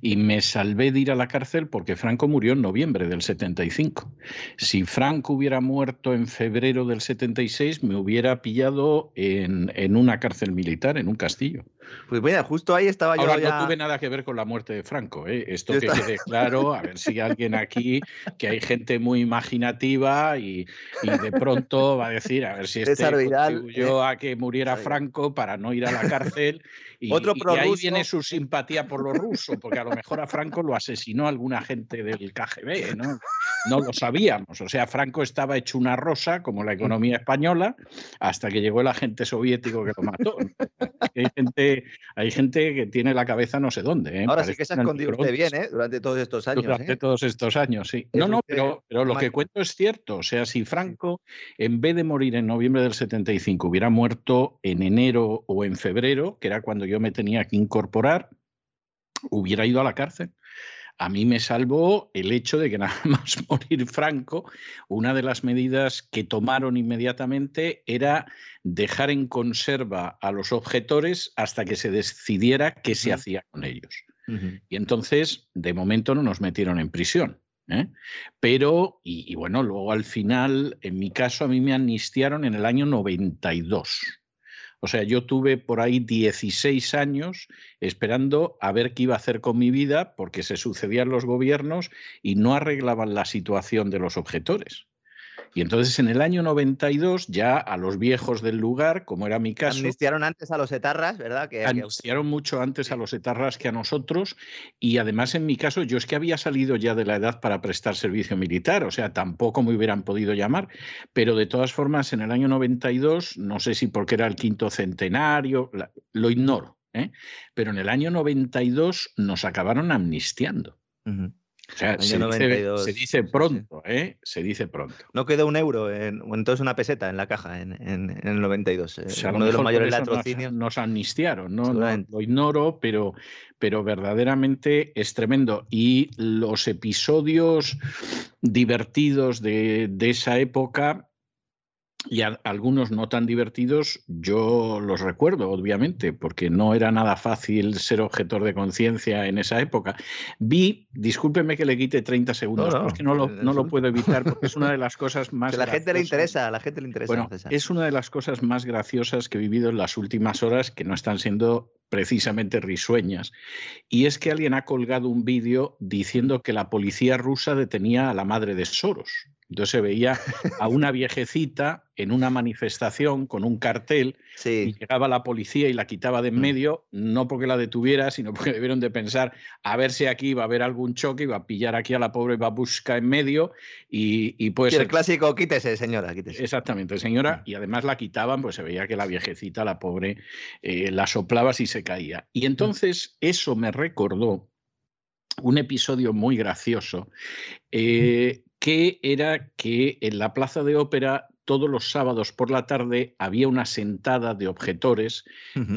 y me salvé de ir a la cárcel porque Franco murió en noviembre del 75. Si Franco hubiera muerto en febrero del 76, me hubiera pillado en, en una cárcel militar, en un castillo. Pues mira, justo ahí estaba yo. Ya... no tuve nada que ver con la muerte de Franco. ¿eh? Esto que quede claro, a ver si alguien aquí, que hay gente muy imaginativa y, y de pronto <laughs> va a decir, a ver si este contribuyó ¿eh? a que muriera Franco para no ir a la cárcel. <laughs> Y, Otro y ahí viene su simpatía por lo ruso, porque a lo mejor a Franco lo asesinó alguna gente del KGB, ¿no? No lo sabíamos. O sea, Franco estaba hecho una rosa, como la economía española, hasta que llegó el agente soviético que lo mató. Hay gente, hay gente que tiene la cabeza no sé dónde. ¿eh? Ahora sí que se ha escondido usted bien, ¿eh? Durante todos estos años. Durante ¿eh? todos estos años, sí. No, no, pero, pero lo que cuento es cierto. O sea, si Franco, en vez de morir en noviembre del 75, hubiera muerto en enero o en febrero, que era cuando yo me tenía que incorporar, hubiera ido a la cárcel. A mí me salvó el hecho de que <laughs> nada más morir Franco, una de las medidas que tomaron inmediatamente era dejar en conserva a los objetores hasta que se decidiera qué se hacía con ellos. Y entonces, de momento, no nos metieron en prisión. ¿eh? Pero, y, y, bueno, luego al final, en mi caso, a mí me amnistiaron en el año 92. O sea, yo tuve por ahí 16 años esperando a ver qué iba a hacer con mi vida porque se sucedían los gobiernos y no arreglaban la situación de los objetores. Y entonces en el año 92 ya a los viejos del lugar, como era mi caso... Amnistiaron antes a los etarras, ¿verdad? Que, amnistiaron mucho antes a los etarras que a nosotros y además en mi caso yo es que había salido ya de la edad para prestar servicio militar, o sea, tampoco me hubieran podido llamar, pero de todas formas en el año 92, no sé si porque era el quinto centenario, lo ignoro, ¿eh? pero en el año 92 nos acabaron amnistiando. O sea, se dice, se dice, pronto, ¿eh? Se dice pronto. No quedó un euro, en, entonces una peseta en la caja en, en, el 92. Eh, uno de los mayores latrocinios. Nos, amnistiaron, ¿no? lo ignoro, pero, pero verdaderamente es tremendo. Y los episodios divertidos de, de esa época y algunos no tan divertidos, yo los recuerdo, obviamente, porque no era nada fácil ser objetor de conciencia en esa época. Vi, discúlpeme que le quite 30 segundos, no, porque no lo, no lo puedo evitar, porque es una de las cosas <laughs> más. Que la gente le interesa, a la gente le interesa. Bueno, es una de las cosas más graciosas que he vivido en las últimas horas que no están siendo precisamente risueñas. Y es que alguien ha colgado un vídeo diciendo que la policía rusa detenía a la madre de Soros. Entonces se veía a una viejecita en una manifestación con un cartel y llegaba la policía y la quitaba de en mm. medio, no porque la detuviera, sino porque debieron de pensar a ver si aquí va a haber algún choque, y va a pillar aquí a la pobre babushka en medio y, y pues... el clásico, quítese señora, quítese. Exactamente, señora, mm. y además la quitaban, pues se veía que la viejecita, la pobre, eh, la soplaba si se caía. Y mm. entonces eso me recordó un episodio muy gracioso. Eh, que era que en la plaza de ópera todos los sábados por la tarde había una sentada de objetores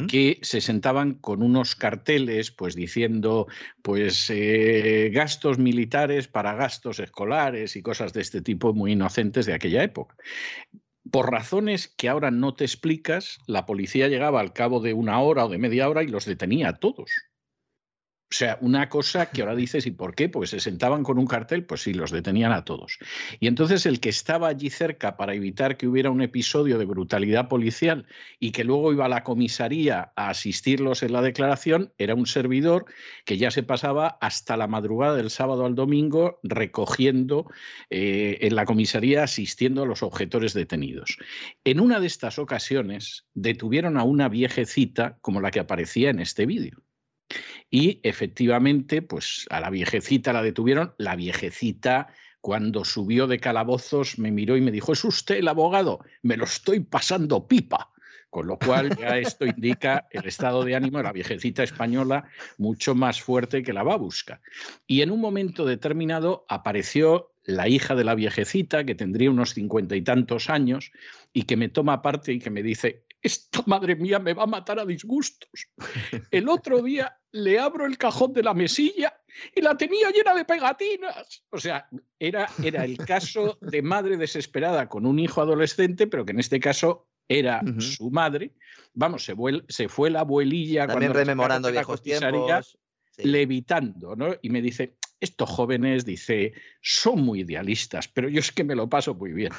que se sentaban con unos carteles, pues diciendo, pues eh, gastos militares para gastos escolares y cosas de este tipo muy inocentes de aquella época. Por razones que ahora no te explicas, la policía llegaba al cabo de una hora o de media hora y los detenía a todos. O sea, una cosa que ahora dices, ¿y por qué? Pues se sentaban con un cartel, pues sí, los detenían a todos. Y entonces el que estaba allí cerca para evitar que hubiera un episodio de brutalidad policial y que luego iba a la comisaría a asistirlos en la declaración, era un servidor que ya se pasaba hasta la madrugada del sábado al domingo recogiendo eh, en la comisaría, asistiendo a los objetores detenidos. En una de estas ocasiones detuvieron a una viejecita como la que aparecía en este vídeo. Y efectivamente, pues a la viejecita la detuvieron. La viejecita, cuando subió de calabozos, me miró y me dijo, ¿es usted el abogado? Me lo estoy pasando pipa. Con lo cual ya esto indica el estado de ánimo de la viejecita española mucho más fuerte que la babushka. Y en un momento determinado apareció la hija de la viejecita, que tendría unos cincuenta y tantos años, y que me toma parte y que me dice, esta madre mía me va a matar a disgustos. El otro día le abro el cajón de la mesilla y la tenía llena de pegatinas. O sea, era, era el caso de madre desesperada con un hijo adolescente, pero que en este caso era su madre. Vamos, se, se, fue la abuelilla También rememorando viejos tiempos. Levitando, ¿no? Y me dice, estos jóvenes, dice, son muy idealistas, pero yo es que me lo paso muy bien.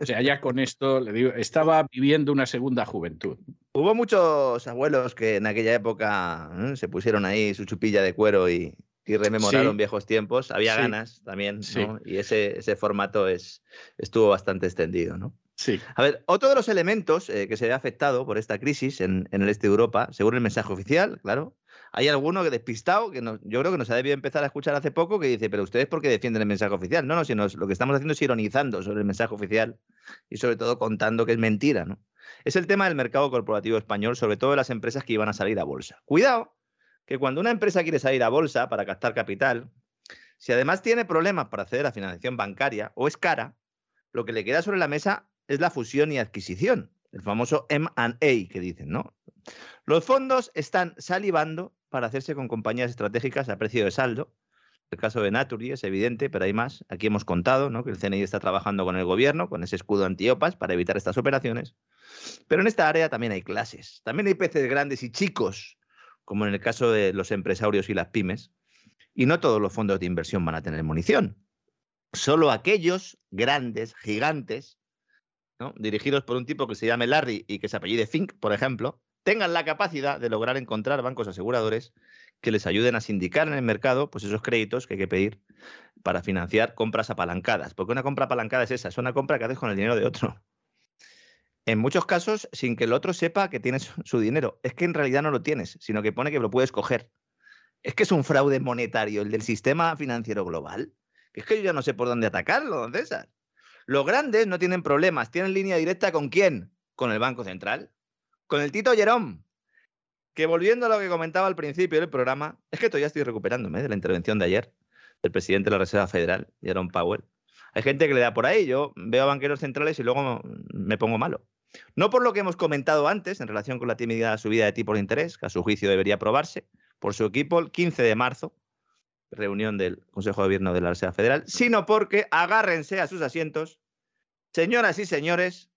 O sea, ya con esto, le digo, estaba viviendo una segunda juventud. Hubo muchos abuelos que en aquella época ¿eh? se pusieron ahí su chupilla de cuero y, rememoraron viejos tiempos. Había ganas también, ¿no? Y ese, ese formato es, estuvo bastante extendido, ¿no? Sí. A ver, otro de los elementos eh, que se ve afectado por esta crisis en, en, el este de Europa, según el mensaje oficial, claro, hay alguno que despistado, que yo creo que nos ha debido empezar a escuchar hace poco, que dice, pero ustedes por qué defienden el mensaje oficial? No, no, sino lo que estamos haciendo es ironizando sobre el mensaje oficial y sobre todo contando que es mentira, ¿no? Es el tema del mercado corporativo español, sobre todo de las empresas que iban a salir a bolsa. Cuidado, que cuando una empresa quiere salir a bolsa para captar capital, si además tiene problemas para acceder a financiación bancaria o es cara, lo que le queda sobre la mesa es la fusión y adquisición, el famoso M&A que dicen, ¿no? Los fondos están salivando para hacerse con compañías estratégicas a precio de saldo. El caso de Naturi es evidente, pero hay más. Aquí hemos contado ¿no? que el CNI está trabajando con el gobierno, con ese escudo antiopas, para evitar estas operaciones. Pero en esta área también hay clases. También hay peces grandes y chicos, como en el caso de los empresarios y las pymes. Y no todos los fondos de inversión van a tener munición. Solo aquellos grandes, gigantes, dirigidos por un tipo que se llame Larry y que se apellide Fink, por ejemplo, tengan la capacidad de lograr encontrar bancos aseguradores que les ayuden a sindicar en el mercado pues esos créditos que hay que pedir para financiar compras apalancadas. Porque una compra apalancada es esa, es una compra que haces con el dinero de otro. En muchos casos, sin que el otro sepa que tienes su dinero. Es que en realidad no lo tienes, sino que pone que lo puedes coger. Es que es un fraude monetario el del sistema financiero global. Es que yo ya no sé por dónde atacarlo, don César. Los grandes no tienen problemas, tienen línea directa con quién? Con el Banco Central con el Tito Jerón, que volviendo a lo que comentaba al principio del programa, es que todavía estoy recuperándome de la intervención de ayer del presidente de la Reserva Federal, Jerome Powell. Hay gente que le da por ahí, yo veo a banqueros centrales y luego me pongo malo. No por lo que hemos comentado antes en relación con la tímida subida de tipo de interés, que a su juicio debería aprobarse por su equipo el 15 de marzo, reunión del Consejo de Gobierno de la Reserva Federal, sino porque agárrense a sus asientos, señoras y señores,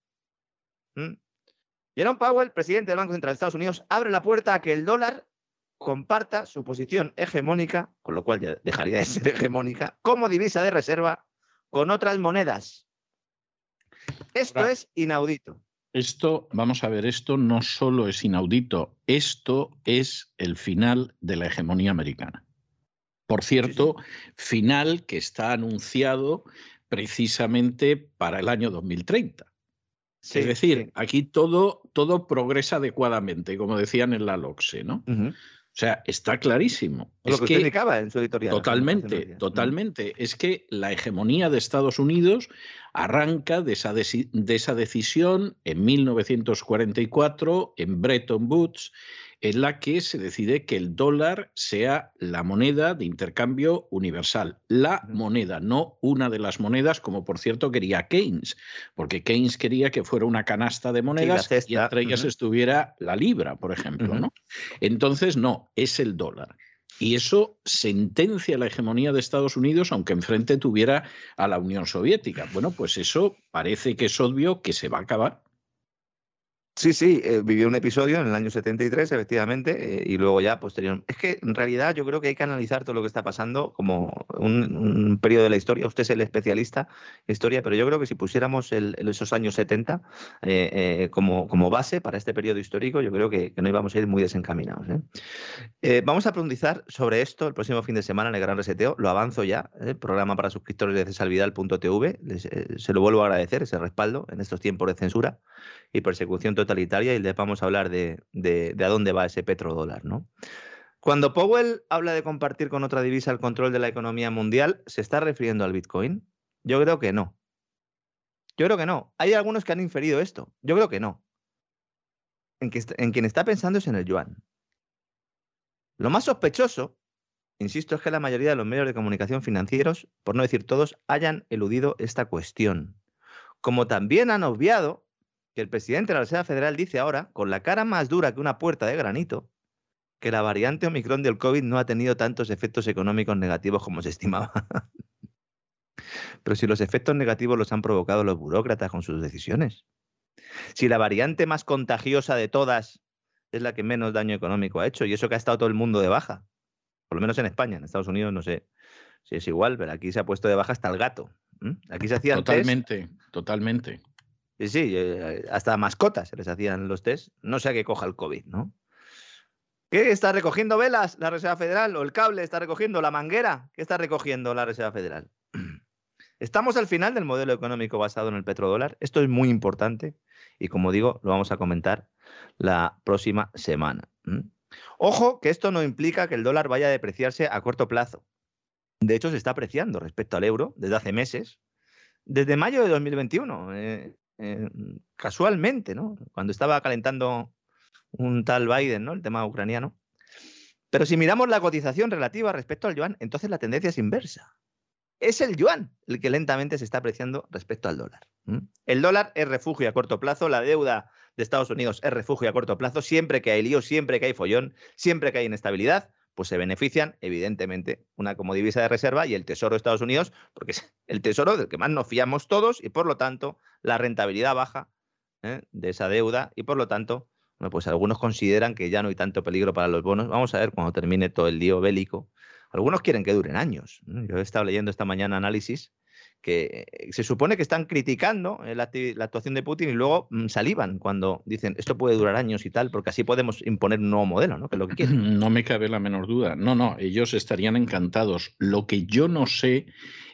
Jerome Powell, presidente del Banco Central de Estados Unidos, abre la puerta a que el dólar comparta su posición hegemónica, con lo cual ya dejaría de ser <laughs> hegemónica, como divisa de reserva con otras monedas. Esto es inaudito. Esto, vamos a ver, esto no solo es inaudito, esto es el final de la hegemonía americana. Por cierto, final que está anunciado precisamente para el año 2030 es decir, aquí todo, todo progresa adecuadamente, como decían en la LOCSE, ¿no? O sea, está clarísimo. Lo es que, usted indicaba en su editorial. Totalmente, totalmente. Es que la hegemonía de Estados Unidos arranca de esa, de esa decisión en 1944 en Bretton Woods en la que se decide que el dólar sea la moneda de intercambio universal, la moneda, no una de las monedas, como por cierto quería Keynes, porque Keynes quería que fuera una canasta de monedas y entre ellas estuviera la libra, por ejemplo. ¿no? Entonces, no, es el dólar. Y eso sentencia la hegemonía de Estados Unidos, aunque enfrente tuviera a la Unión Soviética. Bueno, pues eso parece que es obvio que se va a acabar. Sí, sí, eh, vivió un episodio en el año 73, efectivamente, eh, y luego ya posterior. Es que en realidad yo creo que hay que analizar todo lo que está pasando como un, periodo de la historia. Usted es el especialista en historia, pero yo creo que si pusiéramos esos años 70 eh, como, base para este periodo histórico, yo creo que, no íbamos a ir muy desencaminados. vamos a profundizar sobre esto el próximo fin de semana en el Gran Reseteo. Lo avanzo ya, el programa para suscriptores de cesarvidal.tv. se lo vuelvo a agradecer ese respaldo en estos tiempos de censura y persecución totalitaria y le vamos a hablar de, a dónde va ese petrodólar, ¿no? Cuando Powell habla de compartir con otra divisa el control de la economía mundial, ¿se está refiriendo al Bitcoin? Yo creo que no. Yo creo que no. Hay algunos que han inferido esto. Yo creo que no. En, en quien está pensando es en el yuan. Lo más sospechoso, insisto, es que la mayoría de los medios de comunicación financieros, por no decir todos, hayan eludido esta cuestión. Como también han obviado que el presidente de la Reserva Federal dice ahora, con la cara más dura que una puerta de granito, que la variante Omicron del COVID no ha tenido tantos efectos económicos negativos como se estimaba. Pero si los efectos negativos los han provocado los burócratas con sus decisiones. Si la variante más contagiosa de todas es la que menos daño económico ha hecho, y eso que ha estado todo el mundo de baja, por lo menos en España, en Estados Unidos no sé si es igual, pero aquí se ha puesto de baja hasta el gato. Aquí se hacían Totalmente, totalmente. Sí, sí, eh, hasta mascotas se les hacían los test, no sea que coja el COVID, ¿no? ¿Qué está recogiendo velas la Reserva Federal? ¿O el cable está recogiendo la manguera? ¿Qué está recogiendo la Reserva Federal? <clears throat> Estamos al final del modelo económico basado en el petrodólar. Esto es muy importante y como digo, lo vamos a comentar la próxima semana. Ojo que esto no implica que el dólar vaya a depreciarse a corto plazo. De hecho, se está apreciando respecto al euro desde hace meses, desde mayo de 2021, eh, casualmente, ¿no? Cuando estaba calentando un tal Biden, ¿no? El tema ucraniano. Pero si miramos la cotización relativa respecto al yuan, entonces la tendencia es inversa. Es el yuan el que lentamente se está apreciando respecto al dólar. El dólar es refugio a corto plazo, la deuda de Estados Unidos es refugio a corto plazo, siempre que hay lío, siempre que hay follón, siempre que hay inestabilidad, pues se benefician, evidentemente, una como divisa de reserva y el Tesoro de Estados Unidos, porque es el Tesoro del que más nos fiamos todos y por lo tanto la rentabilidad baja ¿eh? de esa deuda y por lo tanto, bueno, pues algunos consideran que ya no hay tanto peligro para los bonos. Vamos a ver cuando termine todo el lío bélico. Algunos quieren que duren años. Yo he estado leyendo esta mañana análisis que eh, se supone que están criticando eh, la, actuación de Putin y luego mm, salivan cuando dicen esto puede durar años y tal, porque así podemos imponer un nuevo modelo, ¿no? Que es lo que quieren. <laughs> No me cabe la menor duda. No, no, ellos estarían encantados. Lo que yo no sé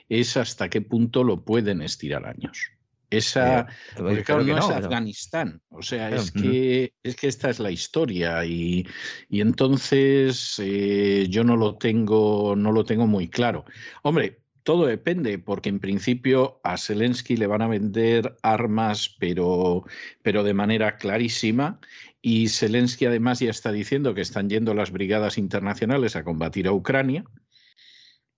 es hasta qué punto lo pueden estirar años. Esa, porque claro, no, es Afganistán, o sea, es, que, es que esta es la historia y, y entonces eh, yo no lo tengo, no lo tengo muy claro. Hombre, todo depende, porque en principio a Zelensky le van a vender armas, pero, pero de manera clarísima. Y Zelensky además ya está diciendo que están yendo las brigadas internacionales a combatir a Ucrania.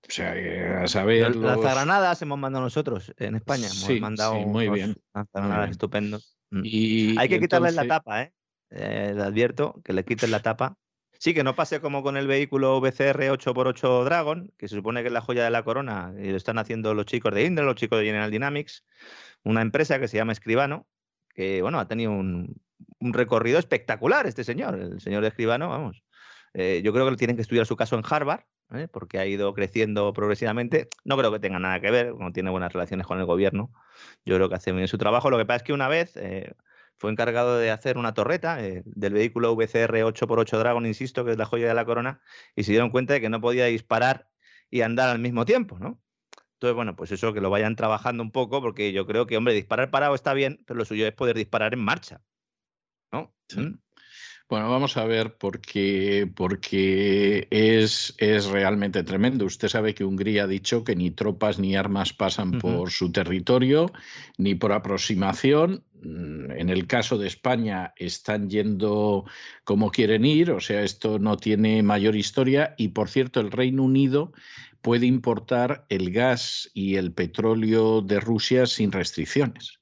O sea, eh, a saber. Las granadas hemos mandado nosotros en España. Hemos sí, mandado sí, muy bien. granadas estupendos. Mm. Y Hay que quitarles la tapa, ¿eh? ¿eh? Le advierto que le quiten la tapa Sí, que no pase como con el vehículo VCR 8x8 Dragon, que se supone que es la joya de la corona, y lo están haciendo los chicos de Indra, los chicos de General Dynamics, una empresa que se llama Escribano, que bueno, ha tenido un, recorrido espectacular este señor, el señor de Escribano, vamos. Eh, yo creo que tienen que estudiar su caso en Harvard, ¿eh? porque ha ido creciendo progresivamente. No creo que tenga nada que ver, no tiene buenas relaciones con el gobierno. Yo creo que hace bien su trabajo. Lo que pasa es que una vez eh, fue encargado de hacer una torreta eh, del vehículo VCR 8x8 Dragon, insisto, que es la joya de la corona, y se dieron cuenta de que no podía disparar y andar al mismo tiempo, ¿no? Entonces, bueno, pues eso que lo vayan trabajando un poco, porque yo creo que, hombre, disparar parado está bien, pero lo suyo es poder disparar en marcha, ¿no? ¿Mm? Bueno, vamos a ver porque, porque es, es, realmente tremendo. Usted sabe que Hungría ha dicho que ni tropas ni armas pasan por su territorio, ni por aproximación. Mm, en el caso de España están yendo como quieren ir, o sea, esto no tiene mayor historia. Y por cierto, el Reino Unido puede importar el gas y el petróleo de Rusia sin restricciones.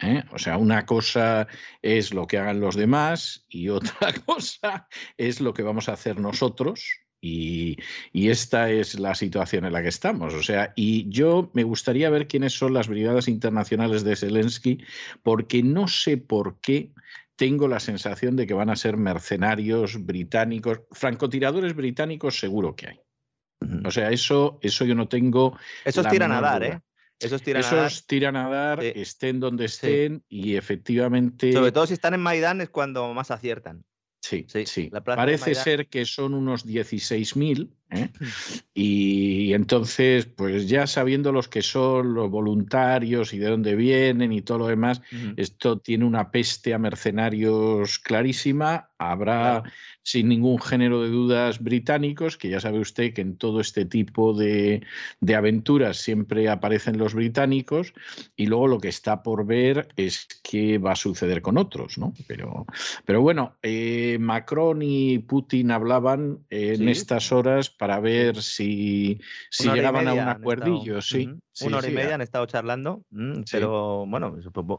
¿Eh? O sea, una cosa es lo que hagan los demás y <laughs> otra cosa es lo que vamos a hacer nosotros. Y, esta es la situación en la que estamos. O sea, y yo me gustaría ver quiénes son las brigadas internacionales de Zelensky, porque no sé por qué tengo la sensación de que van a ser mercenarios británicos, francotiradores británicos seguro que hay. O sea, eso, eso yo no tengo. Esos tiran a dar, ¿eh? Esos tiran a dar. estén donde estén y efectivamente. Sobre todo si están en Maidán es cuando más aciertan. Sí, sí. sí. Parece ser que son unos 16.000 ¿eh? y entonces, pues ya sabiendo los que son los voluntarios y de dónde vienen y todo lo demás, esto tiene una peste a mercenarios clarísima. Habrá sin ningún género de dudas británicos, que ya sabe usted que en todo este tipo de, aventuras siempre aparecen los británicos, y luego lo que está por ver es qué va a suceder con otros, ¿no? Pero, pero bueno, eh, Macron y Putin hablaban en estas horas para ver si, si llegaban a un acuerdillo, sí. Una hora y media han estado charlando, mm, pero bueno,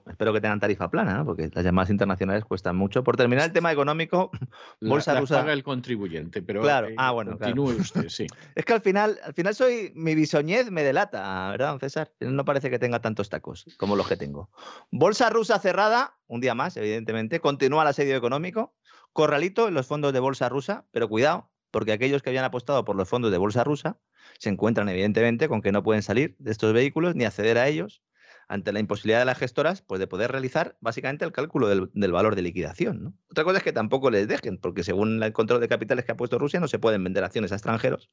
espero que tengan tarifa plana, porque las llamadas internacionales cuestan mucho. Por terminar el tema económico, <laughs> bolsa rusa. paga el contribuyente, pero claro, ah, bueno, continúe usted, <laughs> sí. es que al final, al final soy mi bisoñez me delata, ¿verdad, don César? No parece que tenga tantos tacos como los que tengo. Bolsa rusa cerrada, un día más, evidentemente. Continúa el asedio económico. Corralito en los fondos de bolsa rusa, pero cuidado, porque aquellos que habían apostado por los fondos de bolsa rusa se encuentran evidentemente con que no pueden salir de estos vehículos ni acceder a ellos ante la imposibilidad de las gestoras pues, de poder realizar básicamente el cálculo del, valor de liquidación. Otra cosa es que tampoco les dejen, porque según el control de capitales que ha puesto Rusia no se pueden vender acciones a extranjeros.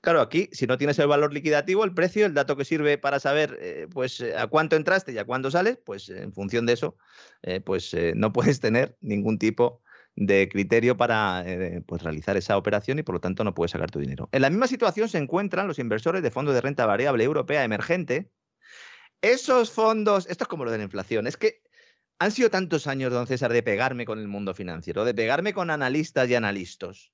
Claro, aquí si no tienes el valor liquidativo, el precio, el dato que sirve para saber eh, pues, a cuánto entraste y a cuándo sales, pues en función de eso, eh, pues eh, no puedes tener ningún tipo de criterio para eh, pues, realizar esa operación y por lo tanto no puedes sacar tu dinero. En la misma situación se encuentran los inversores de fondos de renta variable europea emergente. Esos fondos, esto es como lo de la inflación, es que han sido tantos años, don César, de pegarme con el mundo financiero, de pegarme con analistas y analistas.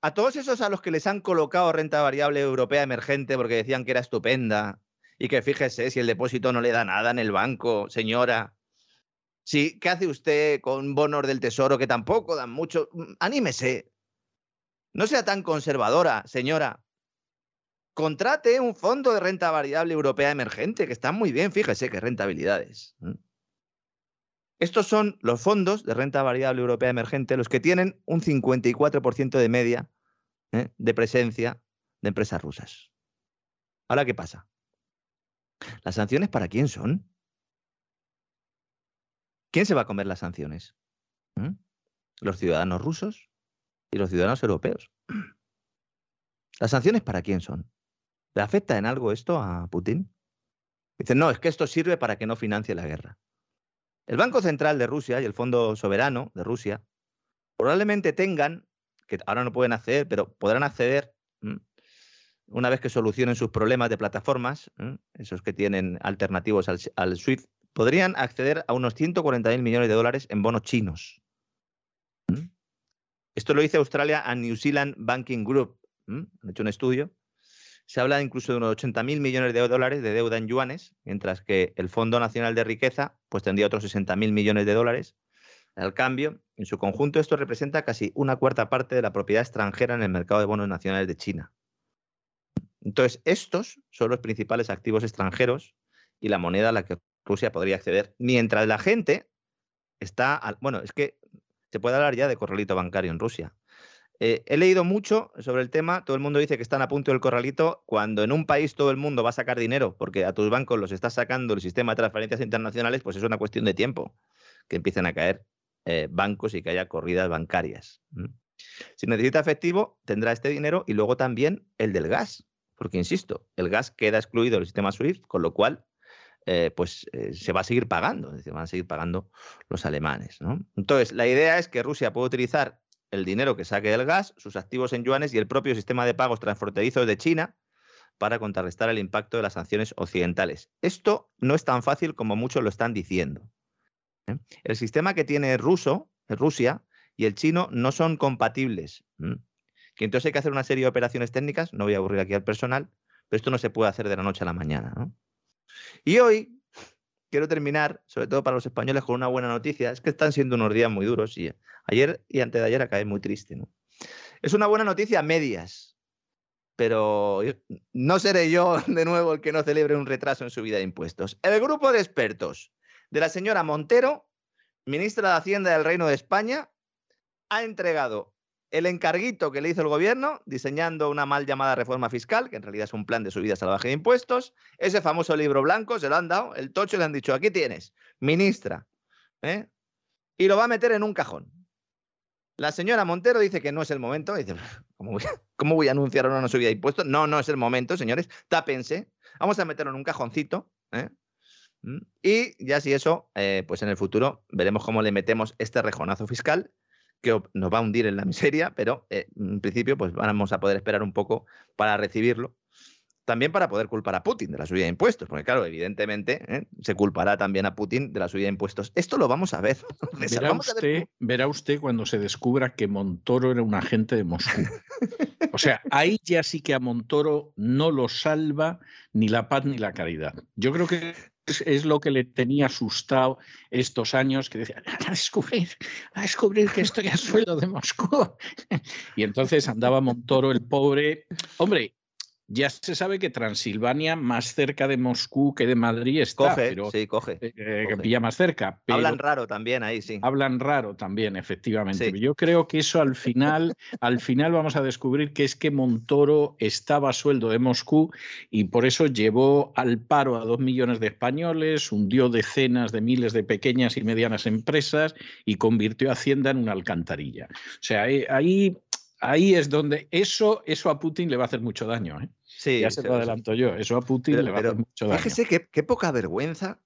A todos esos a los que les han colocado renta variable europea emergente porque decían que era estupenda y que fíjese si el depósito no le da nada en el banco, señora, Sí, ¿qué hace usted con bonos del tesoro que tampoco dan mucho? Mm, anímese. No sea tan conservadora, señora. Contrate un fondo de renta variable europea emergente, que está muy bien, fíjese qué rentabilidades. Estos son los fondos de renta variable europea emergente, los que tienen un 54% de media ¿eh? de presencia de empresas rusas. Ahora, ¿qué pasa? ¿Las sanciones para quién son? ¿Quién se va a comer las sanciones? ¿Mm? ¿Los ciudadanos rusos y los ciudadanos europeos? <clears throat> ¿Las sanciones para quién son? ¿Le afecta en algo esto a Putin? Dicen, no, es que esto sirve para que no financie la guerra. El Banco Central de Rusia y el Fondo Soberano de Rusia probablemente tengan, que ahora no pueden acceder, pero podrán acceder una vez que solucionen sus problemas de plataformas, esos que tienen alternativos al, al SWIFT, podrían acceder a unos 140.000 millones de dólares en bonos chinos. ¿Mm? Esto lo dice Australia a New Zealand Banking Group. ¿Mm? Han hecho un estudio. Se habla incluso de unos 80.000 millones de dólares de deuda en yuanes, mientras que el Fondo Nacional de Riqueza pues, tendría otros 60.000 millones de dólares. Al cambio, en su conjunto, esto representa casi una cuarta parte de la propiedad extranjera en el mercado de bonos nacionales de China. Entonces, estos son los principales activos extranjeros y la moneda a la que Rusia podría acceder, mientras la gente está, bueno, es que se puede hablar ya de corralito bancario en Rusia. Eh, he leído mucho sobre el tema, todo el mundo dice que están a punto del corralito, cuando en un país todo el mundo va a sacar dinero porque a tus bancos los está sacando el sistema de transferencias internacionales, pues es una cuestión de tiempo que empiecen a caer eh, bancos y que haya corridas bancarias. Si necesita efectivo, tendrá este dinero y luego también el del gas, porque insisto, el gas queda excluido del sistema SWIFT, con lo cual eh, pues eh, se va a seguir pagando, es decir, van a seguir pagando los alemanes. Entonces, la idea es que Rusia pueda utilizar el dinero que saque del gas, sus activos en yuanes y el propio sistema de pagos transfronterizos de China para contrarrestar el impacto de las sanciones occidentales. Esto no es tan fácil como muchos lo están diciendo. ¿eh? El sistema que tiene ruso, Rusia y el chino no son compatibles. Entonces hay que hacer una serie de operaciones técnicas, no voy a aburrir aquí al personal, pero esto no se puede hacer de la noche a la mañana. ¿no? Y hoy quiero terminar, sobre todo para los españoles, con una buena noticia. Es que están siendo unos días muy duros y ayer y antes de ayer acabé muy triste. ¿no? Es una buena noticia a medias, pero no seré yo <laughs> de nuevo el que no celebre un retraso en su vida de impuestos. El grupo de expertos de la señora Montero, ministra de Hacienda del Reino de España, ha entregado el encarguito que le hizo el gobierno, diseñando una mal llamada reforma fiscal, que en realidad es un plan de subida salvaje de impuestos, ese famoso libro blanco se lo han dado, el tocho le han dicho, aquí tienes, ministra, ¿eh? y lo va a meter en un cajón. La señora Montero dice que no es el momento. Dice, <laughs> ¿cómo voy, a, anunciar una subida de impuestos? No, no es el momento, señores. Tápense. Vamos a meterlo en un cajoncito. ¿eh? ¿Mm? Y ya si eso, eh, pues en el futuro veremos cómo le metemos este rejonazo fiscal que nos va a hundir en la miseria, pero eh, en principio pues vamos a poder esperar un poco para recibirlo. También para poder culpar a Putin de la subida de impuestos, porque claro, evidentemente ¿eh? se culpará también a Putin de la subida de impuestos. Esto lo vamos a ver. <laughs> Verá, usted, verá usted cuando se descubra que Montoro era un agente de Moscú. <laughs> O sea, ahí ya sí que a Montoro no lo salva ni la paz ni la caridad. Yo creo que es, lo que le tenía asustado estos años, que decía, a descubrir, a descubrir que estoy a sueldo de Moscú. <laughs> y entonces andaba Montoro, el pobre. Hombre, ya se sabe que Transilvania, más cerca de Moscú que de Madrid, está. Coge, sí, coge. Eh, eh, pilla más cerca. hablan raro también ahí, sí. Hablan raro también, efectivamente. Yo creo que eso al final, <laughs> al final vamos a descubrir que es que Montoro estaba a sueldo de Moscú y por eso llevó al paro a dos millones de españoles, hundió decenas de miles de pequeñas y medianas empresas y convirtió a Hacienda en una alcantarilla. O sea, ahí ahí es donde eso, eso a Putin le va a hacer mucho daño. ¿eh? Sí, ya se lo adelanto yo. Eso a Putin le va a hacer mucho daño. Fíjese qué, qué, poca vergüenza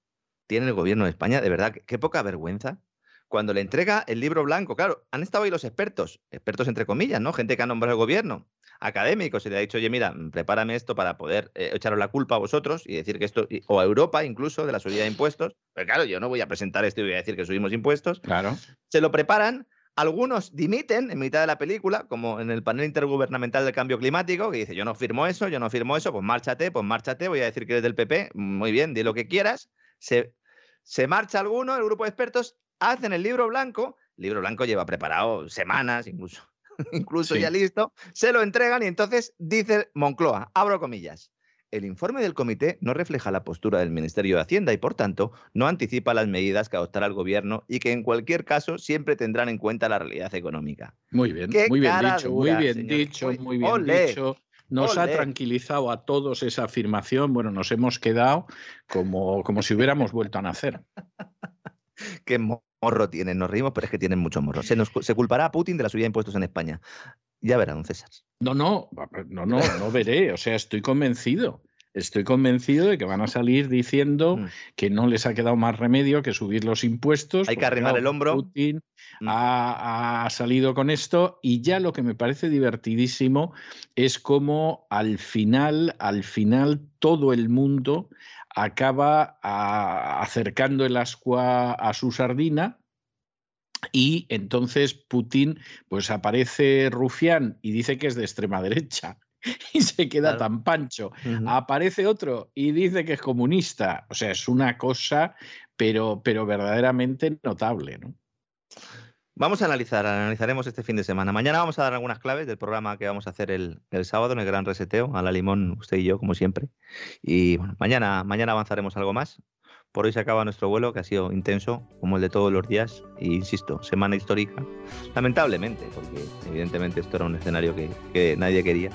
tiene el gobierno de España, de verdad, qué poca vergüenza. Cuando le entrega el libro blanco, claro, han estado ahí los expertos, expertos entre comillas, ¿no? Gente que ha nombrado el gobierno, académicos, y le ha dicho, oye, mira, prepárame esto para poder eh, echaros la culpa a vosotros y decir que esto, o a Europa incluso, de la subida de impuestos. Pero claro, yo no voy a presentar esto y voy a decir que subimos impuestos. Claro. Se lo preparan, algunos dimiten en mitad de la película, como en el panel intergubernamental del cambio climático, que dice, yo no firmo eso, yo no firmo eso, pues márchate, pues márchate, voy a decir que eres del PP, muy bien, di lo que quieras. Se, se marcha alguno, el grupo de expertos, hacen el libro blanco, el libro blanco lleva preparado semanas, incluso, <laughs> incluso ya listo, se lo entregan y entonces dice Moncloa, abro comillas, el informe del comité no refleja la postura del Ministerio de Hacienda y, por tanto, no anticipa las medidas que adoptará el gobierno y que, en cualquier caso, siempre tendrán en cuenta la realidad económica. Muy bien, muy bien dicho, muy bien dicho, muy bien dicho. Nos ha tranquilizado a todos esa afirmación. Bueno, nos hemos quedado como, como si hubiéramos vuelto a nacer. <laughs> Qué morro tienen, nos reímos, pero es que tienen mucho morro. Se, nos, se culpará a Putin de la subida de impuestos en España. Ya verá, don César. No, no, no, no, no veré. O sea, estoy convencido. Estoy convencido de que van a salir diciendo mm. que no les ha quedado más remedio que subir los impuestos. Hay que arrimar el hombro. Putin mm. ha, salido con esto y ya lo que me parece divertidísimo es cómo al final, al final todo el mundo acaba acercando el ascua a su sardina y entonces Putin, pues aparece Rufián y dice que es de extrema derecha <laughs> y se queda tan pancho. Aparece otro y dice que es comunista. O sea, es una cosa, pero, pero verdaderamente notable, ¿no? Vamos a analizar, analizaremos este fin de semana. Mañana vamos a dar algunas claves del programa que vamos a hacer el, el sábado en el Gran Reseteo, a la limón, usted y yo, como siempre. Y bueno, mañana, mañana avanzaremos algo más. Por hoy se acaba nuestro vuelo, que ha sido intenso, como el de todos los días. E insisto, semana histórica. Lamentablemente, porque evidentemente esto era un escenario que, que nadie quería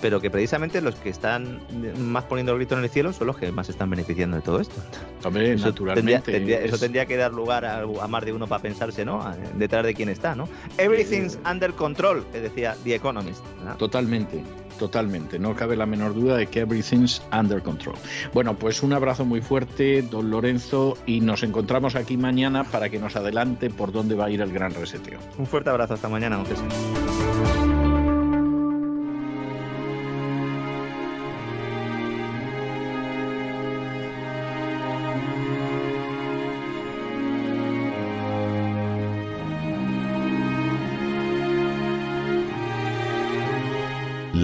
pero que precisamente los que están más poniendo el grito en el cielo son los que más están beneficiando de todo esto. También, eso naturalmente. Tendría, Eso tendría que dar lugar a, más de uno para pensarse, ¿no? Detrás de quién está, ¿no? Everything's under control, que decía The Economist. Totalmente. Totalmente, no cabe la menor duda de que everything's under control. Bueno, pues un abrazo muy fuerte, don Lorenzo, y nos encontramos aquí mañana para que nos adelante por dónde va a ir el gran reseteo. Un fuerte abrazo, hasta mañana, don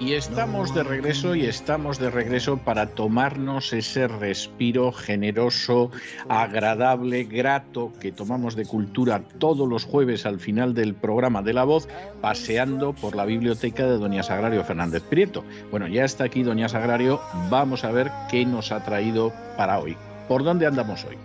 Y estamos de regreso y estamos de regreso para tomarnos ese respiro generoso, agradable, grato que tomamos de cultura todos los jueves al final del programa de la voz, paseando por la biblioteca de Doña Sagrario Fernández Prieto. Bueno, ya está aquí Doña Sagrario, vamos a ver qué nos ha traído para hoy. ¿Por dónde andamos hoy?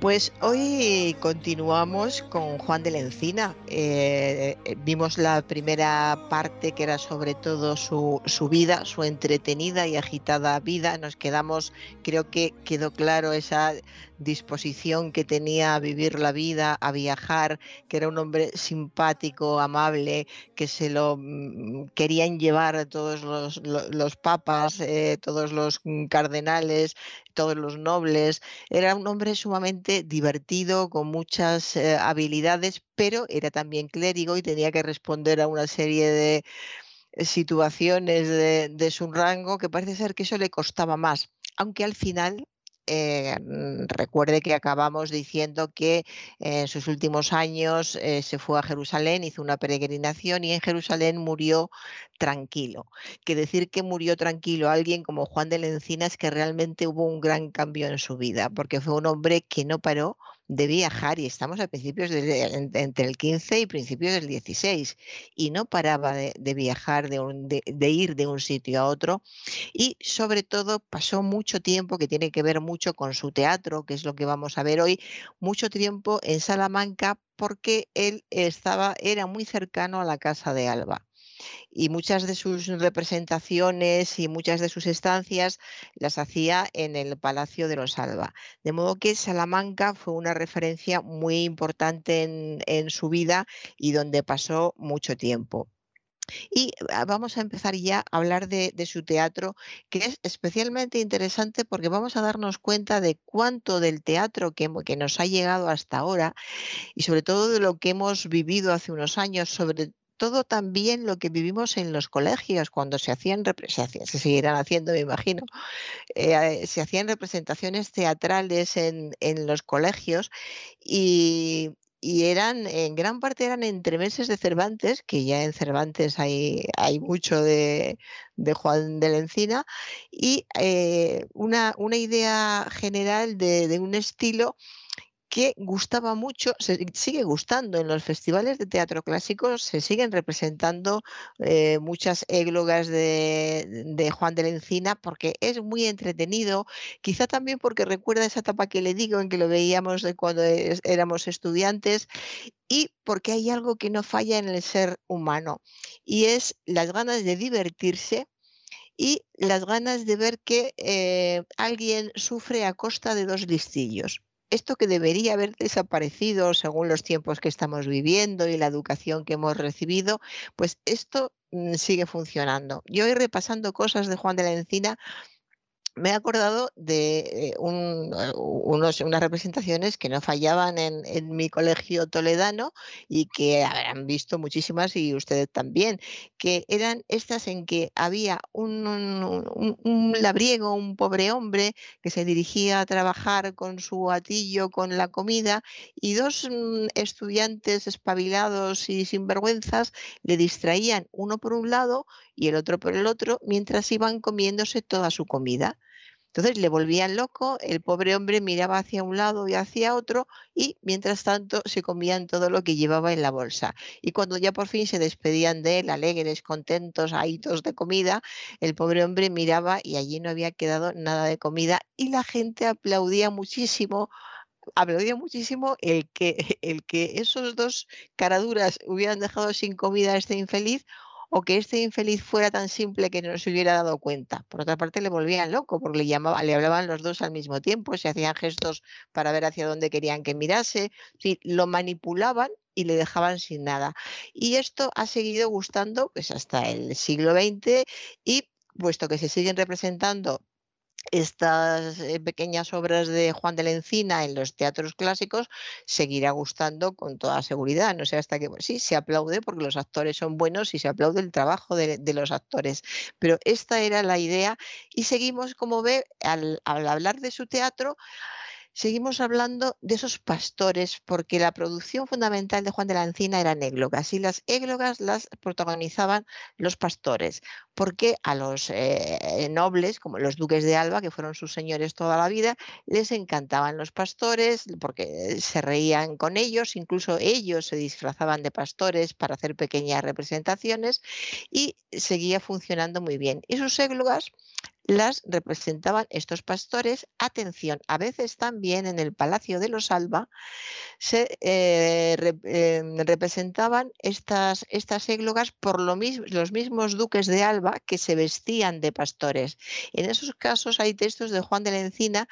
Pues hoy continuamos con Juan de la Encina. Eh, vimos la primera parte que era sobre todo su, su, vida, su entretenida y agitada vida. Nos quedamos, creo que quedó claro esa disposición que tenía a vivir la vida, a viajar, que era un hombre simpático, amable, que se lo mm, querían llevar todos los, los, papas, eh, todos los cardenales, todos los nobles. Era un hombre sumamente divertido, con muchas eh, habilidades, pero era también clérigo y tenía que responder a una serie de situaciones de, de su rango que parece ser que eso le costaba más, aunque al final eh, mm, recuerde que acabamos diciendo que en sus últimos años eh, se fue a Jerusalén, hizo una peregrinación y en Jerusalén murió tranquilo. Que decir que murió tranquilo alguien como Juan de la Encina es que realmente hubo un gran cambio en su vida, porque fue un hombre que no paró de viajar y estamos a principios de, entre el 15 y principios del 16 y no paraba de, viajar, de, de, ir de un sitio a otro y sobre todo pasó mucho tiempo que tiene que ver mucho con su teatro, que es lo que vamos a ver hoy, mucho tiempo en Salamanca porque él estaba, era muy cercano a la casa de Alba y muchas de sus representaciones y muchas de sus estancias las hacía en el Palacio de los Alba. De modo que Salamanca fue una referencia muy importante en, su vida y donde pasó mucho tiempo. Y ah, vamos a empezar ya a hablar de, su teatro, que es especialmente interesante porque vamos a darnos cuenta de cuánto del teatro que, que, nos ha llegado hasta ahora y sobre todo de lo que hemos vivido hace unos años, sobre todo también lo que vivimos en los colegios, cuando se hacían, se, se seguirán haciendo, me imagino, eh, se hacían representaciones teatrales en, los colegios y, eran, en gran parte eran entremeses de Cervantes, que ya en Cervantes hay, hay mucho de, Juan de la Encina, y eh, una, una, idea general de, de un estilo que gustaba mucho, se sigue gustando. En los festivales de teatro clásico, se siguen representando eh, muchas églogas de, Juan de la Encina porque es muy entretenido, quizá también porque recuerda esa etapa que le digo en que lo veíamos de cuando éramos estudiantes y porque hay algo que no falla en el ser humano y es las ganas de divertirse y las ganas de ver que eh, alguien sufre a costa de dos listillos esto que debería haber desaparecido según los tiempos que estamos viviendo y la educación que hemos recibido, pues esto mm, sigue funcionando. Yo voy repasando cosas de Juan de la Encina me he acordado de eh, eh, unos, unas representaciones que no fallaban en, mi colegio toledano y que habrán visto muchísimas y ustedes también, que eran estas en que había un, un, labriego, un pobre hombre que se dirigía a trabajar con su atillo, con la comida, y dos mm, estudiantes espabilados y sinvergüenzas le distraían uno por un lado y el otro por el otro mientras iban comiéndose toda su comida. Entonces le volvían loco, el pobre hombre miraba hacia un lado y hacia otro y mientras tanto se comían todo lo que llevaba en la bolsa. Y cuando ya por fin se despedían de él, alegres, contentos, ahitos de comida, el pobre hombre miraba y allí no había quedado nada de comida y la gente aplaudía muchísimo aplaudía muchísimo el que, <laughs> el que esos dos caraduras hubieran dejado sin comida a este infeliz o que este infeliz fuera tan simple que no se hubiera dado cuenta. Por otra parte, le volvían loco porque le, llamaba, le hablaban los dos al mismo tiempo, se hacían gestos para ver hacia dónde querían que mirase, lo manipulaban y le dejaban sin nada. Y esto ha seguido gustando pues, hasta el siglo XX y puesto que se siguen representando estas eh, pequeñas obras de Juan de la Encina en los teatros clásicos seguirá gustando con toda seguridad. No sé hasta que sí, se aplaude porque los actores son buenos y se aplaude el trabajo de, los actores. Pero esta era la idea y seguimos, como ve, al hablar de su teatro, seguimos hablando de esos pastores, porque la producción fundamental de Juan de la Encina eran églogas y las églogas las protagonizaban los pastores, porque a los eh, nobles, como los duques de Alba, que fueron sus señores toda la vida, les encantaban los pastores, porque se reían con ellos, incluso ellos se disfrazaban de pastores para hacer pequeñas representaciones y seguía funcionando muy bien. Y sus églogas las representaban estos pastores. Atención, a veces también en el Palacio de los Alba se eh, em, representaban estas, estas églogas por lo los mismos duques de Alba que se vestían de pastores. En esos casos hay textos de Juan de la Encina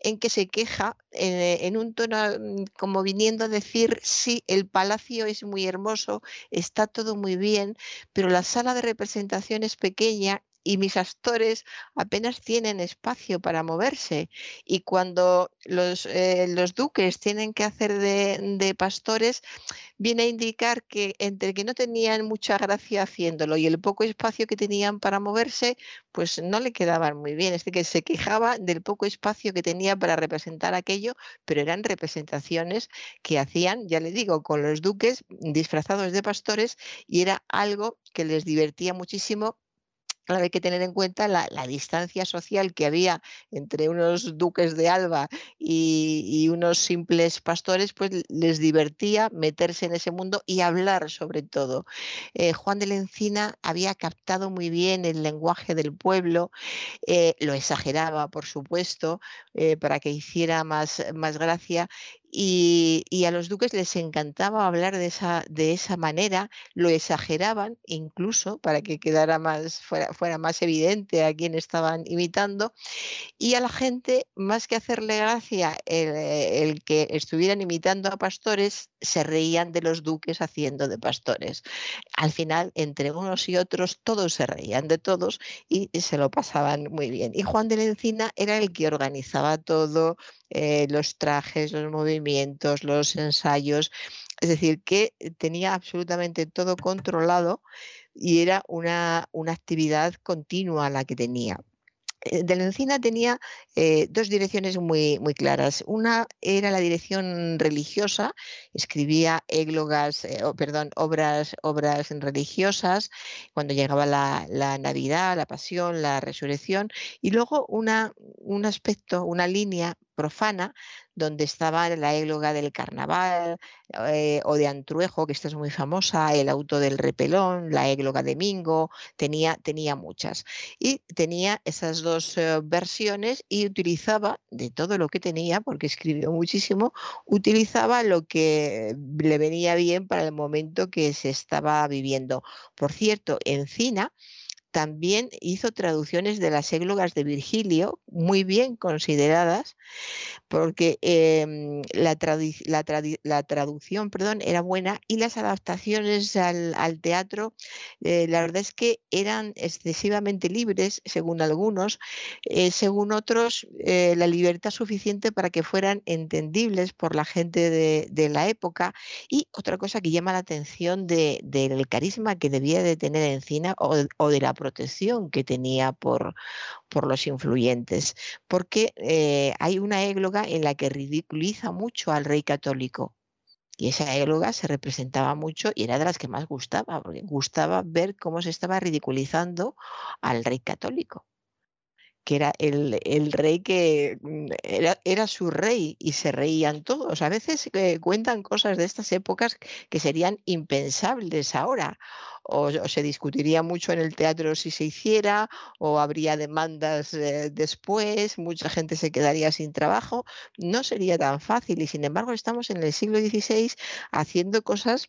en que se queja eh, en un tono mm, como viniendo a decir, sí, el palacio es muy hermoso, está todo muy bien, pero la sala de representación es pequeña y mis actores apenas tienen espacio para moverse. Y cuando los, eh, los duques tienen que hacer de, de, pastores, viene a indicar que entre que no tenían mucha gracia haciéndolo y el poco espacio que tenían para moverse, pues no le quedaban muy bien. Es decir, que se quejaba del poco espacio que tenía para representar aquello, pero eran representaciones que hacían, ya le digo, con los duques disfrazados de pastores y era algo que les divertía muchísimo Claro, hay que tener en cuenta la, distancia social que había entre unos duques de Alba y, unos simples pastores, pues les divertía meterse en ese mundo y hablar sobre todo. Eh, Juan de la Encina había captado muy bien el lenguaje del pueblo, eh, lo exageraba, por supuesto, eh, para que hiciera más, más gracia y, a los duques les encantaba hablar de esa, de esa manera, lo exageraban incluso para que quedara más, fuera, fuera más evidente a quien estaban imitando. Y a la gente, más que hacerle gracia el, el que estuvieran imitando a pastores, se reían de los duques haciendo de pastores. Al final, entre unos y otros, todos se reían de todos y se lo pasaban muy bien. Y Juan de la Encina era el que organizaba todo, eh, los trajes, los movimientos, los ensayos. Es decir, que tenía absolutamente todo controlado y era una, una actividad continua la que tenía. Eh, de la Encina tenía eh, dos direcciones muy, muy claras. Una era la dirección religiosa, escribía églogas, perdón, obras, obras religiosas cuando llegaba la, la, Navidad, la Pasión, la Resurrección, y luego una, un aspecto, una línea profana, donde estaba la égloga del carnaval eh, o de Antruejo, que esta es muy famosa, el auto del repelón, la égloga de Mingo, tenía, tenía muchas. Y tenía esas dos eh, versiones y utilizaba de todo lo que tenía, porque escribió muchísimo, utilizaba lo que le venía bien para el momento que se estaba viviendo. Por cierto, Encina también hizo traducciones de las églogas de Virgilio, muy bien consideradas, porque em, la, traducción perdón, era buena y las adaptaciones al, teatro, eh, la verdad es que eran excesivamente libres, según algunos, eh, según otros, eh, la libertad suficiente para que fueran entendibles por la gente de, la época. Y otra cosa que llama la atención del carisma que debía de tener Encina o, o de la protección que tenía por, por los influyentes, porque eh, hay una égloga en la que ridiculiza mucho al rey católico. Y esa égloga se representaba mucho y era de las que más gustaba, porque gustaba ver cómo se estaba ridiculizando al rey católico que era el, rey que mm, era, su rey y se reían todos. A veces eh, cuentan cosas de estas épocas que serían impensables ahora. O, se discutiría mucho en el teatro si se hiciera, o habría demandas eh, después, mucha gente se quedaría sin trabajo. No sería tan fácil y sin embargo estamos en el siglo XVI haciendo cosas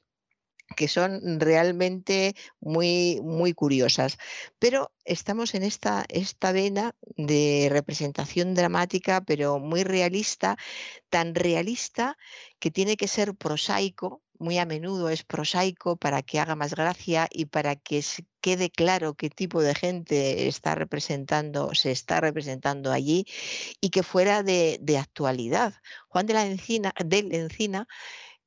que son realmente muy, muy curiosas. Pero estamos en esta, esta vena de representación dramática, pero muy realista, tan realista que tiene que ser prosaico, muy a menudo es prosaico para que haga más gracia y para que quede claro qué tipo de gente está representando, se está representando allí y que fuera de, actualidad. Juan de la Encina, de la Encina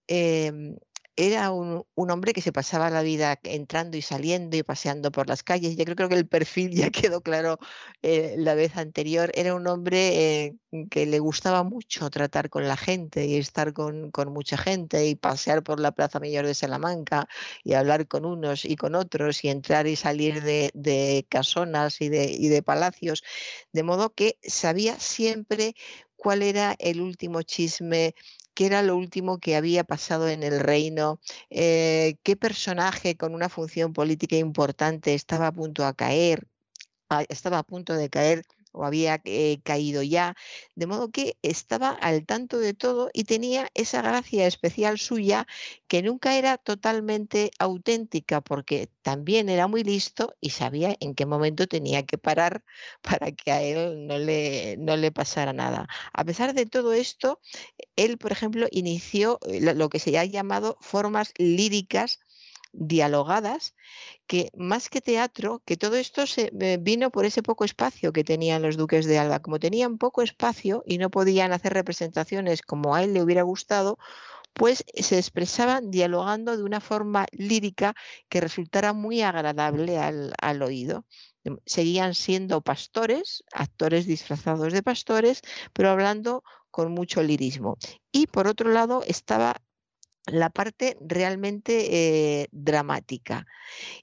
em, era un, hombre que se pasaba la vida entrando y saliendo y paseando por las calles. Yo creo, que el perfil <laughs> ya quedó claro eh, la vez anterior. Era un hombre eh, que le gustaba mucho tratar con la gente y estar con, mucha gente y pasear por la Plaza Mayor de Salamanca y hablar con unos y con otros y entrar y salir de, casonas y de, y de palacios. De modo que sabía siempre cuál era el último chisme qué era lo último que había pasado en el reino, eh, qué personaje con una función política importante estaba a punto de caer, estaba a punto de caer o había eh, caído ya, de modo que estaba al tanto de todo y tenía esa gracia especial suya que nunca era totalmente auténtica porque también era muy listo y sabía en qué momento tenía que parar <laughs> para que a él no le, no le pasara nada. A pesar de todo esto, él, por ejemplo, inició eh, lo que se ha llamado formas líricas dialogadas, que más que teatro, que todo esto se eh, vino por ese poco espacio que tenían los duques de Alba. Como tenían poco espacio y no podían hacer representaciones como a él le hubiera gustado, pues se expresaban dialogando de una forma lírica que resultara muy agradable al, al oído seguían siendo pastores, actores disfrazados de pastores, pero hablando con mucho lirismo. Y por otro lado estaba la parte realmente eh, dramática.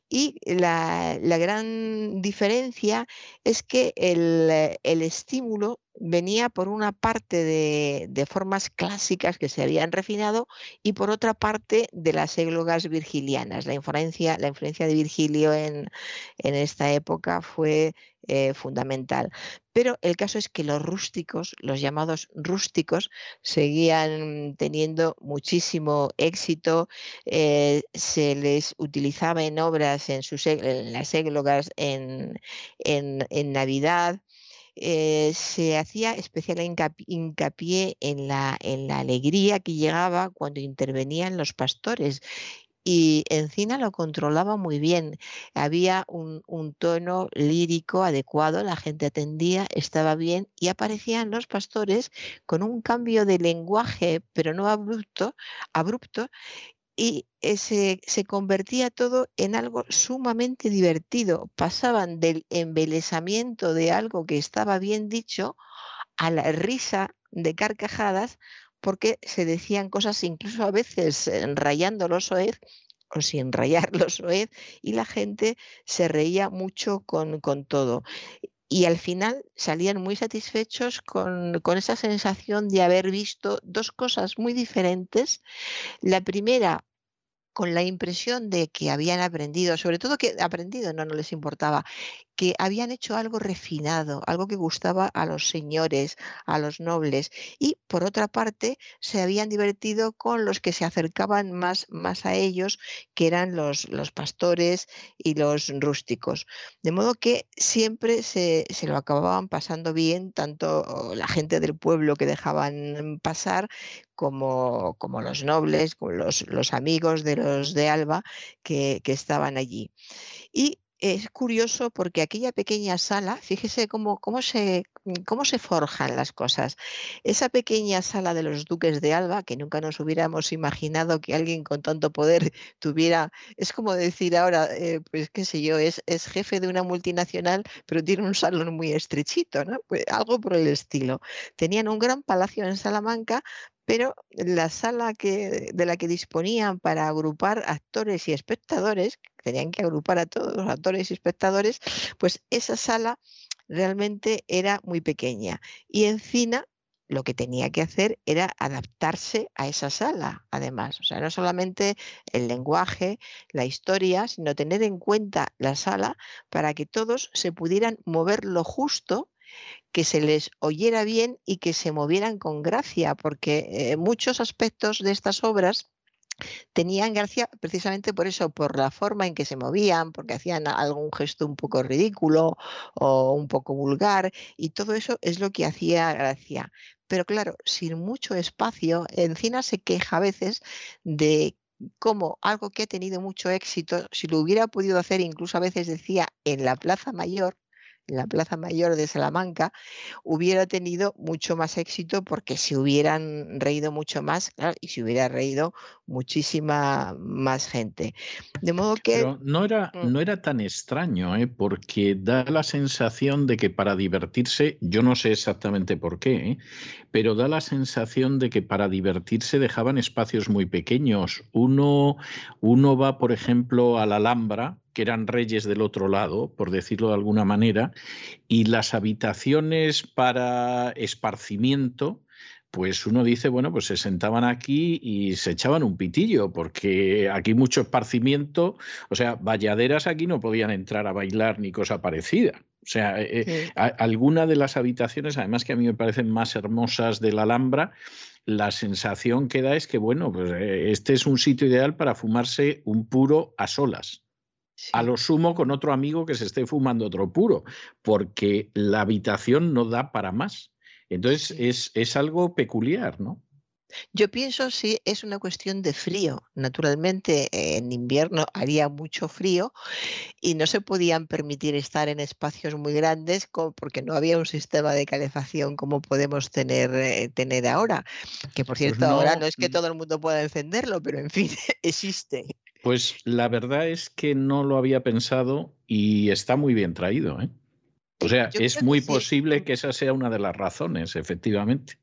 Y la, gran diferencia es que el, estímulo venía por una parte de, formas clásicas que se habían refinado y por otra parte de las églogas virgilianas. La influencia, la influencia de Virgilio en, en esta época fue eh, fundamental. Pero el caso es que los rústicos, los llamados rústicos, seguían teniendo muchísimo éxito. Eh, se les utilizaba en obras, en, sus, las églogas, en, en, Navidad. Eh, se hacía especial hincapié en la, en la alegría que llegaba cuando intervenían los pastores y Encina lo controlaba muy bien. Había un, tono lírico adecuado, la gente atendía, estaba bien y aparecían los pastores con un cambio de lenguaje, pero no abrupto, abrupto y se, se, convertía todo en algo sumamente divertido. Pasaban del embelesamiento de algo que estaba bien dicho a la risa de carcajadas porque se decían cosas incluso a veces eh, rayando los oez o sin rayar <laughs> los oez y la gente se reía mucho con, todo. Y al final salían muy satisfechos con, con, esa sensación de haber visto dos cosas muy diferentes. La primera, con la impresión de que habían aprendido, sobre todo que aprendido no, no les importaba, que habían hecho algo refinado, algo que gustaba a los señores, a los nobles, y por otra parte se habían divertido con los que se acercaban más, más a ellos, que eran los, los pastores y los rústicos. De modo que siempre se, se lo acababan pasando bien, tanto la gente del pueblo que dejaban pasar, como, como, los nobles, como los, los, amigos de los de Alba que, que estaban allí. Y es curioso porque aquella pequeña sala, fíjese cómo, cómo, se, cómo se forjan las cosas. Esa pequeña sala de los duques de Alba, que nunca nos hubiéramos imaginado que alguien con tanto poder <laughs> tuviera, es como decir ahora, eh, pues qué sé yo, es, es, jefe de una multinacional, pero tiene un salón muy estrechito, ¿no? Pues algo por el estilo. Tenían un gran palacio en Salamanca, pero la sala que, de la que disponían para agrupar actores y espectadores, tenían que agrupar a todos los actores y espectadores, pues esa sala realmente era muy pequeña. Y Encina lo que tenía que hacer era adaptarse a esa sala, además. O sea, no solamente el lenguaje, la historia, sino tener en cuenta la sala para que todos se pudieran mover lo justo que se les oyera bien y que se movieran con gracia, porque eh, muchos aspectos de estas obras tenían gracia precisamente por eso, por la forma en que se movían, porque hacían algún gesto un poco ridículo o un poco vulgar, y todo eso es lo que hacía gracia. Pero claro, sin mucho espacio, Encina se queja a veces de cómo algo que ha tenido mucho éxito, si lo hubiera podido hacer, incluso a veces decía en la Plaza Mayor, en la Plaza Mayor de Salamanca, hubiera tenido mucho más éxito porque se hubieran reído mucho más y se hubiera reído muchísima más gente. De modo que... no era, mm. no era tan extraño, ¿eh? porque da la sensación de que para divertirse, yo no sé exactamente por qué, ¿eh? pero da la sensación de que para divertirse dejaban espacios muy pequeños. Uno, uno va, por ejemplo, a la Alhambra, que eran reyes del otro lado, por decirlo de alguna manera, y las habitaciones para esparcimiento, pues uno dice, bueno, pues se sentaban aquí y se echaban un pitillo, porque aquí mucho esparcimiento, o sea, valladeras aquí no podían entrar a bailar ni cosa parecida. O sea, eh, eh, alguna de las habitaciones, además que a mí me parecen más hermosas de la Alhambra, la sensación que da es que, bueno, pues eh, este es un sitio ideal para fumarse un puro a solas. A lo sumo con otro amigo que se esté fumando otro puro, porque la habitación no da para más. Entonces es, es algo peculiar, ¿no? Yo pienso si es una cuestión de frío. Naturalmente, en invierno haría mucho frío y no se podían permitir estar en espacios muy grandes porque no había un sistema de calefacción como podemos tener, eh, tener ahora. Que por pues cierto, ahora no es que mm. todo el mundo pueda encenderlo, pero en fin, <laughs> existe. Pues la verdad es que no lo había pensado y está muy bien traído. ¿eh? O sea, es muy posible que esa sea una de las razones, efectivamente.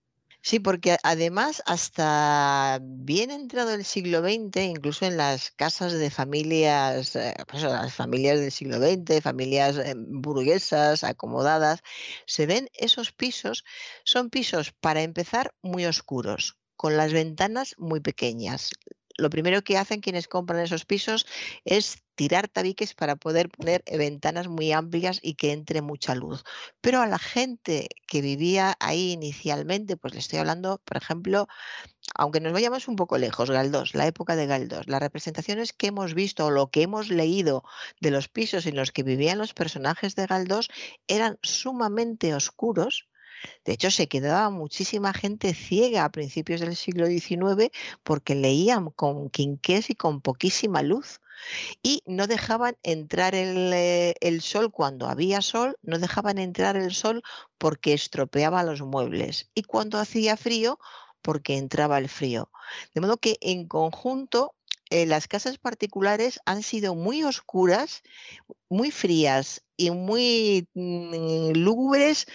Sí, porque además hasta bien entrado el siglo XX, incluso en las casas de familias, eh, pues las familias del siglo XX, familias eh, burguesas, acomodadas, se ven esos pisos, son pisos para empezar muy oscuros, con las ventanas muy pequeñas lo primero que hacen quienes compran esos pisos es tirar tabiques para poder poner ventanas muy amplias y que entre mucha luz. Pero a la gente que vivía ahí inicialmente, pues le estoy hablando, por ejemplo, aunque nos vayamos un poco lejos, Galdós, la época de Galdós, las representaciones que hemos visto o lo que hemos leído de los pisos en los que vivían los personajes de Galdós eran sumamente oscuros de hecho, se quedaba muchísima gente ciega a principios del siglo XIX porque leían con quinqués y con poquísima luz. Y no dejaban entrar el, eh, el, sol cuando había sol, no dejaban entrar el sol porque estropeaba los muebles. Y cuando hacía frío, porque entraba el frío. De modo que en conjunto eh, las casas particulares han sido muy oscuras, muy frías y muy mm, lúgubres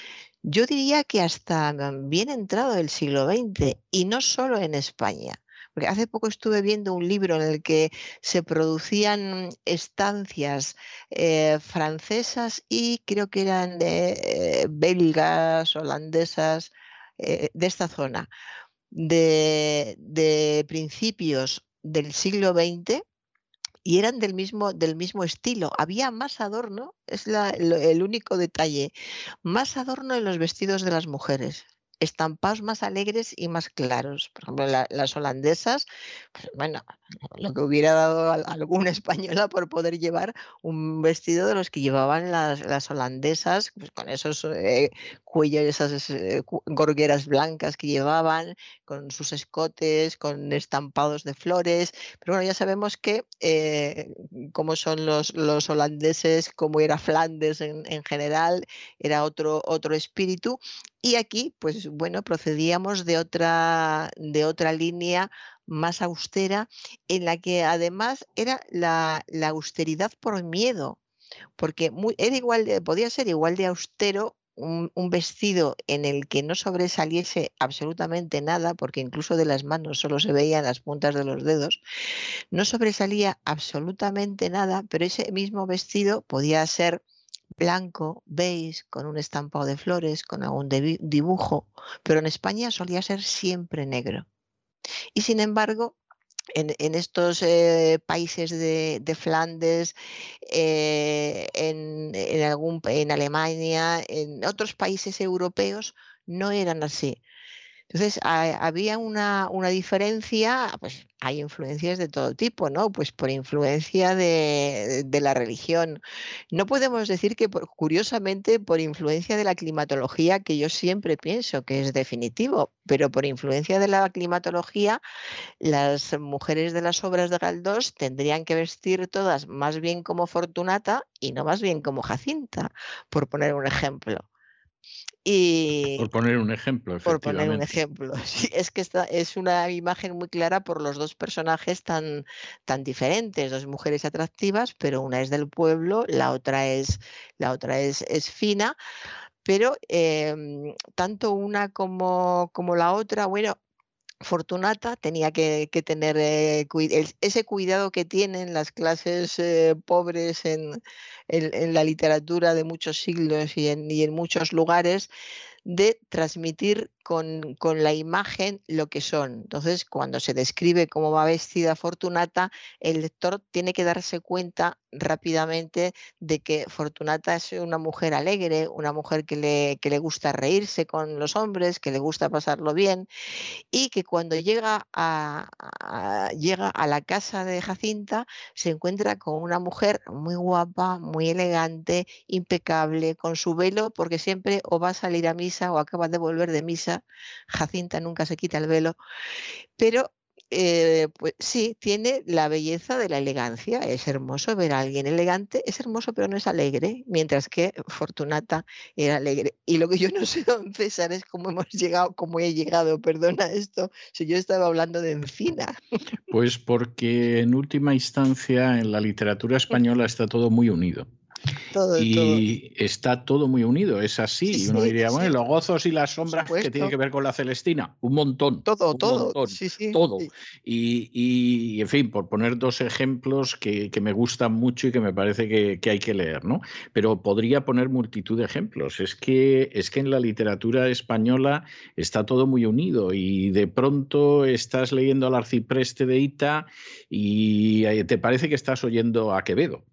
yo diría que hasta bien entrado el siglo XX y no solo en España. Porque hace poco estuve viendo un libro en el que se producían estancias eh, francesas y creo que eran eh, belgas, holandesas, eh, de esta zona, de principios del siglo XX y eran del mismo, del mismo estilo. Había más adorno, es el único detalle, más adorno en los vestidos de las mujeres estampados más alegres y más claros. Por ejemplo, las holandesas, pues, bueno, lo que hubiera dado alguna <laughs> española por poder llevar un vestido de los que llevaban las, holandesas, pues, con esos eh, cuellos, esas eh, gorgueras blancas que llevaban, con sus escotes, con estampados de flores. Pero bueno, ya sabemos que eh, como son los, los holandeses, como era Flandes en, en general, era otro, otro espíritu y aquí, pues bueno, procedíamos de otra, de otra línea más austera, en la que además era la, austeridad por miedo, porque era igual podía ser igual de austero un, un, vestido en el que no sobresaliese absolutamente nada, porque incluso de las manos solo se veían las puntas de los dedos, no sobresalía absolutamente nada, pero ese mismo vestido podía ser blanco, beige, con un estampado de flores, con algún dibujo, pero en España solía ser siempre negro. Y sin embargo, en, estos eh, países de, Flandes, eh, en, Alemania, en otros países europeos, no eran así. Entonces, había una, una, diferencia, pues hay influencias de todo tipo, ¿no? Pues por influencia de, la religión. No podemos decir que, curiosamente, por influencia de la climatología, que yo siempre pienso que es definitivo, pero por influencia de la climatología, las mujeres de las obras de Galdós tendrían que vestir todas más bien como Fortunata y no más bien como Jacinta, por poner un ejemplo. Y por poner un ejemplo, Por poner un ejemplo. <laughs> es que esta es una imagen muy clara por los dos personajes tan, tan diferentes, dos mujeres atractivas, pero una es del pueblo, la otra es, la otra es, es fina, pero em, tanto una como, como la otra, bueno, Fortunata tenía que, tener eh, ese cuidado que tienen las clases eh, pobres en, la literatura de muchos siglos y en muchos lugares de transmitir con, la imagen lo que son. Entonces, cuando se describe cómo va vestida Fortunata, el lector tiene que darse cuenta rápidamente de que Fortunata es una mujer alegre, una mujer que le, le gusta reírse con los hombres, que le gusta pasarlo bien y que cuando llega a, llega a la casa de Jacinta se encuentra con una mujer muy guapa, muy elegante, impecable, con su velo, porque siempre o va a salir a mí misa o acaba de volver de misa. Jacinta nunca se quita el velo, pero eh, pues sí, tiene la belleza de la elegancia. Es hermoso ver a alguien elegante, es hermoso, pero no es alegre, mientras que Fortunata era alegre. Y lo que yo no <laughs> sé, don César, es cómo hemos llegado, cómo he llegado, perdona esto, si yo estaba hablando de encina. Pues porque en última instancia en la literatura <laughs> española está todo muy unido y está todo muy unido, es así. y uno diría, bueno, los gozos y las sombras que tiene que ver con la Celestina, un montón. Todo, todo. todo. Y, y, en fin, por poner dos ejemplos que, que me gustan mucho y que me parece que, que, hay que leer, ¿no? Pero podría poner multitud de ejemplos. Es que, es que en la literatura española está todo muy unido y de pronto estás leyendo al arcipreste de Ita y eh, te parece que estás oyendo a Quevedo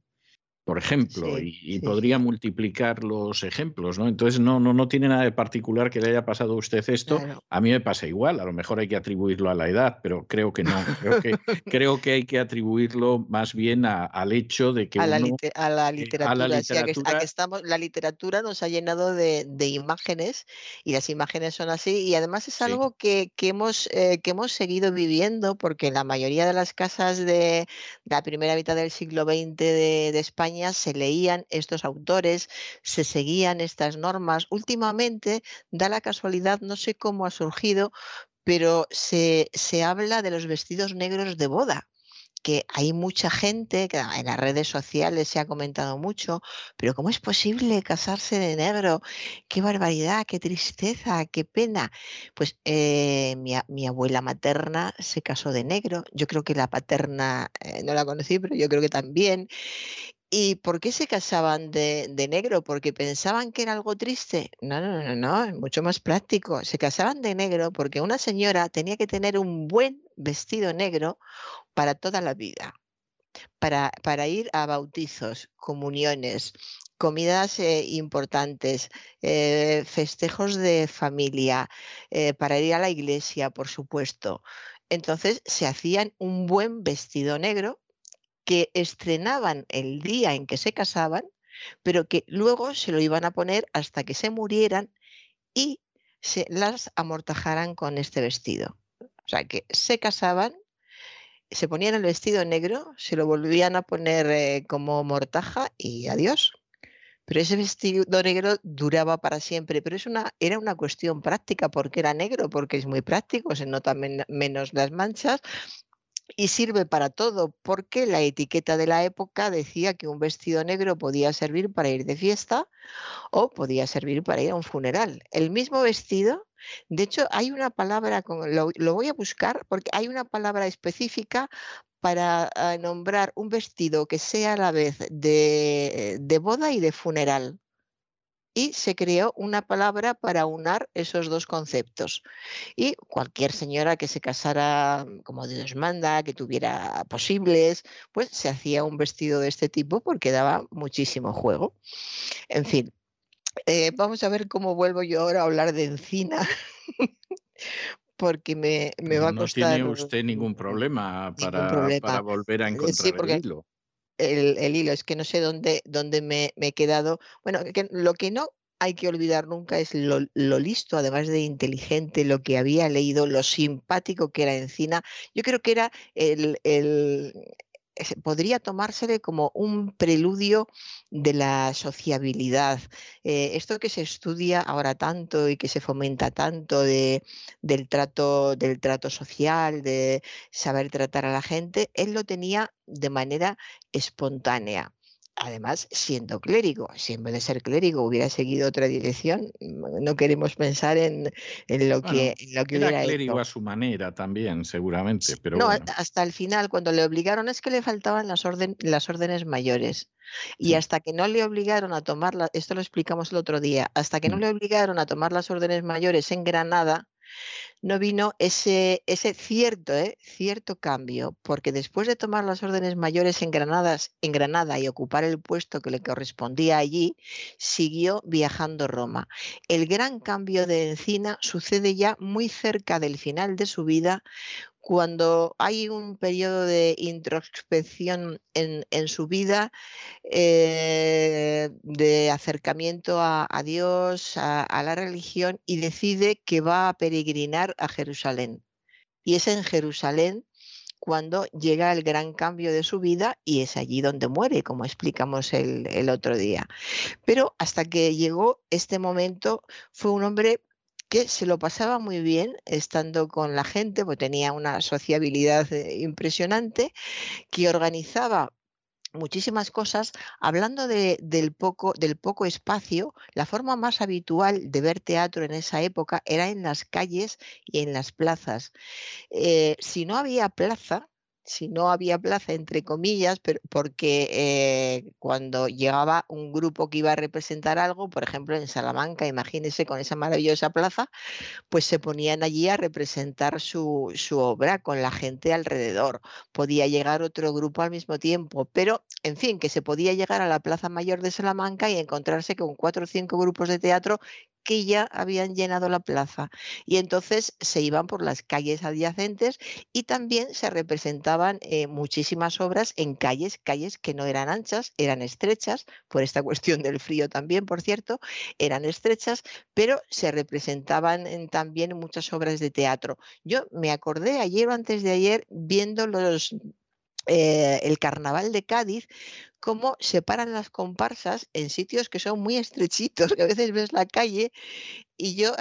por ejemplo, y, podría multiplicar los ejemplos, ¿no? Entonces no, no, no tiene nada de particular que le haya pasado a usted esto. A mí me pasa igual, a lo mejor hay que atribuirlo a la edad, pero creo que no. Creo que, <laughs> creo que hay que atribuirlo más bien al hecho de que... A, la, literatura. a la literatura. estamos, la literatura nos ha llenado de, imágenes y las imágenes son así y además es algo que, que, hemos, eh, que hemos seguido viviendo porque la mayoría de las casas de la primera mitad del siglo XX de España se leían estos autores, se seguían estas normas. Últimamente da la casualidad, no sé cómo ha surgido, pero se, se habla de los vestidos negros de boda que hay mucha gente, que en las redes sociales se ha comentado mucho, pero ¿cómo es posible casarse de negro? ¡Qué barbaridad, qué tristeza, qué pena! Pues eh, mi, abuela materna se casó de negro, yo creo que la paterna eh, no la conocí, pero yo creo que también. ¿Y por qué se casaban de, negro? ¿Porque pensaban que era algo triste? No, no, no, no, es mucho más práctico. Se casaban de negro porque una señora tenía que tener un buen vestido negro para toda la vida, para, ir a bautizos, comuniones, comidas eh, importantes, eh, festejos de familia, eh, para ir a la iglesia, por supuesto. Entonces se hacían un buen vestido negro que estrenaban el día en que se casaban, pero que luego se lo iban a poner hasta que se murieran y se las amortajaran con este vestido. O sea, que se casaban, se ponían el vestido negro, se lo volvían a poner eh, como mortaja y adiós. Pero ese vestido negro duraba para siempre, pero es una, era una cuestión práctica porque era negro, porque es muy práctico, se notan menos las manchas y sirve para todo, porque la etiqueta de la época decía que un vestido negro podía servir para ir de fiesta o podía servir para ir a un funeral. El mismo vestido, de hecho, hay una palabra, lo, lo voy a buscar porque hay una palabra específica para ah, nombrar un vestido que sea a la vez de, de boda y de funeral y se creó una palabra para unar esos dos conceptos. Y cualquier señora que se casara mm, como Dios manda, que tuviera posibles, pues se hacía un vestido de este tipo porque daba muchísimo juego. En fin, eh, vamos a ver cómo vuelvo yo ahora a hablar de encina. <laughs> porque me, va a costar. No tiene usted ningún <laughs> problema para, para volver a eh, encontrar el hilo el, hilo, es que no sé dónde, dónde me, he quedado. Bueno, lo que no hay que olvidar nunca es lo, listo, además de inteligente, lo que había leído, lo simpático que era Encina. Yo creo que era el, podría tomársele como un preludio de la sociabilidad. Eh, esto que se estudia ahora tanto y que se fomenta tanto de, del, trato, del trato social, de saber tratar a la gente, él lo tenía de manera espontánea además siendo clérigo. Si en vez de ser clérigo hubiera seguido otra dirección, mm, no queremos pensar en, lo, que, en lo que era clérigo a su manera también, seguramente. Pero no, hasta el final, cuando le obligaron, es que le faltaban las, orden, las órdenes mayores. Y hasta que no le obligaron a tomar, esto lo explicamos el otro día, hasta que no mm. le obligaron a tomar las órdenes mayores en Granada, no vino ese, ese cierto, ¿eh? cierto cambio, porque después de tomar las órdenes mayores en, en Granada y ocupar el puesto que le correspondía allí, siguió viajando a Roma. El gran cambio de Encina sucede ya muy cerca del final de su vida, cuando hay un periodo de introspección en, su vida, eh, de acercamiento a, Dios, a, la religión, y decide que va a peregrinar a Jerusalén. Y es en Jerusalén cuando llega el gran cambio de su vida y es allí donde muere, como explicamos el, el otro día. Pero hasta que llegó este momento fue un hombre que se lo pasaba muy bien estando con la gente, porque tenía una sociabilidad eh, impresionante, que organizaba muchísimas cosas. Hablando del, poco, del poco espacio, la forma más habitual de ver teatro en esa época era en las calles y en las plazas. Eh, si no había plaza, si no había plaza, entre comillas, pero porque eh, cuando llegaba un grupo que iba a representar algo, por ejemplo en Salamanca, imagínense con esa maravillosa plaza, pues se ponían allí a representar su, su obra con la gente alrededor. Podía llegar otro grupo al mismo tiempo, pero en fin, que se podía llegar a la Plaza Mayor de Salamanca y encontrarse con cuatro o cinco grupos de teatro que ya habían llenado la plaza y entonces se iban por las calles adyacentes y también se representaban eh, muchísimas obras en calles, calles que no eran anchas, eran estrechas, por esta <laughs> cuestión del frío también, por cierto, eran estrechas, pero se representaban también muchas obras de teatro. Yo me acordé ayer o antes de ayer viendo los eh, el carnaval de Cádiz, cómo separan las comparsas en sitios que son muy estrechitos, <laughs> que a veces ves la calle y yo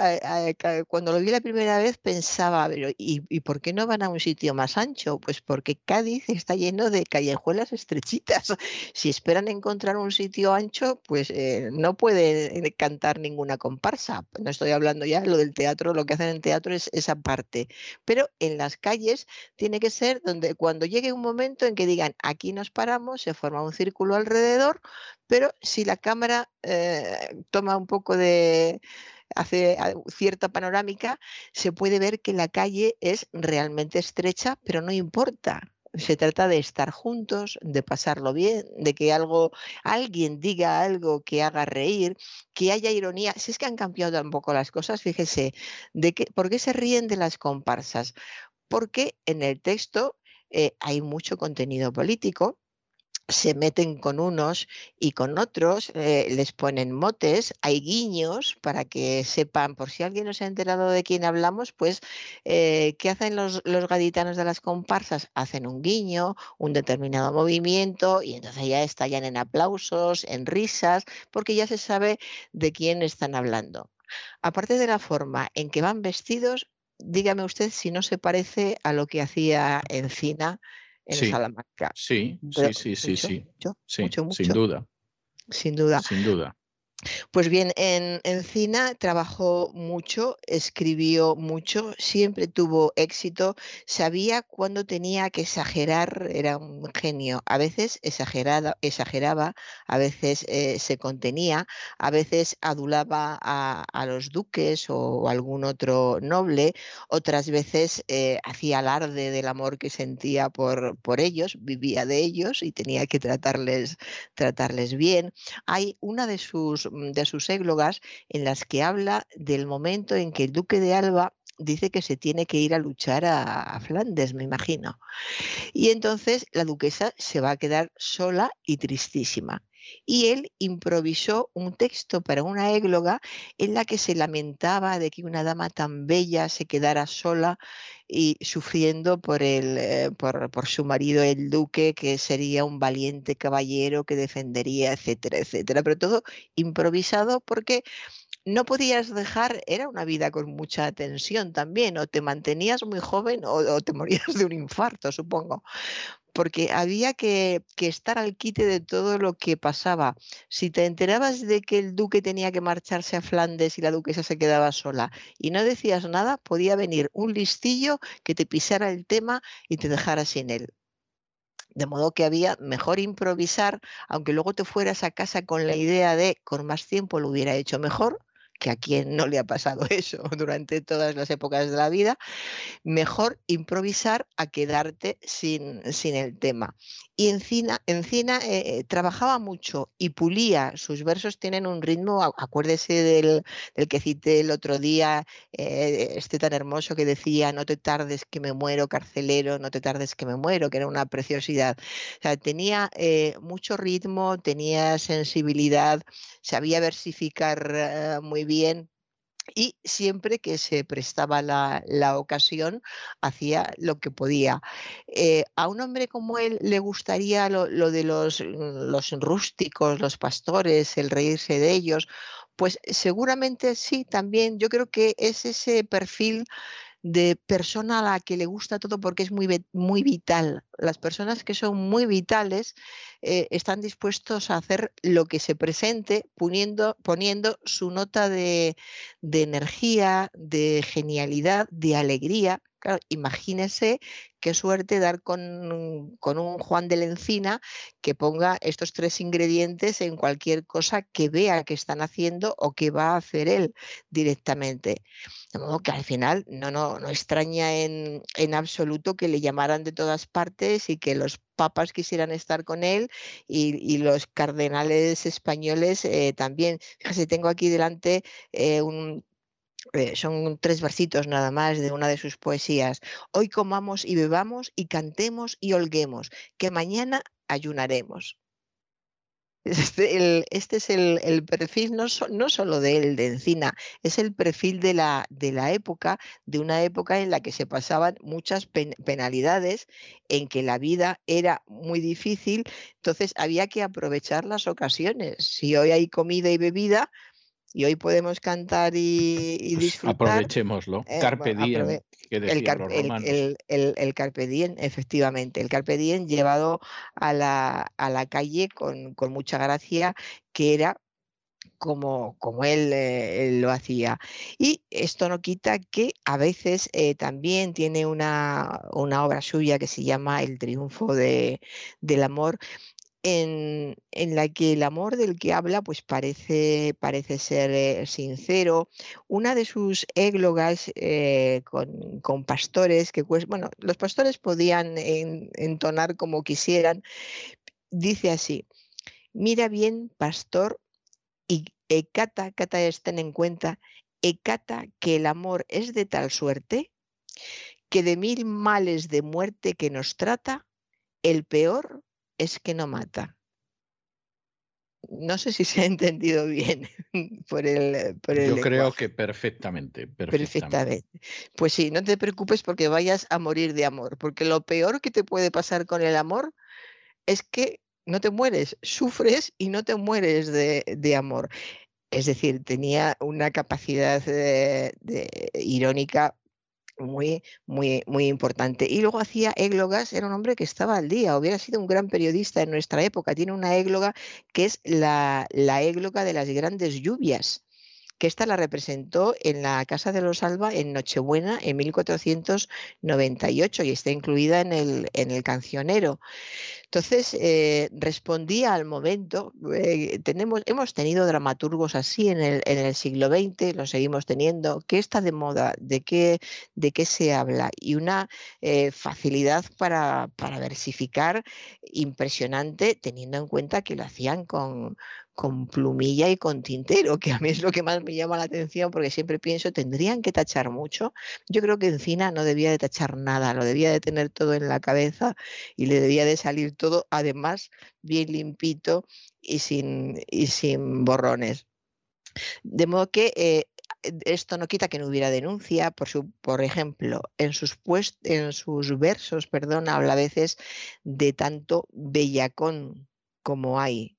cuando lo vi la primera vez pensaba, pero ¿y, por qué no van a un sitio más ancho? Pues porque Cádiz está lleno de callejuelas estrechitas. <laughs> Si esperan encontrar un sitio ancho, pues eh, no pueden eh, cantar ninguna comparsa. No estoy hablando ya de lo del teatro, lo que hacen en teatro es esa parte. Pero en las calles tiene que ser donde cuando llegue un momento en que digan, aquí nos paramos, se forma un círculo alrededor, pero si la cámara eh, toma un poco de hace cierta panorámica, se puede ver que la calle es realmente estrecha, pero no importa. Se trata de estar juntos, de pasarlo bien, de que algo, alguien diga algo que haga reír, que haya ironía. Si es que han cambiado un poco las cosas, fíjese, de que, ¿por qué se ríen de las comparsas? Porque en el texto eh, hay mucho contenido político, se meten con unos y con otros, eh, les ponen motes, hay guiños para que sepan, por si alguien no se ha enterado de quién hablamos, pues, eh, ¿qué hacen los, los, gaditanos de las comparsas? Hacen un guiño, un determinado movimiento y entonces ya estallan en aplausos, en risas, porque ya se sabe de quién están hablando. Aparte de la forma en que van vestidos, dígame usted si no se parece a lo que hacía Encina en sí, Salamanca. Sí, sí, sí, sí, sí. Sin duda. Sin duda. Sin duda. Pues bien, en Encina trabajó mucho, escribió mucho, siempre tuvo éxito, sabía cuándo tenía que exagerar, era un genio. A veces exagerada, exageraba, a veces eh, se contenía, a veces adulaba a, los duques o, algún otro noble, otras veces eh, hacía alarde del amor que sentía por, por ellos, vivía de ellos y tenía que tratarles, tratarles bien. Hay una de sus Mm, de sus églogas en las que habla del momento en que el duque de Alba dice que se tiene que ir a luchar a, Flandes, me imagino. Y entonces la duquesa se va a quedar sola y tristísima. Y él improvisó un texto para una égloga en la que se lamentaba de que una dama tan bella se quedara sola y sufriendo por, el, eh, por, su marido, el duque, que sería un valiente caballero que defendería, etcétera, etcétera. Pero todo improvisado porque no podías dejar, era una vida con mucha tensión también, o te mantenías muy joven o, te morías de un infarto, supongo, porque había que, estar al quite de todo lo que pasaba. Si te enterabas de que el duque tenía que marcharse a Flandes y la duquesa se quedaba sola y no decías nada, podía venir un listillo que te pisara el tema y te dejara sin él. De modo que había mejor improvisar, aunque luego te fueras a casa con la idea de con más tiempo lo hubiera hecho mejor, que a quien no le ha pasado <laughs> eso durante todas las épocas de la vida, mejor improvisar a quedarte sin, sin el tema. Y Encina, Encina eh, trabajaba mucho y pulía. Sus versos tienen un ritmo, acuérdese del, del que cité el otro día, eh, este tan hermoso que decía, no te tardes que me muero, carcelero, no te tardes que me muero, que era una preciosidad. O sea, tenía eh, mucho ritmo, tenía sensibilidad, sabía versificar muy bien y siempre que se prestaba la, ocasión hacía lo que podía. Eh, a un hombre como él le gustaría lo, de los, los rústicos, los pastores, el reírse de ellos. Pues seguramente sí, también yo creo que es ese perfil de persona a la que le gusta todo porque es muy, muy vital. Las personas que son muy vitales eh, están dispuestos a hacer lo que se presente poniendo, poniendo su nota de, de energía, de genialidad, de alegría Claro, imagínese qué suerte dar con, un Juan de la Encina que ponga estos tres ingredientes en cualquier cosa que vea que están haciendo o que va a hacer él directamente. De modo que al final no, no, no extraña en, absoluto que le llamaran de todas partes y que los papas quisieran estar con él y, los cardenales españoles eh, también. Fíjese, tengo aquí delante eh, un eh, son tres versitos nada más de una de sus poesías. Hoy comamos y bebamos y cantemos y holguemos, que mañana ayunaremos. <laughs> Este, este es el, perfil no, no, solo de él, de Encina, es el perfil de la, de la época, de una época en la que se pasaban muchas penalidades, en que la vida era muy difícil, entonces había que aprovechar las ocasiones. Si hoy hay comida y bebida, y hoy podemos cantar y, pues disfrutar. Aprovechémoslo. Eh, carpe diem. el, carpe diem, efectivamente. El carpe diem llevado a la, a la calle con, con, mucha gracia, que era como, como él, eh, lo hacía. Y esto no quita que a veces eh, también tiene una, una, obra suya que se llama El triunfo de, del amor, en, la que el amor del que habla pues parece, parece ser eh, sincero. Una de sus églogas eh, con, pastores, que bueno, los pastores podían entonar como quisieran, dice así, mira bien, pastor, y ecata, cata estén en cuenta, ecata que el amor es de tal suerte que de mil males de muerte que nos trata, el peor es que no mata. No sé si se ha <laughs> entendido bien por el. Por Yo creo que perfectamente, perfectamente, Pues sí, no te preocupes porque vayas a morir de amor, porque lo peor que te puede pasar con el amor es que no te mueres, sufres y no te mueres de, amor. Es decir, tenía una capacidad de, irónica muy, muy, muy importante. Y luego hacía églogas, era un hombre que estaba al día, hubiera sido un gran periodista en nuestra época. Tiene una égloga que es la, la égloga de las grandes lluvias que esta la representó en la Casa de los Alba en Nochebuena en 1498 y está incluida en el, en el cancionero. Entonces, eh, respondía al momento, eh, tenemos, hemos tenido dramaturgos así en el, en el, siglo XX, lo seguimos teniendo, ¿qué está de moda? ¿De qué, de qué se habla? Y una eh, facilidad para, para versificar impresionante, teniendo en cuenta que lo hacían con, con plumilla y con tintero, que a mí es lo que más me llama la atención porque siempre pienso, tendrían que tachar mucho. Yo creo que Encina no debía de tachar nada, lo debía de tener todo en la cabeza y le debía de salir todo, además, bien limpito y sin, y sin borrones. De modo que eh, esto no quita que no hubiera denuncia, por, su, por ejemplo, en sus, en sus versos, perdón, habla a veces de tanto bellacón como hay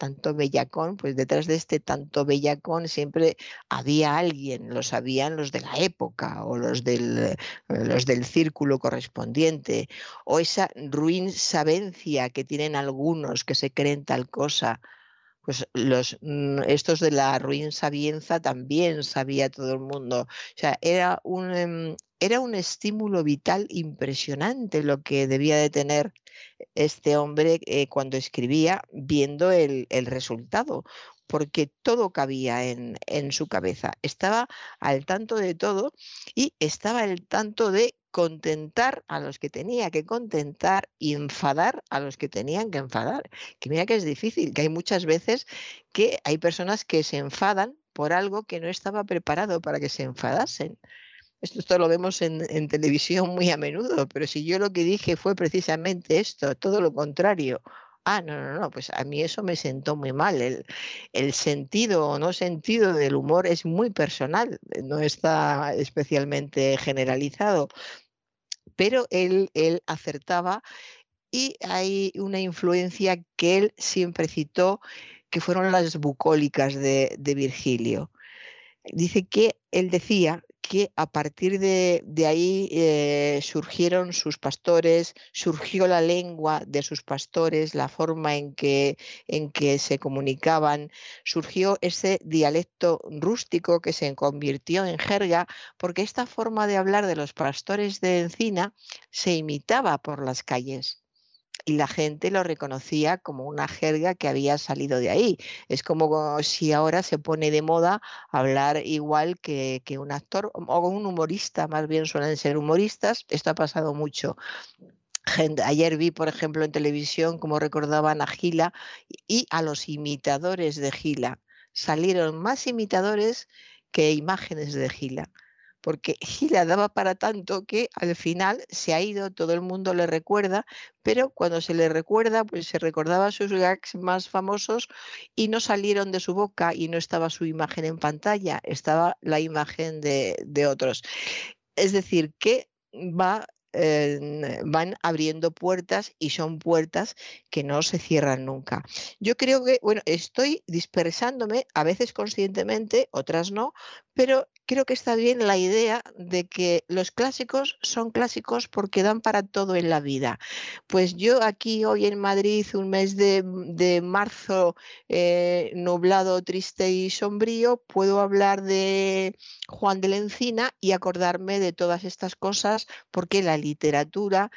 tanto bellacón, pues detrás de este tanto bellacón siempre había alguien, lo sabían los de la época o los del, círculo correspondiente, o esa ruin sabencia que tienen algunos que se creen tal cosa. Pues los, mm, estos de la ruin sabienza también sabía todo el mundo. O sea, era un, em, era un estímulo vital impresionante lo que debía de tener este hombre eh, cuando escribía viendo el, resultado, porque todo cabía en, en su cabeza. Estaba al tanto de todo y estaba al tanto de contentar a los que tenía que contentar y enfadar a los que tenían que enfadar. Que mira que es difícil, que hay muchas veces que hay personas que se enfadan por algo que no estaba preparado para que se enfadasen. Esto, lo vemos en, televisión muy a menudo, pero si yo lo que dije fue precisamente esto, todo lo contrario, Ah, no, no, no, pues a mí eso me sentó muy mal. El, sentido o no sentido del humor es muy personal, no está especialmente generalizado, pero él, él acertaba y hay una influencia que él siempre citó, que fueron las bucólicas de Virgilio. Dice que él decía que a partir de, ahí eh, surgieron sus pastores, surgió la lengua de sus pastores, la forma en que, en que se comunicaban, surgió ese dialecto rústico que se convirtió en jerga, porque esta forma de hablar de los pastores de Encina se imitaba por las calles y la gente lo reconocía como una jerga que había salido de ahí. Es como si ahora se pone de moda hablar igual que, un actor o un humorista, más bien suelen ser humoristas. Esto ha pasado mucho. Ayer vi, por ejemplo, en televisión cómo recordaban a Gila y a los imitadores de Gila. Salieron más imitadores que imágenes de Gila porque <laughs> Gila daba para tanto que al final se ha ido, todo el mundo le recuerda, pero cuando se le recuerda, pues se recordaba sus gags más famosos y no salieron de su boca y no estaba su imagen en pantalla, estaba la imagen de, de otros. Es decir, que va van abriendo puertas y son puertas que no se cierran nunca. Yo creo que, bueno, estoy dispersándome, a veces conscientemente, otras no, pero creo que está bien la idea de que los clásicos son clásicos porque dan para todo en la vida. Pues yo aquí hoy en Madrid, un mes de, marzo eh, nublado, triste y sombrío, puedo hablar de Juan de la Encina y acordarme de todas estas cosas porque la literatura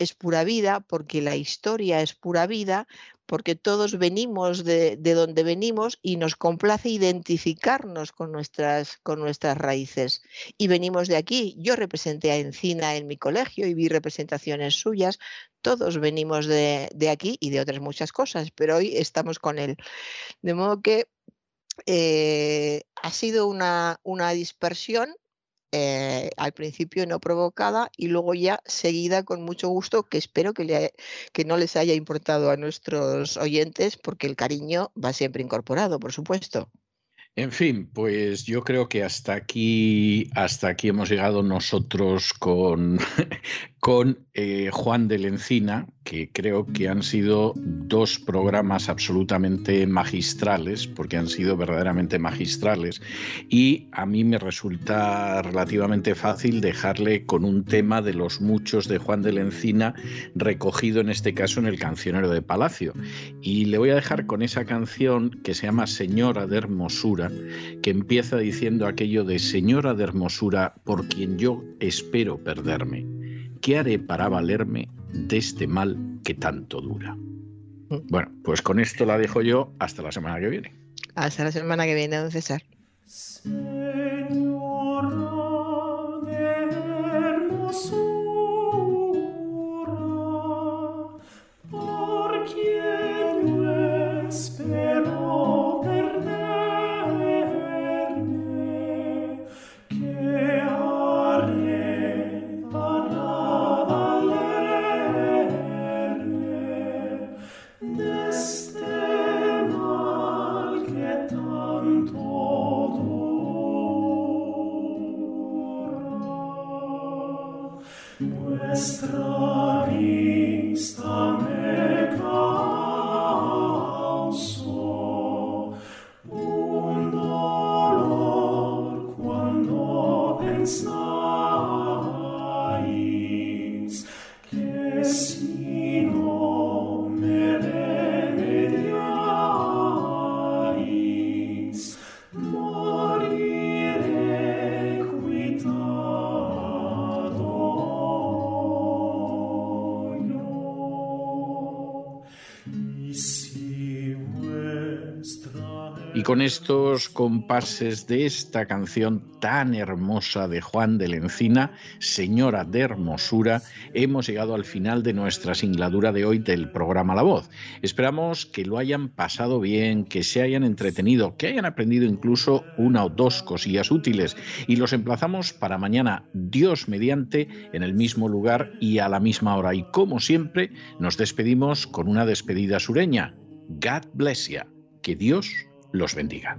es pura vida, porque la historia es pura vida, porque todos venimos de, donde venimos y nos complace identificarnos con nuestras, con nuestras raíces. Y venimos de aquí. Yo representé a Encina en mi colegio y vi representaciones suyas. Todos venimos de, aquí y de otras muchas cosas, pero hoy estamos con él. De modo que eh, ha sido una, una dispersión eh, al principio no provocada y luego ya seguida con mucho gusto, que espero que, que no les haya importado a nuestros oyentes, porque el cariño va siempre incorporado, por supuesto. En fin, pues yo creo que hasta aquí, hasta aquí hemos llegado nosotros con, <laughs> con eh, Juan de Lencina, que creo que han sido dos programas absolutamente magistrales, porque han sido verdaderamente magistrales, y a mí me resulta relativamente fácil dejarle con un tema de los muchos de Juan de Lencina, recogido en este caso en el cancionero de Palacio. Y le voy a dejar con esa canción que se llama Señora de Hermosura, que empieza diciendo aquello de Señora de Hermosura, por quien yo espero perderme ¿qué haré para valerme de este mal que tanto dura? Bueno, pues con esto la dejo yo hasta la semana que viene. Hasta la semana que viene, don César. Con estos compases de esta canción tan hermosa de Juan de la Encina, Señora de Hermosura, hemos llegado al final de nuestra singladura de hoy del programa La Voz. Esperamos que lo hayan pasado bien, que se hayan entretenido, que hayan aprendido incluso una o dos cosillas útiles y los emplazamos para mañana, Dios mediante, en el mismo lugar y a la misma hora. Y como siempre, nos despedimos con una despedida sureña. God bless you. Que Dios los bendiga.